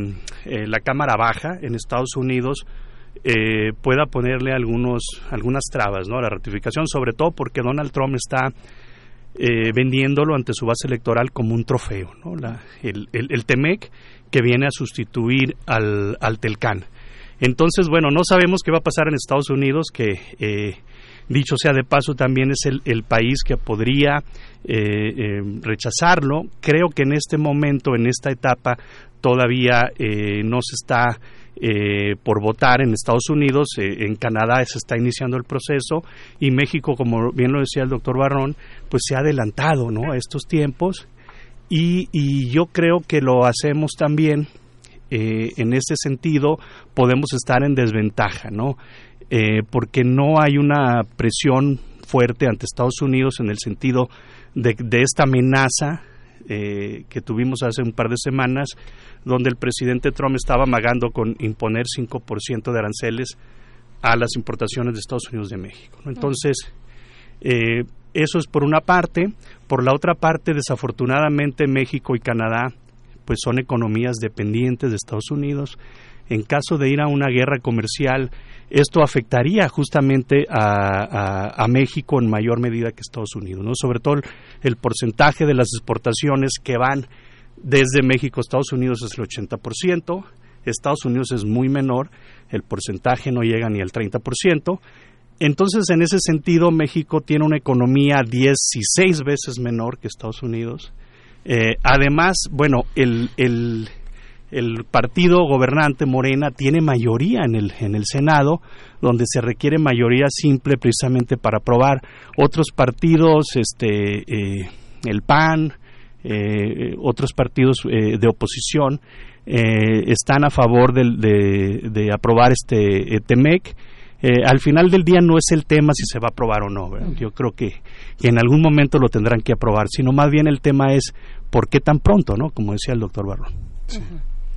eh, la Cámara Baja en Estados Unidos eh, pueda ponerle algunos, algunas trabas ¿no? a la ratificación, sobre todo porque Donald Trump está eh, vendiéndolo ante su base electoral como un trofeo, ¿no? La, el, el, el, TEMEC que viene a sustituir al, al TELCAN. Entonces, bueno, no sabemos qué va a pasar en Estados Unidos, que eh, dicho sea de paso también es el, país que podría eh, eh, rechazarlo. Creo que en este momento, en esta etapa, todavía eh, no se está eh, por votar en Estados Unidos, eh, en Canadá se está iniciando el proceso y México, como bien lo decía el doctor Barrón, pues se ha adelantado ¿no? a estos tiempos y, yo creo que lo hacemos también eh, en ese sentido podemos estar en desventaja, ¿no? eh, porque no hay una presión fuerte ante Estados Unidos en el sentido de, esta amenaza que tuvimos hace un par de semanas, donde el presidente Trump estaba amagando con imponer 5% de aranceles a las importaciones de Estados Unidos de México. Entonces, eh, eso es por una parte. Por la otra parte, desafortunadamente, México y Canadá pues son economías dependientes de Estados Unidos. En caso de ir a una guerra comercial, esto afectaría justamente a México en mayor medida que Estados Unidos, ¿no? Sobre todo el, el porcentaje de las exportaciones que van desde México Estados Unidos es el 80%, Estados Unidos es muy menor, el porcentaje no llega ni al 30%. Entonces, en ese sentido, México tiene una economía 16 veces menor que Estados Unidos. Eh, además, bueno, el, el, el partido gobernante Morena tiene mayoría en el, en el Senado, donde se requiere mayoría simple precisamente para aprobar. Otros partidos, este, eh, el PAN, eh, otros partidos eh, de oposición, eh, están a favor de, de aprobar este eh, TEMEC. Al final del día no es el tema si se va a aprobar o no. Yo creo que, que en algún momento lo tendrán que aprobar, sino más bien el tema es por qué tan pronto, ¿no? Como decía el doctor Barrón.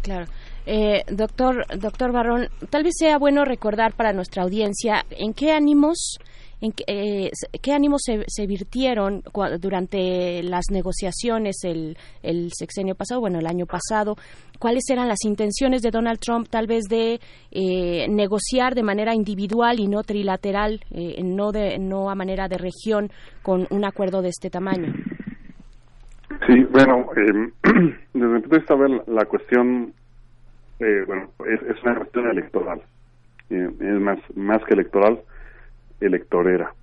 Claro. Eh, doctor, doctor Barrón, tal vez sea bueno recordar para nuestra audiencia en qué ánimos, en qué, eh, qué ánimos se, se virtieron durante las negociaciones el, el sexenio pasado, bueno, el año pasado, cuáles eran las intenciones de Donald Trump tal vez de eh, negociar de manera individual y no trilateral, eh, no, de, no a manera de región con un acuerdo de este tamaño. Sí, bueno, eh, desde mi punto de vista, ver, la, la cuestión, eh, bueno, es, es una cuestión electoral. Eh, es más, más que electoral, electorera.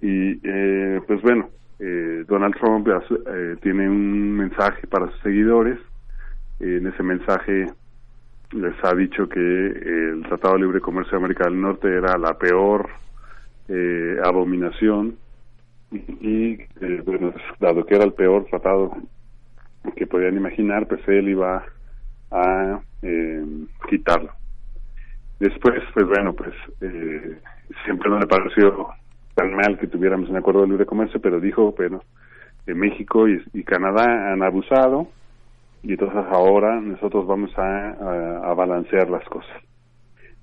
Y, eh, pues bueno, eh, Donald Trump eh, tiene un mensaje para sus seguidores. en ese mensaje les ha dicho que el Tratado de Libre Comercio de América del Norte era la peor eh, abominación y eh, bueno, dado que era el peor tratado que podían imaginar, pues él iba a eh, quitarlo. Después, pues bueno, pues eh, siempre no le pareció tan mal que tuviéramos un acuerdo de libre comercio, pero dijo, bueno, que México y, Canadá han abusado y entonces ahora nosotros vamos a, a, balancear las cosas.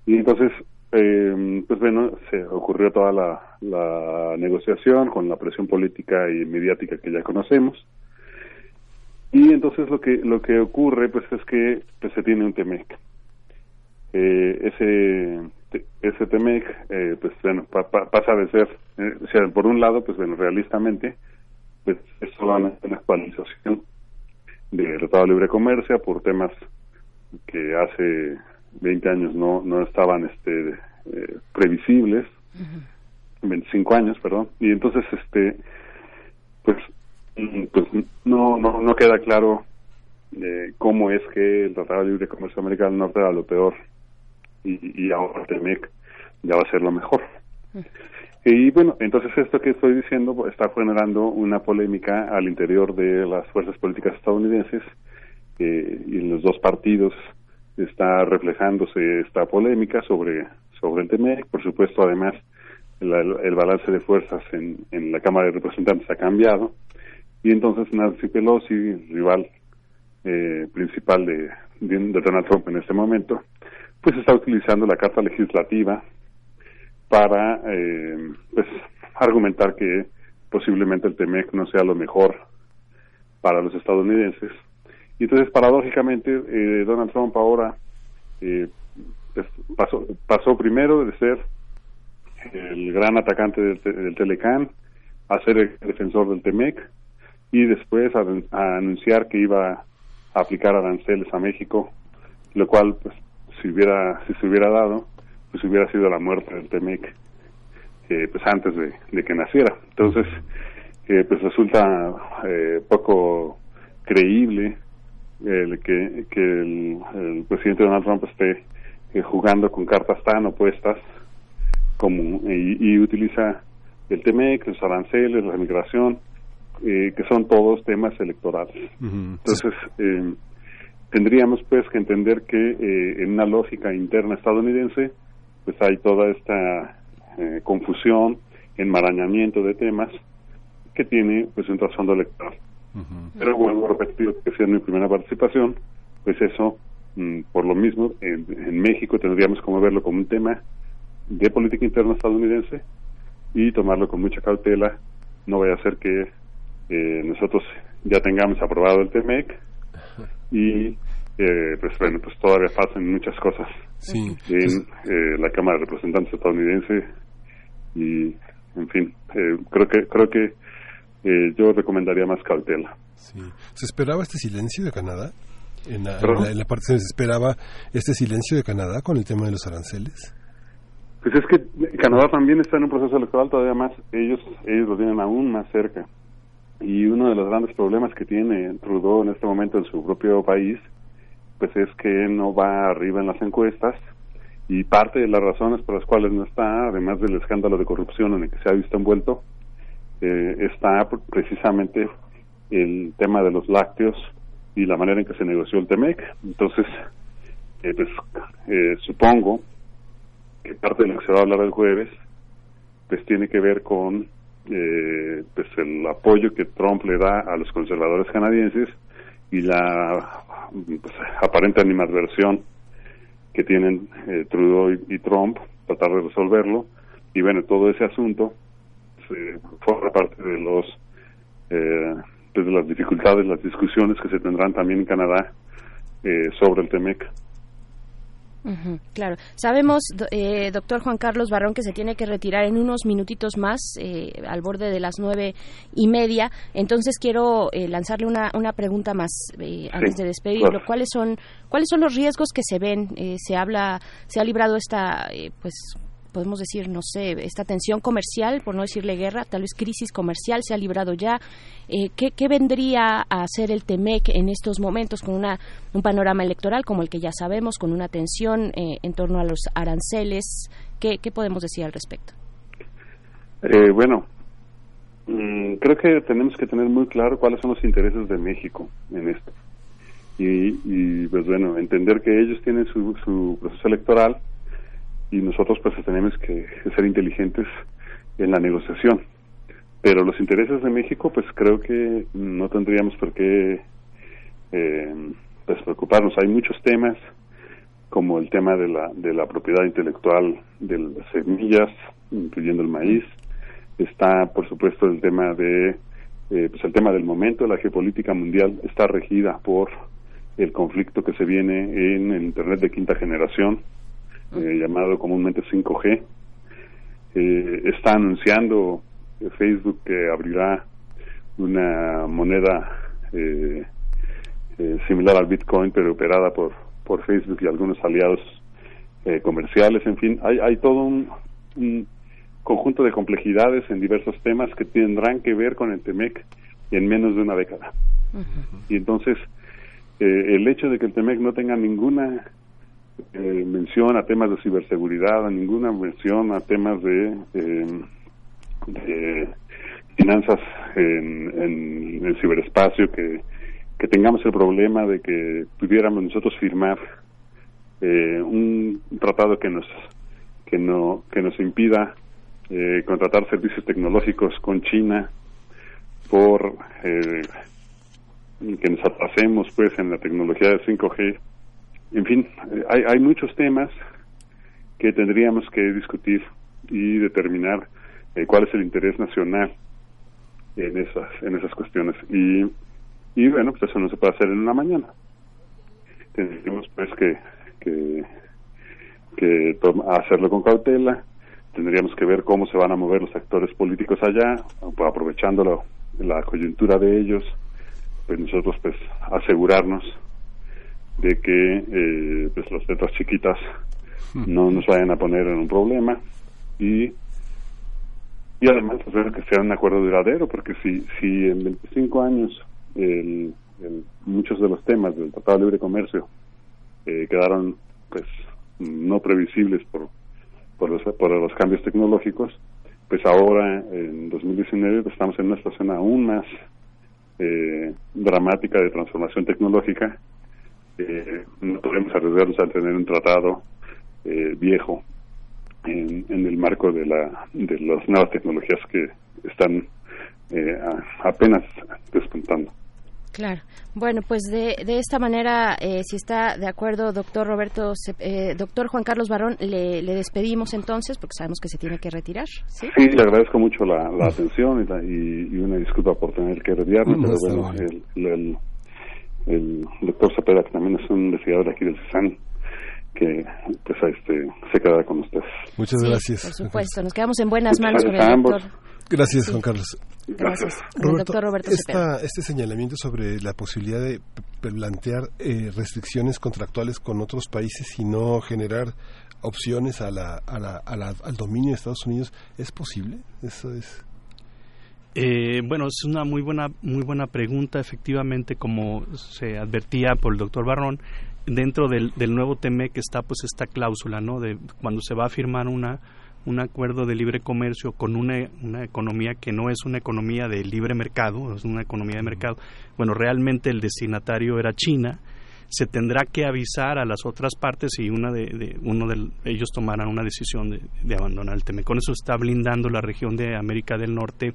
Y entonces, eh, pues bueno, se ocurrió toda la, negociación con la presión política y mediática que ya conocemos. Y entonces lo que lo que ocurre pues es que pues se tiene un TEMEC. Eh, ese ese TEMEC eh, pues bueno pa- pa- pasa de ser eh, o sea por un lado pues bueno realistamente pues es solamente una actualización del Tratado de Libre Comercio por temas que hace 20 años no no estaban este eh, previsibles. 25 años perdón. Y entonces este pues pues no no no queda claro eh, cómo es que el Tratado de Libre Comercio Americano del Norte era lo peor y, y ahora TEMEC ya va a ser lo mejor. Y bueno, entonces esto que estoy diciendo pues, está generando una polémica al interior de las fuerzas políticas estadounidenses eh, y en los dos partidos está reflejándose esta polémica sobre sobre el TEMEC. Por supuesto, además, el, el balance de fuerzas en, en la Cámara de Representantes ha cambiado. Y entonces Nancy Pelosi, rival eh, principal de, de, de Donald Trump en este momento, pues está utilizando la carta legislativa para eh, pues argumentar que posiblemente el TEMEC no sea lo mejor para los estadounidenses. Y entonces, paradójicamente, eh, Donald Trump ahora eh, pues, pasó, pasó primero de ser el gran atacante del, del Telecán a ser el defensor del TEMEC y después a, a anunciar que iba a aplicar aranceles a México, lo cual, pues, si hubiera si se hubiera dado, pues hubiera sido la muerte del TEMEC eh, pues antes de, de que naciera. Entonces, eh, pues resulta eh, poco creíble el que, que el, el presidente Donald Trump esté eh, jugando con cartas tan opuestas como y, y utiliza el TEMEC, los aranceles, la migración, eh, que son todos temas electorales. Entonces, eh, tendríamos pues que entender que eh, en una lógica interna estadounidense, pues hay toda esta eh, confusión, enmarañamiento de temas que tiene pues un trasfondo electoral. Pero vuelvo a repetir que sea mi primera participación, pues eso, mm, por lo mismo, en, en México tendríamos como verlo como un tema de política interna estadounidense y tomarlo con mucha cautela. No vaya a ser que eh, nosotros ya tengamos aprobado el TEMEC y eh, pues bueno, pues todavía pasan muchas cosas Sí. en eh, la Cámara de Representantes estadounidense y en fin, eh, creo que creo que eh, yo recomendaría más cautela. Sí. ¿Se esperaba este silencio de Canadá? En la, en en la parte se esperaba este silencio de Canadá con el tema de los aranceles. Pues es que Canadá también está en un proceso electoral todavía más, ellos ellos lo tienen aún más cerca. Y uno de los grandes problemas que tiene Trudeau en este momento en su propio país, pues es que no va arriba en las encuestas y parte de las razones por las cuales no está, además del escándalo de corrupción en el que se ha visto envuelto, eh, está pr- precisamente el tema de los lácteos y la manera en que se negoció el TEMEC. Entonces, eh, pues eh, supongo que parte de lo que se va a hablar el jueves pues tiene que ver con eh, pues el apoyo que Trump le da a los conservadores canadienses y la pues, aparente animadversión que tienen eh, Trudeau y, y Trump tratar de resolverlo. Y bueno todo ese asunto se forma parte de los eh, pues, de las dificultades las discusiones que se tendrán también en Canadá eh, sobre el TEMEC Claro. Sabemos, eh, doctor Juan Carlos Barrón, que se tiene que retirar en unos minutitos más, eh, al borde de las nueve y media. Entonces quiero eh, lanzarle una, una pregunta más eh, antes de despedirlo. claro. ¿Cuáles son cuáles son los riesgos que se ven? Eh, se habla, se ha librado esta, eh, pues podemos decir, no sé, esta tensión comercial, por no decirle guerra, tal vez crisis comercial se ha librado ya. Eh, ¿qué, qué vendría a hacer el TEMEC en estos momentos con una, un panorama electoral como el que ya sabemos, con una tensión eh, en torno a los aranceles? ¿Qué, qué podemos decir al respecto? Eh, bueno, mm, creo que tenemos que tener muy claro cuáles son los intereses de México en esto. Y, y, pues bueno, entender que ellos tienen su, su proceso electoral y nosotros pues tenemos que, ser inteligentes en la negociación. Pero los intereses de México pues creo que no tendríamos por qué eh, pues, preocuparnos. Hay muchos temas como el tema de la, de la propiedad intelectual de las semillas, incluyendo el maíz. Está, por supuesto, el tema de, eh, pues el tema del momento. La geopolítica mundial está regida por el conflicto que se viene en el Internet de quinta generación, eh, llamado comúnmente 5G. Eh, está anunciando Facebook que abrirá una moneda eh, eh, similar al Bitcoin, pero operada por, por Facebook y algunos aliados eh, comerciales. En fin, hay, hay todo un, un conjunto de complejidades en diversos temas que tendrán que ver con el TEMEC en menos de una década. Y entonces, eh, el hecho de que el TEMEC no tenga ninguna eh, mención a temas de ciberseguridad, a ninguna mención a temas de, eh, finanzas en, en el ciberespacio, que, que tengamos el problema de que pudiéramos nosotros firmar eh, un tratado que nos que no que nos impida eh, contratar servicios tecnológicos con China por eh, que nos atrasemos pues en la tecnología de 5G en fin eh, hay, hay muchos temas que tendríamos que discutir y determinar eh, cuál es el interés nacional en esas en esas cuestiones. Y y bueno pues eso no se puede hacer en una mañana. Tendríamos pues que que, que hacerlo con cautela. Tendríamos que ver cómo se van a mover los actores políticos allá aprovechando la coyuntura de ellos. Pues nosotros pues asegurarnos de que eh, pues las letras chiquitas no nos vayan a poner en un problema y y además pues, ver que sea un acuerdo duradero porque si si en 25 años el- el- muchos de los temas del Tratado de Libre Comercio eh, quedaron pues no previsibles por por los, por los cambios tecnológicos pues ahora en 2019 pues, estamos en una situación aún más eh, dramática de transformación tecnológica eh, no podemos arriesgarnos a tener un tratado eh, viejo en, en el marco de, la, de las nuevas tecnologías que están eh, a- apenas despuntando. Claro. Bueno, pues de, de esta manera, eh, si está de acuerdo, doctor Roberto, eh, doctor Juan Carlos Barón, le, le despedimos entonces porque sabemos que se tiene que retirar. Sí. Sí, le agradezco mucho la, la atención y, la- y- y una disculpa por tener que No, pero bueno, el, el doctor Cepeda, que también es un investigador aquí del CISAN, que pues este, se quedará con ustedes. Muchas Sí, gracias. Por supuesto, nos quedamos en buenas Muchas manos con el gracias a ambos. doctor. Gracias, Sí. Juan Carlos. Gracias. Roberto, doctor Roberto esta- este señalamiento sobre la posibilidad de plantear eh, restricciones contractuales con otros países y no generar opciones a la, a la- a la- al dominio de Estados Unidos, ¿es posible? Eso es. Eh, bueno, es una muy buena, muy buena pregunta. Efectivamente, como se advertía por el doctor Barrón, dentro del, del nuevo TMEC está pues esta cláusula, ¿no? De cuando se va a firmar una un acuerdo de libre comercio con una, una economía que no es una economía de libre mercado, es una economía de mercado. Bueno, realmente el destinatario era China. Se tendrá que avisar a las otras partes y una de, de- uno de ellos tomarán una decisión de, de abandonar el TMEC. Con eso está blindando la región de América del Norte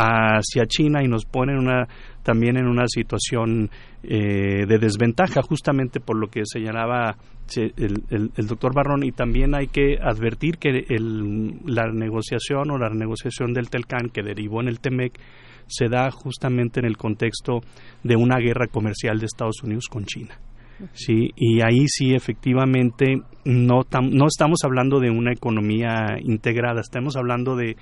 hacia China y nos pone en una, también en una situación eh, de desventaja, justamente por lo que señalaba se- el, el- el doctor Barrón. Y también hay que advertir que el- la negociación o la renegociación del TELCAN que derivó en el TEMEC se da justamente en el contexto de una guerra comercial de Estados Unidos con China. Sí, y ahí sí efectivamente no, no estamos hablando de una economía integrada, estamos hablando de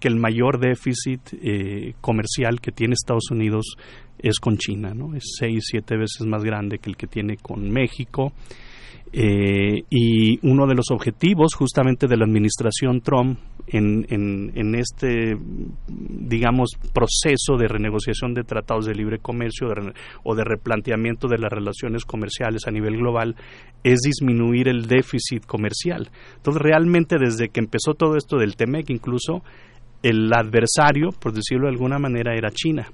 que el mayor déficit eh, comercial que tiene Estados Unidos es con China, ¿no? Es seis, siete veces más grande que el que tiene con México. Eh, y uno de los objetivos justamente de la administración Trump en, en, este, digamos, proceso de renegociación de tratados de libre comercio o de replanteamiento de las relaciones comerciales a nivel global es disminuir el déficit comercial. Entonces, realmente desde que empezó todo esto del TEMEC, incluso el adversario, por decirlo de alguna manera, era China.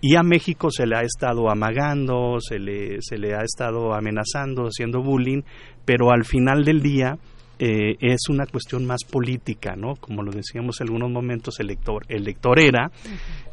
Y a México se le ha estado amagando, se le, se le ha estado amenazando, haciendo bullying, pero al final del día eh, es una cuestión más política, ¿no? Como lo decíamos en algunos momentos, elector, electorera,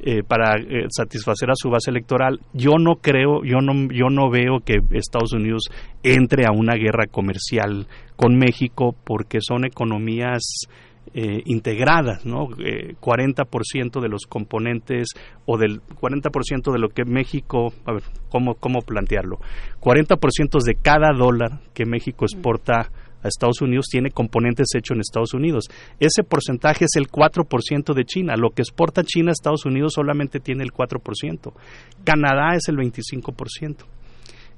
eh, para eh, satisfacer a su base electoral. Yo no creo, yo no, yo no veo que Estados Unidos entre a una guerra comercial con México porque son economías eh, integradas, ¿no? Eh, 40% de los componentes o del 40% de lo que México, a ver, ¿cómo, cómo plantearlo? 40% de cada dólar que México exporta a Estados Unidos tiene componentes hechos en Estados Unidos. Ese porcentaje es el 4% de China. Lo que exporta China a Estados Unidos solamente tiene el 4%. Canadá es el 25%.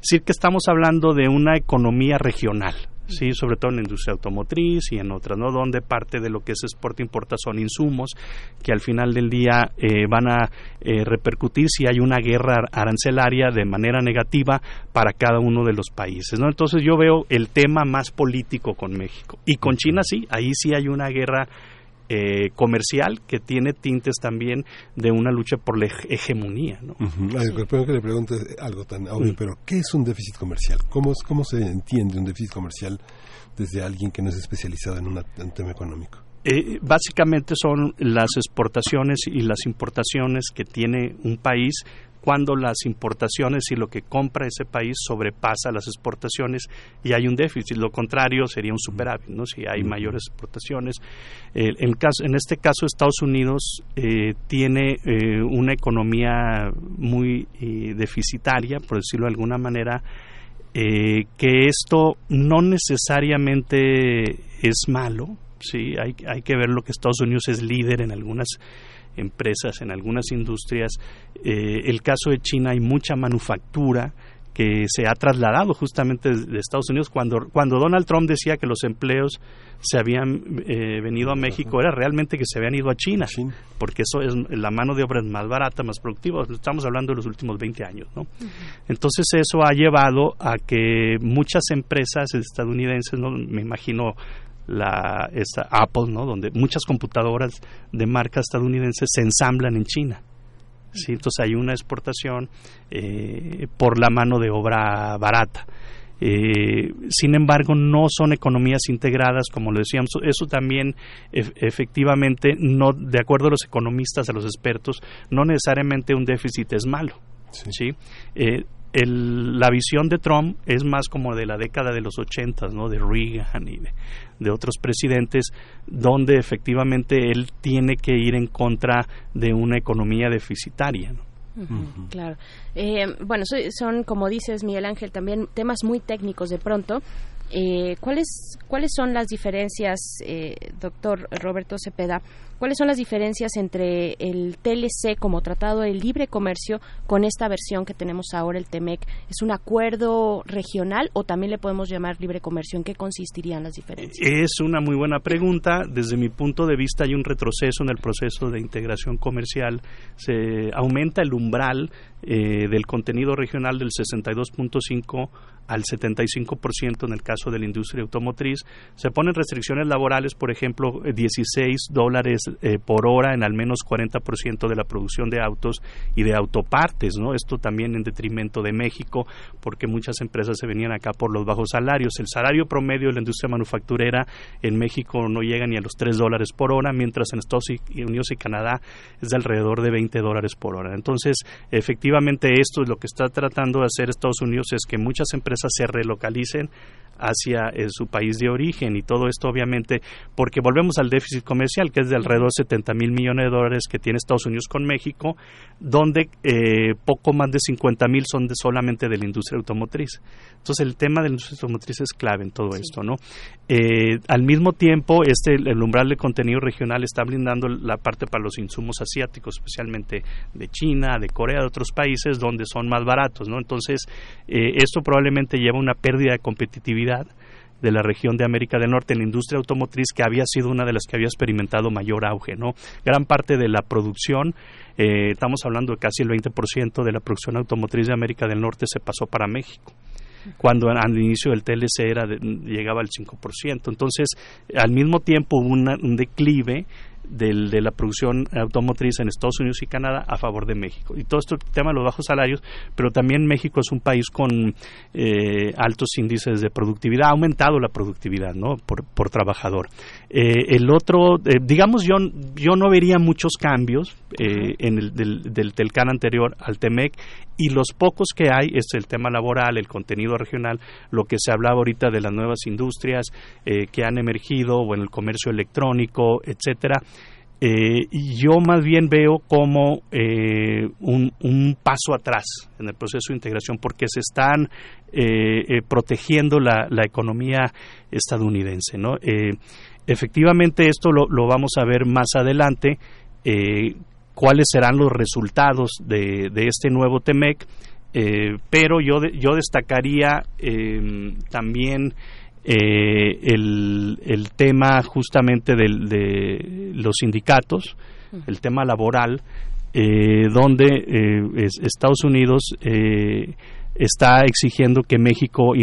Es decir, que estamos hablando de una economía regional, sí, sobre todo en la industria automotriz y en otras, ¿no? Donde parte de lo que es exporta e importa son insumos que al final del día eh, van a eh, repercutir si hay una guerra arancelaria de manera negativa para cada uno de los países, ¿no? Entonces yo veo el tema más político con México y con China sí, ahí sí hay una guerra eh, comercial que tiene tintes también de una lucha por la hege- hegemonía, ¿no? Ay, que le pregunte algo tan obvio, Mm. pero ¿qué es un déficit comercial? ¿Cómo, es- ¿Cómo se entiende un déficit comercial desde alguien que no es especializado en una- un tema económico? Eh, básicamente son las exportaciones y las importaciones que tiene un país cuando las importaciones y lo que compra ese país sobrepasa las exportaciones y hay un déficit. Lo contrario sería un superávit, ¿no? Si hay mayores exportaciones. Eh, en, caso, en este caso, Estados Unidos eh, tiene eh, una economía muy eh, deficitaria, por decirlo de alguna manera, eh, que esto no necesariamente es malo, sí, hay, hay que ver lo que Estados Unidos es líder en algunas empresas, en algunas industrias. Eh, el caso de China hay mucha manufactura que se ha trasladado justamente de Estados Unidos. Cuando, cuando Donald Trump decía que los empleos se habían eh, venido a México, era realmente que se habían ido a China, porque eso es la mano de obra es más barata, más productiva. Estamos hablando de los últimos 20 años, ¿no? Entonces eso ha llevado a que muchas empresas estadounidenses, ¿no? me imagino la esta Apple, ¿no? donde muchas computadoras de marca estadounidense se ensamblan en China. ¿sí? Entonces hay una exportación eh, por la mano de obra barata. Eh, sin embargo, no son economías integradas, como lo decíamos. Eso también, efectivamente, no, de acuerdo a los economistas, a los expertos, no necesariamente un déficit es malo. ¿sí? Eh, la visión de Trump es más como de la década de los ochentas, ¿no? De Reagan y de, otros presidentes, donde efectivamente él tiene que ir en contra de una economía deficitaria, Claro. Eh, bueno, son, como dices, Miguel Ángel, también temas muy técnicos de pronto. Eh, ¿cuáles, ¿Cuáles son las diferencias, eh, doctor Roberto Cepeda, ¿Cuáles son las diferencias entre el TLC como Tratado de Libre Comercio con esta versión que tenemos ahora, el TEMEC? ¿Es un acuerdo regional o también le podemos llamar libre comercio? ¿En qué consistirían las diferencias? Es una muy buena pregunta. Desde mi punto de vista hay un retroceso en el proceso de integración comercial. Se aumenta el umbral eh, del contenido regional del 62.5 al 75% en el caso de la industria automotriz. Se ponen restricciones laborales, por ejemplo, 16 dólares eh, por hora en al menos 40% de la producción de autos y de autopartes, ¿no? Esto también en detrimento de México, porque muchas empresas se venían acá por los bajos salarios. El salario promedio de la industria manufacturera en México no llega ni a los 3 dólares por hora, mientras en Estados Unidos y Canadá es de alrededor de 20 dólares por hora. Entonces, efectivamente, esto es lo que está tratando de hacer Estados Unidos, es que muchas empresas se relocalicen hacia eh, su país de origen y todo esto obviamente porque volvemos al déficit comercial que es de alrededor de 70 mil millones de dólares que tiene Estados Unidos con México donde eh, poco más de 50 mil son de solamente de la industria automotriz. Entonces el tema de la industria automotriz es clave en todo esto no eh, al mismo tiempo este el umbral de contenido regional está brindando la parte para los insumos asiáticos especialmente de China de Corea de otros países donde son más baratos no entonces esto probablemente lleva una pérdida de competitividad de la región de América del Norte en la industria automotriz que había sido una de las que había experimentado mayor auge, ¿no? Gran parte de la producción, eh, estamos hablando de casi el 20% de la producción automotriz de América del Norte se pasó para México cuando al inicio del TLC era llegaba al 5%. Entonces, al mismo tiempo hubo un declive del, de la producción automotriz en Estados Unidos y Canadá a favor de México. Y todo esto tema de los bajos salarios, pero también México es un país con eh, altos índices de productividad, ha aumentado la productividad ¿no? por, por trabajador. Eh, el otro, eh, digamos, yo, yo no vería muchos cambios en el, del, del Telcan anterior al TEMEC y los pocos que hay es el tema laboral, el contenido regional, lo que se hablaba ahorita de las nuevas industrias que han emergido o en el comercio electrónico, etcétera eh, yo más bien veo como eh, un, paso atrás en el proceso de integración porque se están eh, protegiendo la, economía estadounidense. ¿no? efectivamente esto lo, vamos a ver más adelante, cuáles serán los resultados de, este nuevo TEMEC, pero yo, yo destacaría también eh, el, el, tema justamente de los sindicatos, el tema laboral, eh, donde eh, Estados Unidos eh, está exigiendo que México,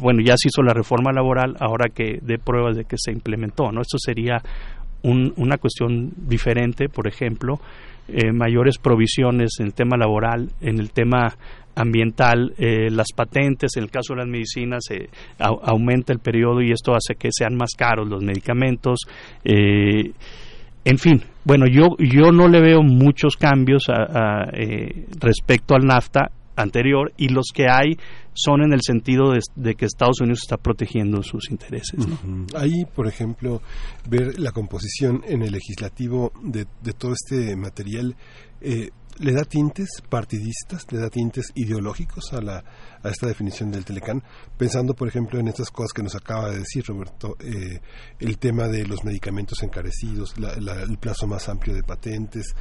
bueno, ya se hizo la reforma laboral, ahora que dé pruebas de que se implementó, ¿no? Esto sería una cuestión diferente, por ejemplo, mayores provisiones en el tema laboral, en el tema ambiental, eh, las patentes, en el caso de las medicinas, se aumenta el periodo y esto hace que sean más caros los medicamentos. Eh, en fin, bueno, yo, yo no le veo muchos cambios eh, respecto al NAFTA anterior y los que hay son en el sentido de, que Estados Unidos está protegiendo sus intereses. Ahí, por ejemplo, ver la composición en el legislativo de, de todo este material eh, le da tintes partidistas, le da tintes ideológicos a, la, a esta definición del Telecán, pensando, por ejemplo, en estas cosas que nos acaba de decir Roberto, eh, el tema de los medicamentos encarecidos, el plazo más amplio de patentes,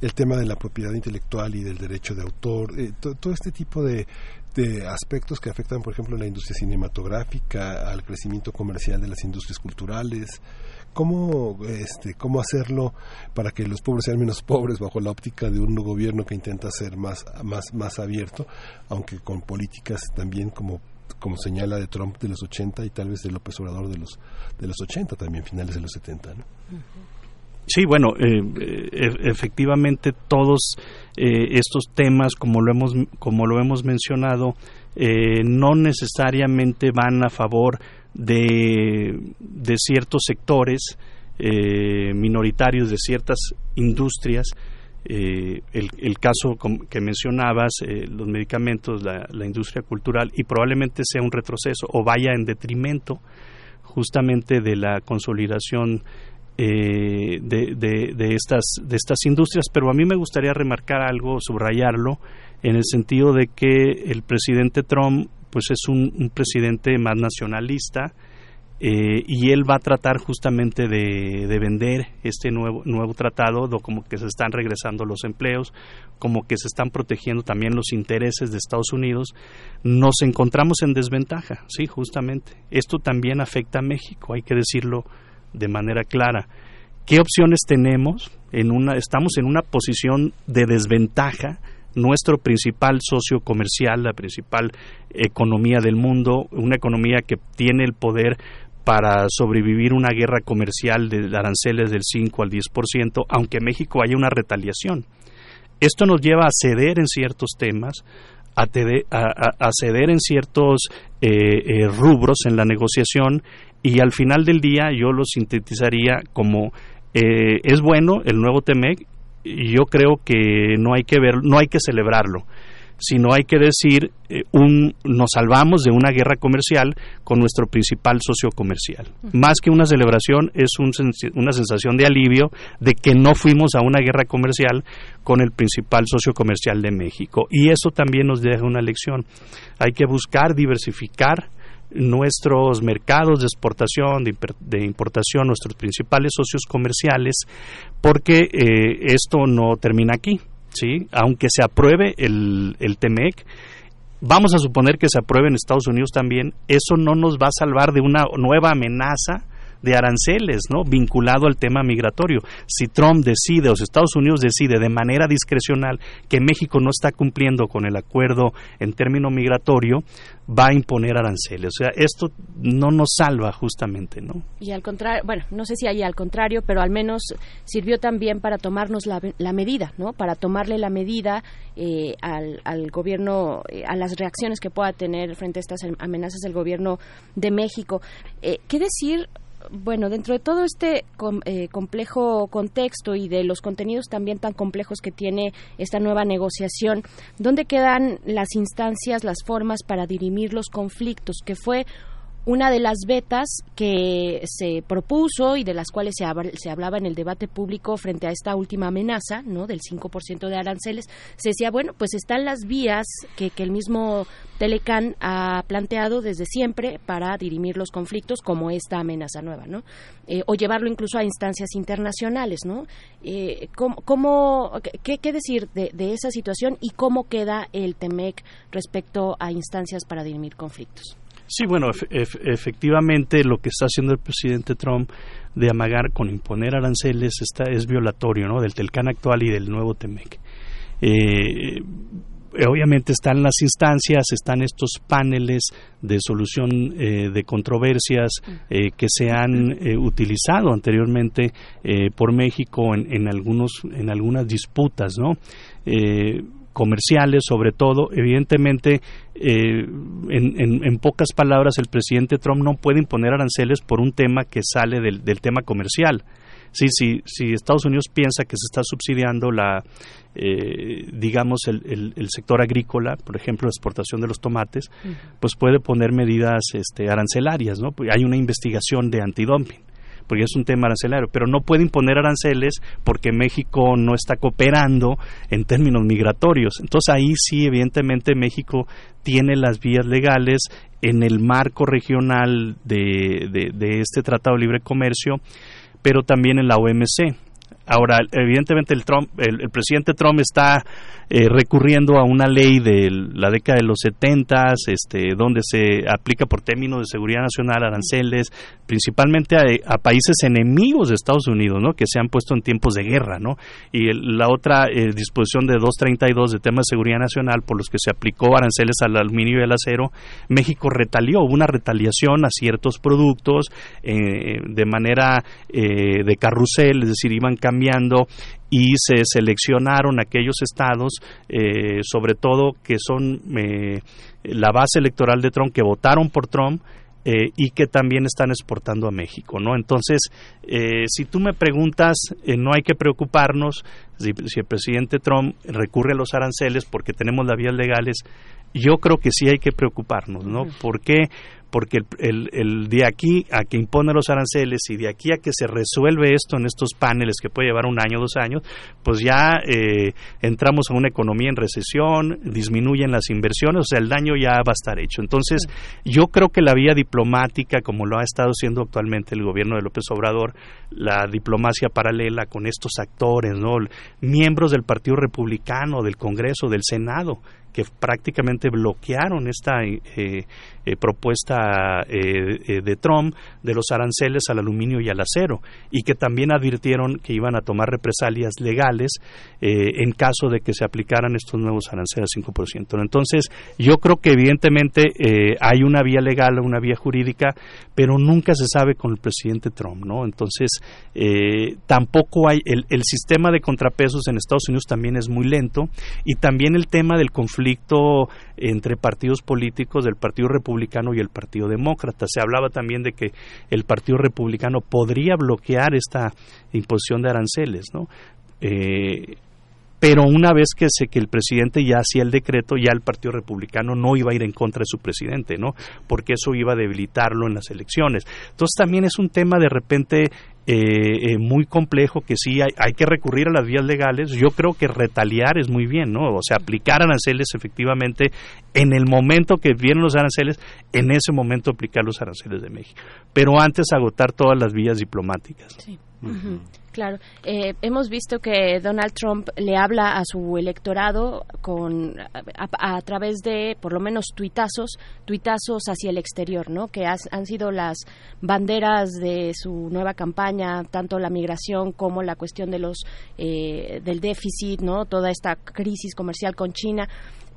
el tema de la propiedad intelectual y del derecho de autor, eh, todo este tipo de, de aspectos que afectan, por ejemplo, la industria cinematográfica, al crecimiento comercial de las industrias culturales, cómo este cómo hacerlo para que los pobres sean menos pobres bajo la óptica de un gobierno que intenta ser más más más abierto aunque con políticas también como como señala de Trump de los 80 y tal vez de López Obrador de los de los 80 también finales de los 70 ¿no? Sí, bueno, eh, e, efectivamente todos eh, estos temas, como lo hemos como lo hemos mencionado, eh, no necesariamente van a favor de, de ciertos sectores eh, minoritarios, de ciertas industrias. Eh, el, caso que mencionabas, eh, los medicamentos, la, industria cultural, y probablemente sea un retroceso o vaya en detrimento justamente de la consolidación de, de, de, estas, de estas industrias. Pero a mí me gustaría remarcar algo, subrayarlo, en el sentido de que el presidente Trump pues es un, presidente más nacionalista, eh, y él va a tratar justamente de, de, vender este nuevo, nuevo tratado, como que se están regresando los empleos, como que se están protegiendo también los intereses de Estados Unidos, nos encontramos en desventaja, sí, justamente. Esto también afecta a México, hay que decirlo de manera clara. ¿Qué opciones tenemos? En una, estamos en una posición de desventaja nuestro principal socio comercial, la principal economía del mundo, una economía que tiene el poder para sobrevivir una guerra comercial de aranceles del 5 al 10%, aunque México haya una retaliación. Esto nos lleva a ceder en ciertos temas, a, a, ceder en ciertos eh, eh, rubros en la negociación y al final del día yo lo sintetizaría como eh, es bueno el nuevo TEMEC yo creo que no hay que ver, no hay que celebrarlo sino hay que decir, eh, un, nos salvamos de una guerra comercial con nuestro principal socio comercial. Más que una celebración, es un, una sensación de alivio de que no fuimos a una guerra comercial con el principal socio comercial de México. Y eso también nos deja una lección. Hay que buscar diversificar nuestros mercados de exportación, de, importación, nuestros principales socios comerciales, porque eh, esto no termina aquí. ¿sí? aunque se apruebe el, el TEMEC, vamos a suponer que se apruebe en Estados Unidos también, eso no nos va a salvar de una nueva amenaza de aranceles, ¿no? Vinculado al tema migratorio. Si Trump decide o si Estados Unidos decide de manera discrecional que México no está cumpliendo con el acuerdo en término migratorio, va a imponer aranceles. O sea, esto no nos salva justamente, ¿no? Y al contrario, bueno, no sé si hay al contrario, pero al menos sirvió también para tomarnos la, la medida, ¿no? Para tomarle la medida eh, al, al, gobierno, eh, a las reacciones que pueda tener frente a estas amenazas del gobierno de México. Eh, ¿Qué decir? Bueno, dentro de todo este eh, complejo contexto y de los contenidos también tan complejos que tiene esta nueva negociación, ¿dónde quedan las instancias, las formas para dirimir los conflictos? Que fue una de las vetas que se propuso y de las cuales se, se, hablaba en el debate público frente a esta última amenaza, ¿no? Del 5% de aranceles, se decía, bueno, pues están las vías que, que, el mismo Telecan ha planteado desde siempre para dirimir los conflictos, como esta amenaza nueva, ¿no? Eh, o llevarlo incluso a instancias internacionales, ¿no? Eh, ¿cómo, cómo qué, decir de, de esa situación y cómo queda el TEMEC respecto a instancias para dirimir conflictos? Sí, bueno, efectivamente lo que está haciendo el presidente Trump de amagar con imponer aranceles está, es violatorio ¿no? del Telcán actual y del nuevo TEMEC. Eh, obviamente están las instancias, están estos paneles de solución eh, de controversias eh, que se han eh, utilizado anteriormente eh, por México en, en, algunos en algunas disputas, ¿no? Comerciales sobre todo. Evidentemente, eh, en, en, en, pocas palabras, el presidente Trump no puede imponer aranceles por un tema que sale del, del tema comercial. Sí, sí, si Estados Unidos piensa que se está subsidiando la, eh, digamos, el, el, el, sector agrícola, por ejemplo, la exportación de los tomates, uh -huh. pues puede poner medidas este, arancelarias, ¿no? Hay una investigación de antidumping porque es un tema arancelario, pero no puede imponer aranceles porque México no está cooperando en términos migratorios. Entonces ahí sí, evidentemente, México tiene las vías legales en el marco regional de, de, de este Tratado de Libre Comercio, pero también en la OMC. Ahora, evidentemente el, Trump, el, el presidente Trump está eh, recurriendo a una ley de la década de los 70, este, donde se aplica por términos de seguridad nacional aranceles, principalmente a, países enemigos de Estados Unidos, ¿no? que se han puesto en tiempos de guerra. ¿no? Y el, la otra eh, disposición de 232 de temas de seguridad nacional, por los que se aplicó aranceles al aluminio y al acero, México retalió, hubo una retaliación a ciertos productos eh, de manera eh, de carrusel, es decir, iban cambiando y se seleccionaron aquellos estados, eh, sobre todo que son eh, la base electoral de Trump, que votaron por Trump eh, y que también están exportando a México, ¿no? Entonces, eh, si tú me preguntas, eh, no hay que preocuparnos si, si, el presidente Trump recurre a los aranceles porque tenemos las vías legales. Yo creo que sí hay que preocuparnos, ¿no? ¿Por qué? Porque el, el, el, de aquí a que impone los aranceles y de aquí a que se resuelve esto en estos paneles que puede llevar un año, dos años, pues ya eh, entramos a una economía en recesión, disminuyen las inversiones, o sea, el daño ya va a estar hecho. Entonces, yo creo que la vía diplomática, como lo ha estado haciendo actualmente el gobierno de López Obrador, la diplomacia paralela con estos actores, ¿no? miembros del Partido Republicano, del Congreso, del Senado, que prácticamente bloquearon esta eh, eh, propuesta eh, de Trump de los aranceles al aluminio y al acero y que también advirtieron que iban a tomar represalias legales en caso de que se aplicaran estos nuevos aranceles al 5%. Entonces, yo creo que evidentemente hay una vía legal, una vía jurídica, pero nunca se sabe con el presidente Trump, ¿no? Entonces, tampoco hay el, el sistema de contrapesos en Estados Unidos también es muy lento y también el tema del conflicto conflicto entre partidos políticos del Partido Republicano y el Partido Demócrata. Se hablaba también de que el Partido Republicano podría bloquear esta imposición de aranceles, ¿no? Eh, pero una vez que se que el presidente ya hacía el decreto, ya el Partido Republicano no iba a ir en contra de su presidente, ¿no? Porque eso iba a debilitarlo en las elecciones. Entonces también es un tema de repente eh, eh, muy complejo que sí hay, hay, que recurrir a las vías legales. Yo creo que retaliar es muy bien, ¿no? O sea, aplicar aranceles efectivamente en el momento que vienen los aranceles, en ese momento aplicar los aranceles de México. Pero antes agotar todas las vías diplomáticas. Sí. Uh -huh. Claro, eh, hemos visto que Donald Trump le habla a su electorado con a, través de por lo menos tuitazos, tuitazos hacia el exterior, ¿no? Que han sido las banderas de su nueva campaña, tanto la migración como la cuestión de los eh, del déficit, ¿no? Toda esta crisis comercial con China.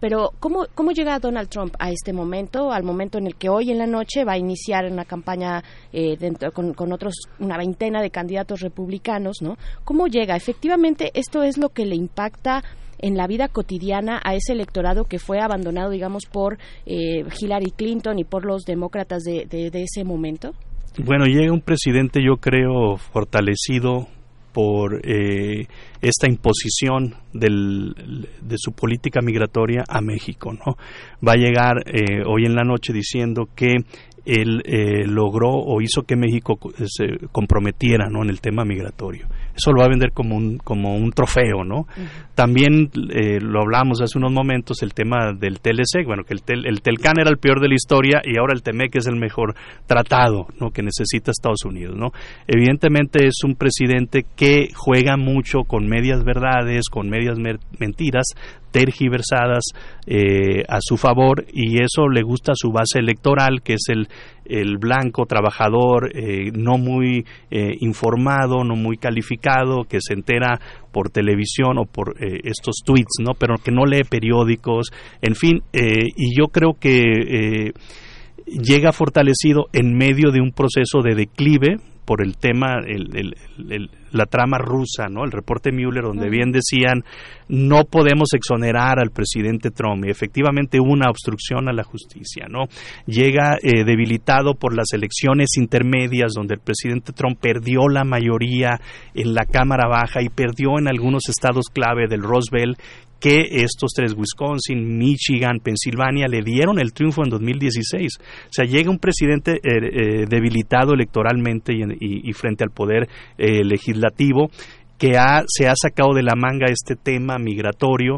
Pero ¿cómo, ¿cómo llega Donald Trump a este momento, al momento en el que hoy en la noche va a iniciar una campaña eh, dentro, con, con, otros, una veintena de candidatos republicanos, ¿no? ¿Cómo llega? Efectivamente, esto es lo que le impacta en la vida cotidiana a ese electorado que fue abandonado, digamos, por eh, Hillary Clinton y por los demócratas de, de, de ese momento. Bueno, llega un presidente, yo creo, fortalecido por eh, esta imposición del, de su política migratoria a México. ¿no? Va a llegar eh, hoy en la noche diciendo que él eh, logró o hizo que México se comprometiera ¿no? en el tema migratorio. Eso lo va a vender como un, como un trofeo. ¿no? Uh -huh. También eh, lo hablamos hace unos momentos, el tema del TLC, bueno, que el, tel, el TELCAN era el peor de la historia y ahora el TEMEC es el mejor tratado ¿no? que necesita Estados Unidos. ¿no? Evidentemente es un presidente que juega mucho con medias verdades, con medias mentiras, tergiversadas eh, a su favor y eso le gusta a su base electoral que es el, el blanco trabajador eh, no muy eh, informado no muy calificado que se entera por televisión o por eh, estos tweets no pero que no lee periódicos en fin y yo creo que llega fortalecido en medio de un proceso de declive por el tema, el, el, el, la trama rusa, ¿no? El reporte Mueller, donde bien decían, no podemos exonerar al presidente Trump. Y efectivamente hubo una obstrucción a la justicia, ¿no? Llega eh, debilitado por las elecciones intermedias, donde el presidente Trump perdió la mayoría en la Cámara Baja y perdió en algunos estados clave del Roosevelt que estos tres, Wisconsin, Michigan, Pensilvania, le dieron el triunfo en 2016. O sea, llega un presidente eh, eh, debilitado electoralmente y, y, frente al poder eh, legislativo que ha, se ha sacado de la manga este tema migratorio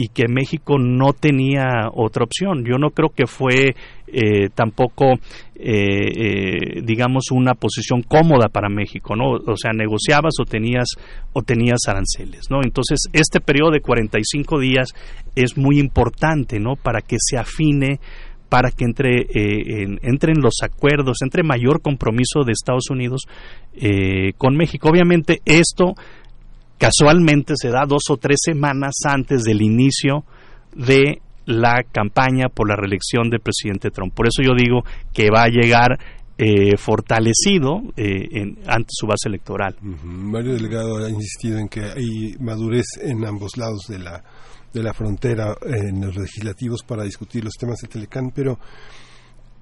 y que México no tenía otra opción. Yo no creo que fue eh, tampoco, eh, eh, digamos, una posición cómoda para México, ¿no? O sea, negociabas o tenías o tenías aranceles, ¿no? Entonces, este periodo de 45 días es muy importante, ¿no? Para que se afine para que entre eh, en, entren los acuerdos, entre mayor compromiso de Estados Unidos eh, con México. Obviamente esto casualmente se da dos o tres semanas antes del inicio de la campaña por la reelección del presidente Trump. Por eso yo digo que va a llegar eh, fortalecido eh, ante su base electoral. Mario Delgado ha insistido en que hay madurez en ambos lados de la de la frontera en los legislativos para discutir los temas de Telecán, pero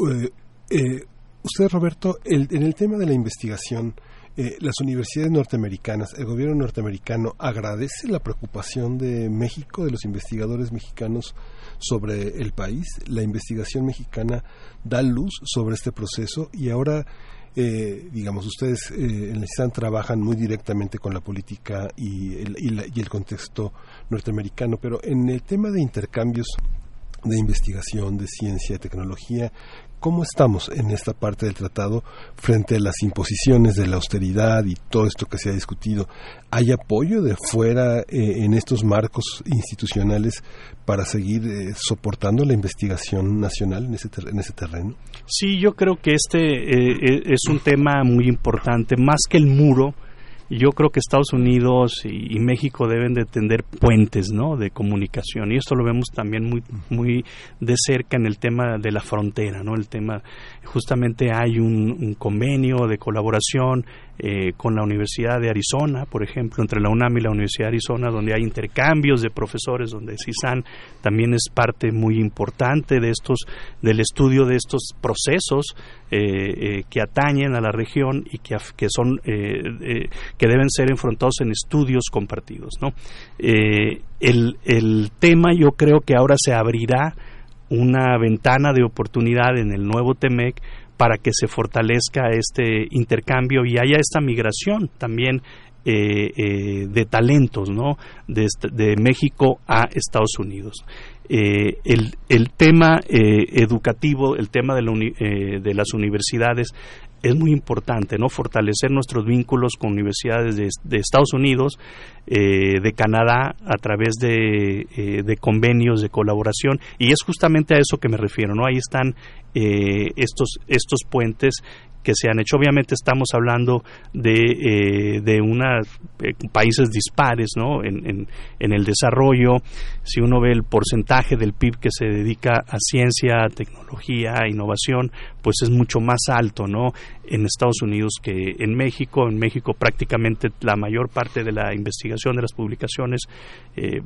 eh, eh, usted, Roberto, el- en el tema de la investigación, eh, las universidades norteamericanas, el gobierno norteamericano agradece la preocupación de México, de los investigadores mexicanos sobre el país. La investigación mexicana da luz sobre este proceso y ahora, eh, digamos, ustedes eh, en el CISAN trabajan muy directamente con la política y el, y la- y el contexto norteamericano, pero en el tema de intercambios de investigación, de ciencia, de tecnología. ¿Cómo estamos en esta parte del tratado frente a las imposiciones de la austeridad y todo esto que se ha discutido? ¿Hay apoyo de fuera eh, en estos marcos institucionales para seguir eh, soportando la investigación nacional en ese, en ese terreno? Sí, yo creo que este eh, eh, es un tema muy importante, más que el muro. Yo creo que Estados Unidos y, México deben de tender puentes, ¿no? De comunicación y esto lo vemos también muy muy de cerca en el tema de la frontera, ¿no? El tema justamente hay un convenio de colaboración eh, con la Universidad de Arizona, por ejemplo, entre la UNAM y la Universidad de Arizona, donde hay intercambios de profesores, donde CISAN también es parte muy importante de estos, del estudio de estos procesos eh, eh, que atañen a la región y que, que son eh, que deben ser enfrentados en estudios compartidos, ¿no? Eh, el, el tema yo creo que ahora se abrirá una ventana de oportunidad en el nuevo TEMEC para que se fortalezca este intercambio y haya esta migración también eh, eh, de talentos ¿no? de, est- de México a Estados Unidos. Eh, el, el tema eh, educativo, el tema de, la uni- eh, de las universidades es muy importante, ¿no? Fortalecer nuestros vínculos con universidades de, Estados Unidos, eh, de Canadá, a través de, eh, de convenios de colaboración, y es justamente a eso que me refiero, ¿no? Ahí están eh, estos, estos puentes que se han hecho. Obviamente estamos hablando de, eh, de unos países dispares ¿no? en, en, en el desarrollo. Si uno ve el porcentaje del PIB que se dedica a ciencia, tecnología, innovación, pues es mucho más alto ¿no? En Estados Unidos que en México. En México prácticamente la mayor parte de la investigación de las publicaciones, eh,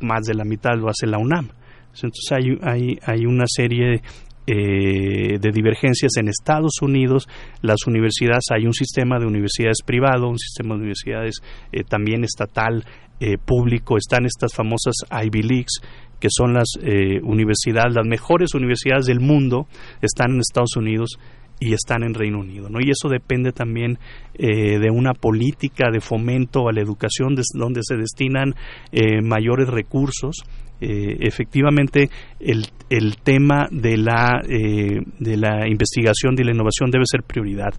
más de la mitad lo hace la UNAM. Entonces hay, hay, hay una serie eh, de divergencias en Estados Unidos. Las universidades, hay un sistema de universidades privado, un sistema de universidades eh, también estatal, eh, público. Están estas famosas Ivy Leagues, que son las eh, universidades, las mejores universidades del mundo, están en Estados Unidos y están en Reino Unido, ¿no? Y eso depende también eh, de una política de fomento a la educación, donde se destinan eh, mayores recursos. Eh, efectivamente, el, el tema de la, eh, de la investigación y la innovación debe ser prioridad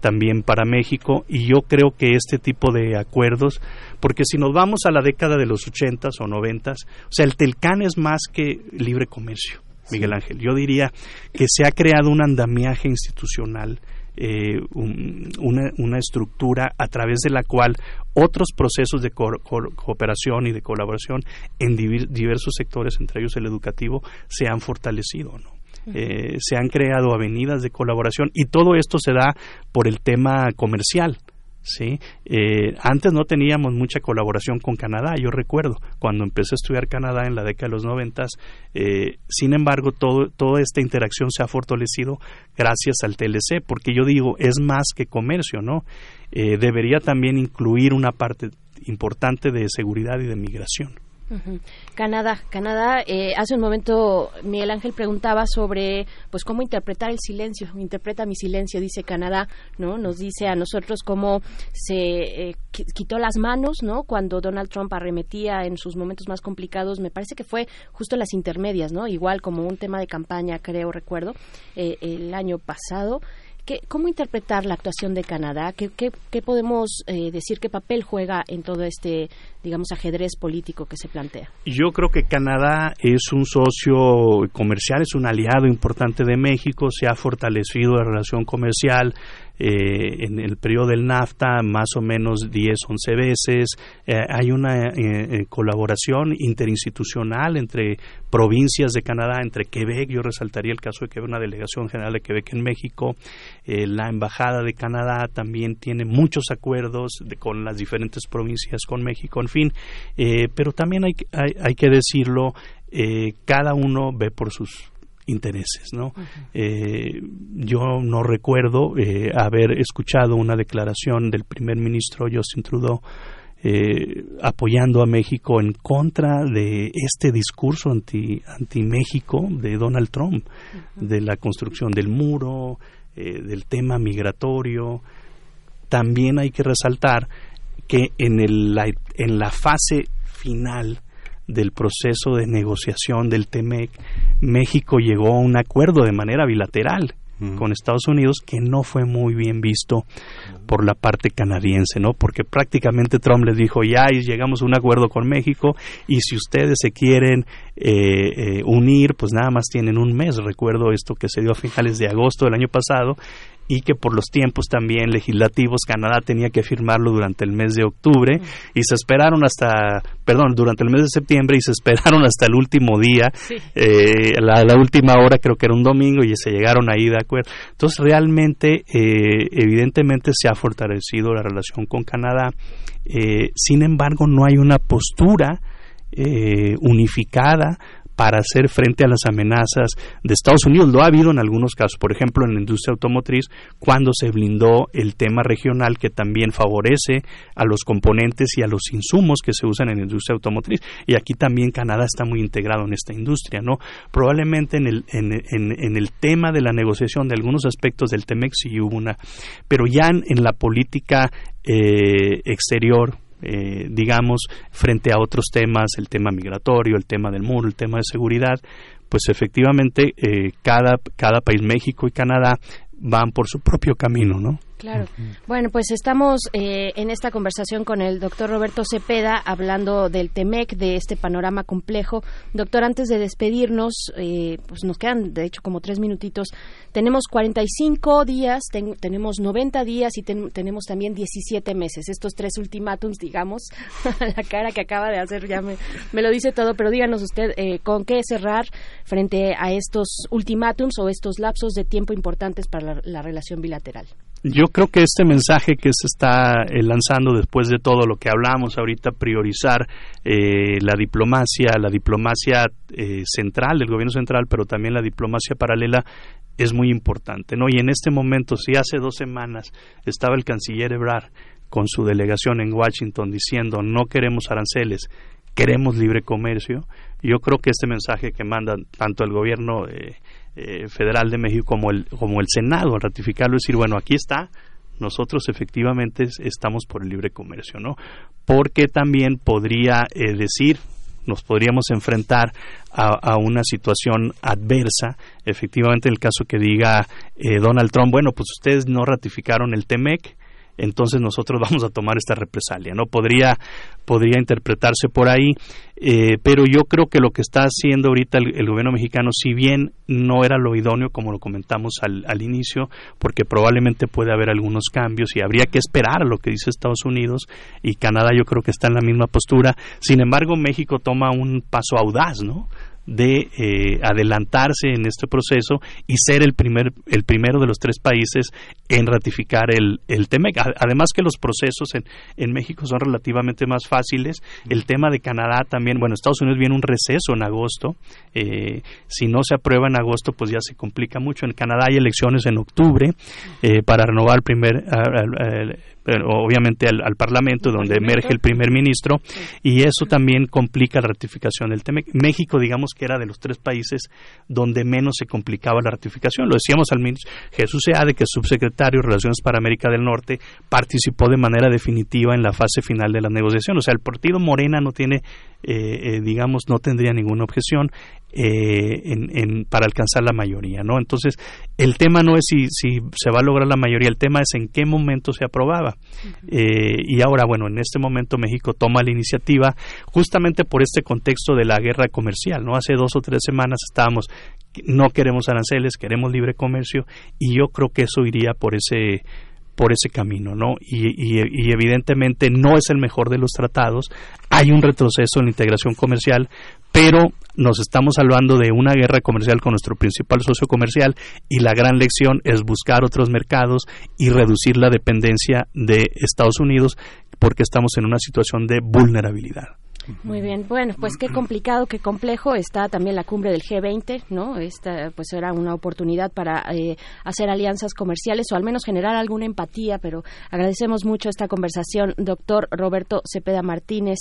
también para México y yo creo que este tipo de acuerdos, porque si nos vamos a la década de los 80s o 90s, o sea, el Telcán es más que libre comercio. Miguel Ángel. Yo diría que se ha creado un andamiaje institucional, eh, un- una, una estructura a través de la cual otros procesos de co- co- cooperación y de colaboración en diversos sectores, entre ellos el educativo, se han fortalecido. ¿no? Eh, se han creado avenidas de colaboración y todo esto se da por el tema comercial. ¿Sí? Eh, antes no teníamos mucha colaboración con Canadá, yo recuerdo, cuando empecé a estudiar Canadá en la década de los noventas, eh, sin embargo, todo, toda esta interacción se ha fortalecido gracias al TLC, porque yo digo, es más que comercio, ¿no? Eh, debería también incluir una parte importante de seguridad y de migración. Canadá, Canadá. eh, hace un momento Miguel Ángel preguntaba sobre, pues, cómo interpretar el silencio. Interpreta mi silencio, dice Canadá, ¿no? Nos dice a nosotros cómo se eh, qui- quitó las manos, ¿no? Cuando Donald Trump arremetía en sus momentos más complicados. Me parece que fue justo las intermedias, ¿no? Igual como un tema de campaña, creo, recuerdo, eh, el año pasado. ¿Qué- ¿Cómo interpretar la actuación de Canadá? ¿Qué, qué- qué podemos eh, decir? ¿Qué papel juega en todo este, digamos, ajedrez político que se plantea? Yo creo que Canadá es un socio comercial, es un aliado importante de México, se ha fortalecido la relación comercial, eh, en el periodo del NAFTA más o menos 10, 11 veces. Eh, hay una eh, colaboración interinstitucional entre provincias de Canadá, entre Quebec, yo resaltaría el caso de que una delegación general de Quebec en México, la Embajada de Canadá también tiene muchos acuerdos con las diferentes provincias con México, en fin, pero también hay, hay, hay que decirlo, cada uno ve por sus intereses. ¿no? eh, yo no recuerdo eh, haber escuchado una declaración del primer ministro Justin Trudeau eh, apoyando a México en contra de este discurso anti, anti México de Donald Trump, de la construcción del muro, del tema migratorio. También hay que resaltar que en, el, la, en la fase final del proceso de negociación del TEMEC, México llegó a un acuerdo de manera bilateral con Estados Unidos que no fue muy bien visto por la parte canadiense, ¿no? Porque prácticamente Trump les dijo, ya llegamos a un acuerdo con México y si ustedes se quieren eh, eh, unir, pues nada más tienen un mes. Recuerdo esto que se dio a finales de agosto del año pasado y que por los tiempos también legislativos Canadá tenía que firmarlo durante el mes de octubre y se esperaron hasta, perdón, durante el mes de septiembre y se esperaron hasta el último día, eh, la, última hora creo que era un domingo y se llegaron ahí de acuerdo. Entonces realmente, eh, evidentemente se ha fortalecido la relación con Canadá, eh, sin embargo no hay una postura unificada para hacer frente a las amenazas de Estados Unidos. Lo ha habido en algunos casos, por ejemplo, en la industria automotriz, cuando se blindó el tema regional que también favorece a los componentes y a los insumos que se usan en la industria automotriz. Y aquí también Canadá está muy integrado en esta industria, ¿no? Probablemente en el, en, el tema de la negociación de algunos aspectos del TEMEX sí hubo una, pero ya en, la política eh, exterior, eh, digamos, frente a otros temas, el tema migratorio, el tema del muro, el tema de seguridad, pues efectivamente eh, cada, cada país, México y Canadá, van por su propio camino, ¿no? Claro. Bueno, pues estamos eh, en esta conversación con el doctor Roberto Cepeda hablando del TEMEC, de este panorama complejo. Doctor, antes de despedirnos, eh, pues nos quedan de hecho como tres minutitos. Tenemos 45 días, tenemos 90 días y tenemos también 17 meses. Estos tres ultimátums, digamos, la cara que acaba de hacer ya me, lo dice todo, pero díganos usted eh, con qué cerrar frente a estos ultimátums o estos lapsos de tiempo importantes para la relación bilateral. Yo creo que este mensaje que se está eh, lanzando después de todo lo que hablamos ahorita, priorizar eh, la diplomacia, la diplomacia eh, central del gobierno central, pero también la diplomacia paralela, es muy importante, ¿no? Y en este momento, si hace dos semanas estaba el canciller Ebrard con su delegación en Washington diciendo no queremos aranceles, queremos libre comercio, yo creo que este mensaje que manda tanto el gobierno eh, federal de México como el, como el Senado al ratificarlo, decir, bueno, aquí está, nosotros efectivamente estamos por el libre comercio, ¿no? Porque también podría eh, decir, nos podríamos enfrentar a, una situación adversa, efectivamente en el caso que diga eh, Donald Trump, bueno, pues ustedes no ratificaron el TEMEC, entonces nosotros vamos a tomar esta represalia. No podría, podría interpretarse por ahí, eh, pero yo creo que lo que está haciendo ahorita el, gobierno mexicano, si bien no era lo idóneo, como lo comentamos al, al, inicio, porque probablemente puede haber algunos cambios y habría que esperar a lo que dice Estados Unidos y Canadá yo creo que está en la misma postura. Sin embargo, México toma un paso audaz, ¿no? De eh, adelantarse en este proceso y ser el primer el primero de los tres países en ratificar el, el TEMEC. Además que los procesos en, en México son relativamente más fáciles. El tema de Canadá también, bueno, Estados Unidos viene un receso en agosto. Eh, si no se aprueba en agosto, pues ya se complica mucho. En Canadá hay elecciones en octubre eh, para renovar el primer obviamente al, Parlamento, donde emerge el primer ministro, y eso también complica la ratificación del TEMEC. México, digamos que era de los tres países donde menos se complicaba la ratificación. Lo decíamos al ministro Jesús Seade, que es subsecretario de Relaciones para América del Norte, participó de manera definitiva en la fase final de la negociación. O sea, el partido Morena no tiene, eh, eh, digamos, no tendría ninguna objeción. Eh, en, para alcanzar la mayoría, ¿no? Entonces, el tema no es si, si, se va a lograr la mayoría, el tema es en qué momento se aprobaba. Eh, y ahora, bueno, en este momento México toma la iniciativa justamente por este contexto de la guerra comercial, ¿no? Hace dos o tres semanas estábamos, no queremos aranceles, queremos libre comercio, y yo creo que eso iría por ese por ese camino, ¿no? Y, evidentemente no es el mejor de los tratados, hay un retroceso en la integración comercial, pero nos estamos hablando de una guerra comercial con nuestro principal socio comercial y la gran lección es buscar otros mercados y reducir la dependencia de Estados Unidos porque estamos en una situación de vulnerabilidad. Muy bien, bueno, pues qué complicado, qué complejo está también la cumbre del G20, ¿no? Esta pues era una oportunidad para eh, hacer alianzas comerciales o al menos generar alguna empatía, pero agradecemos mucho esta conversación, doctor Roberto Cepeda Martínez,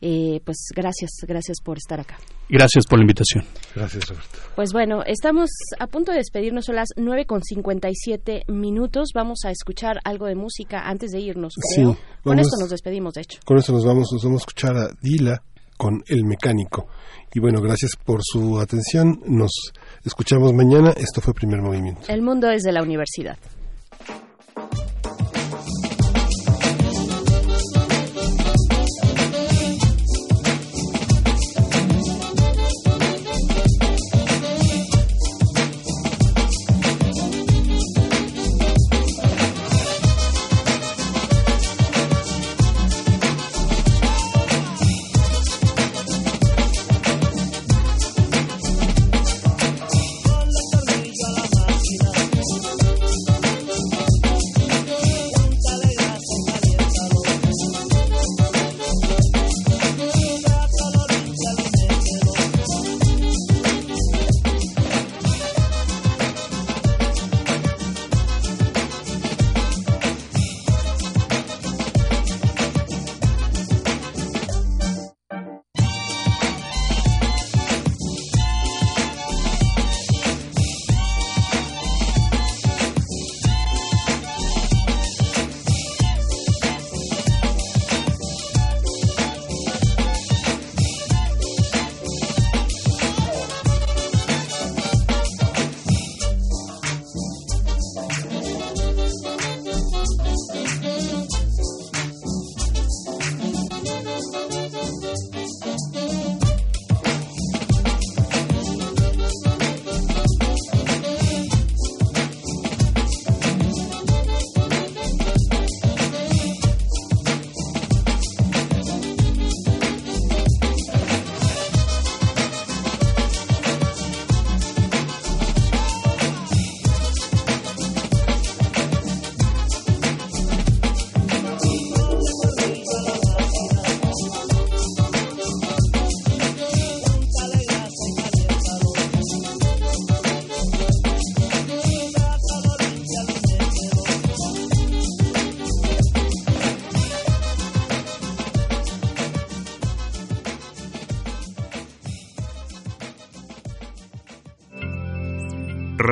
eh, pues gracias, gracias por estar acá. Gracias por la invitación. Gracias, Roberto. Pues bueno, estamos a punto de despedirnos, son las 9 con 57 minutos. Vamos a escuchar algo de música antes de irnos, creo. Sí, con esto nos despedimos, de hecho. Con eso nos vamos, nos vamos a escuchar a Con El Mecánico. Y bueno, gracias por su atención. Nos escuchamos mañana. Esto fue Primer Movimiento. El mundo es de la universidad.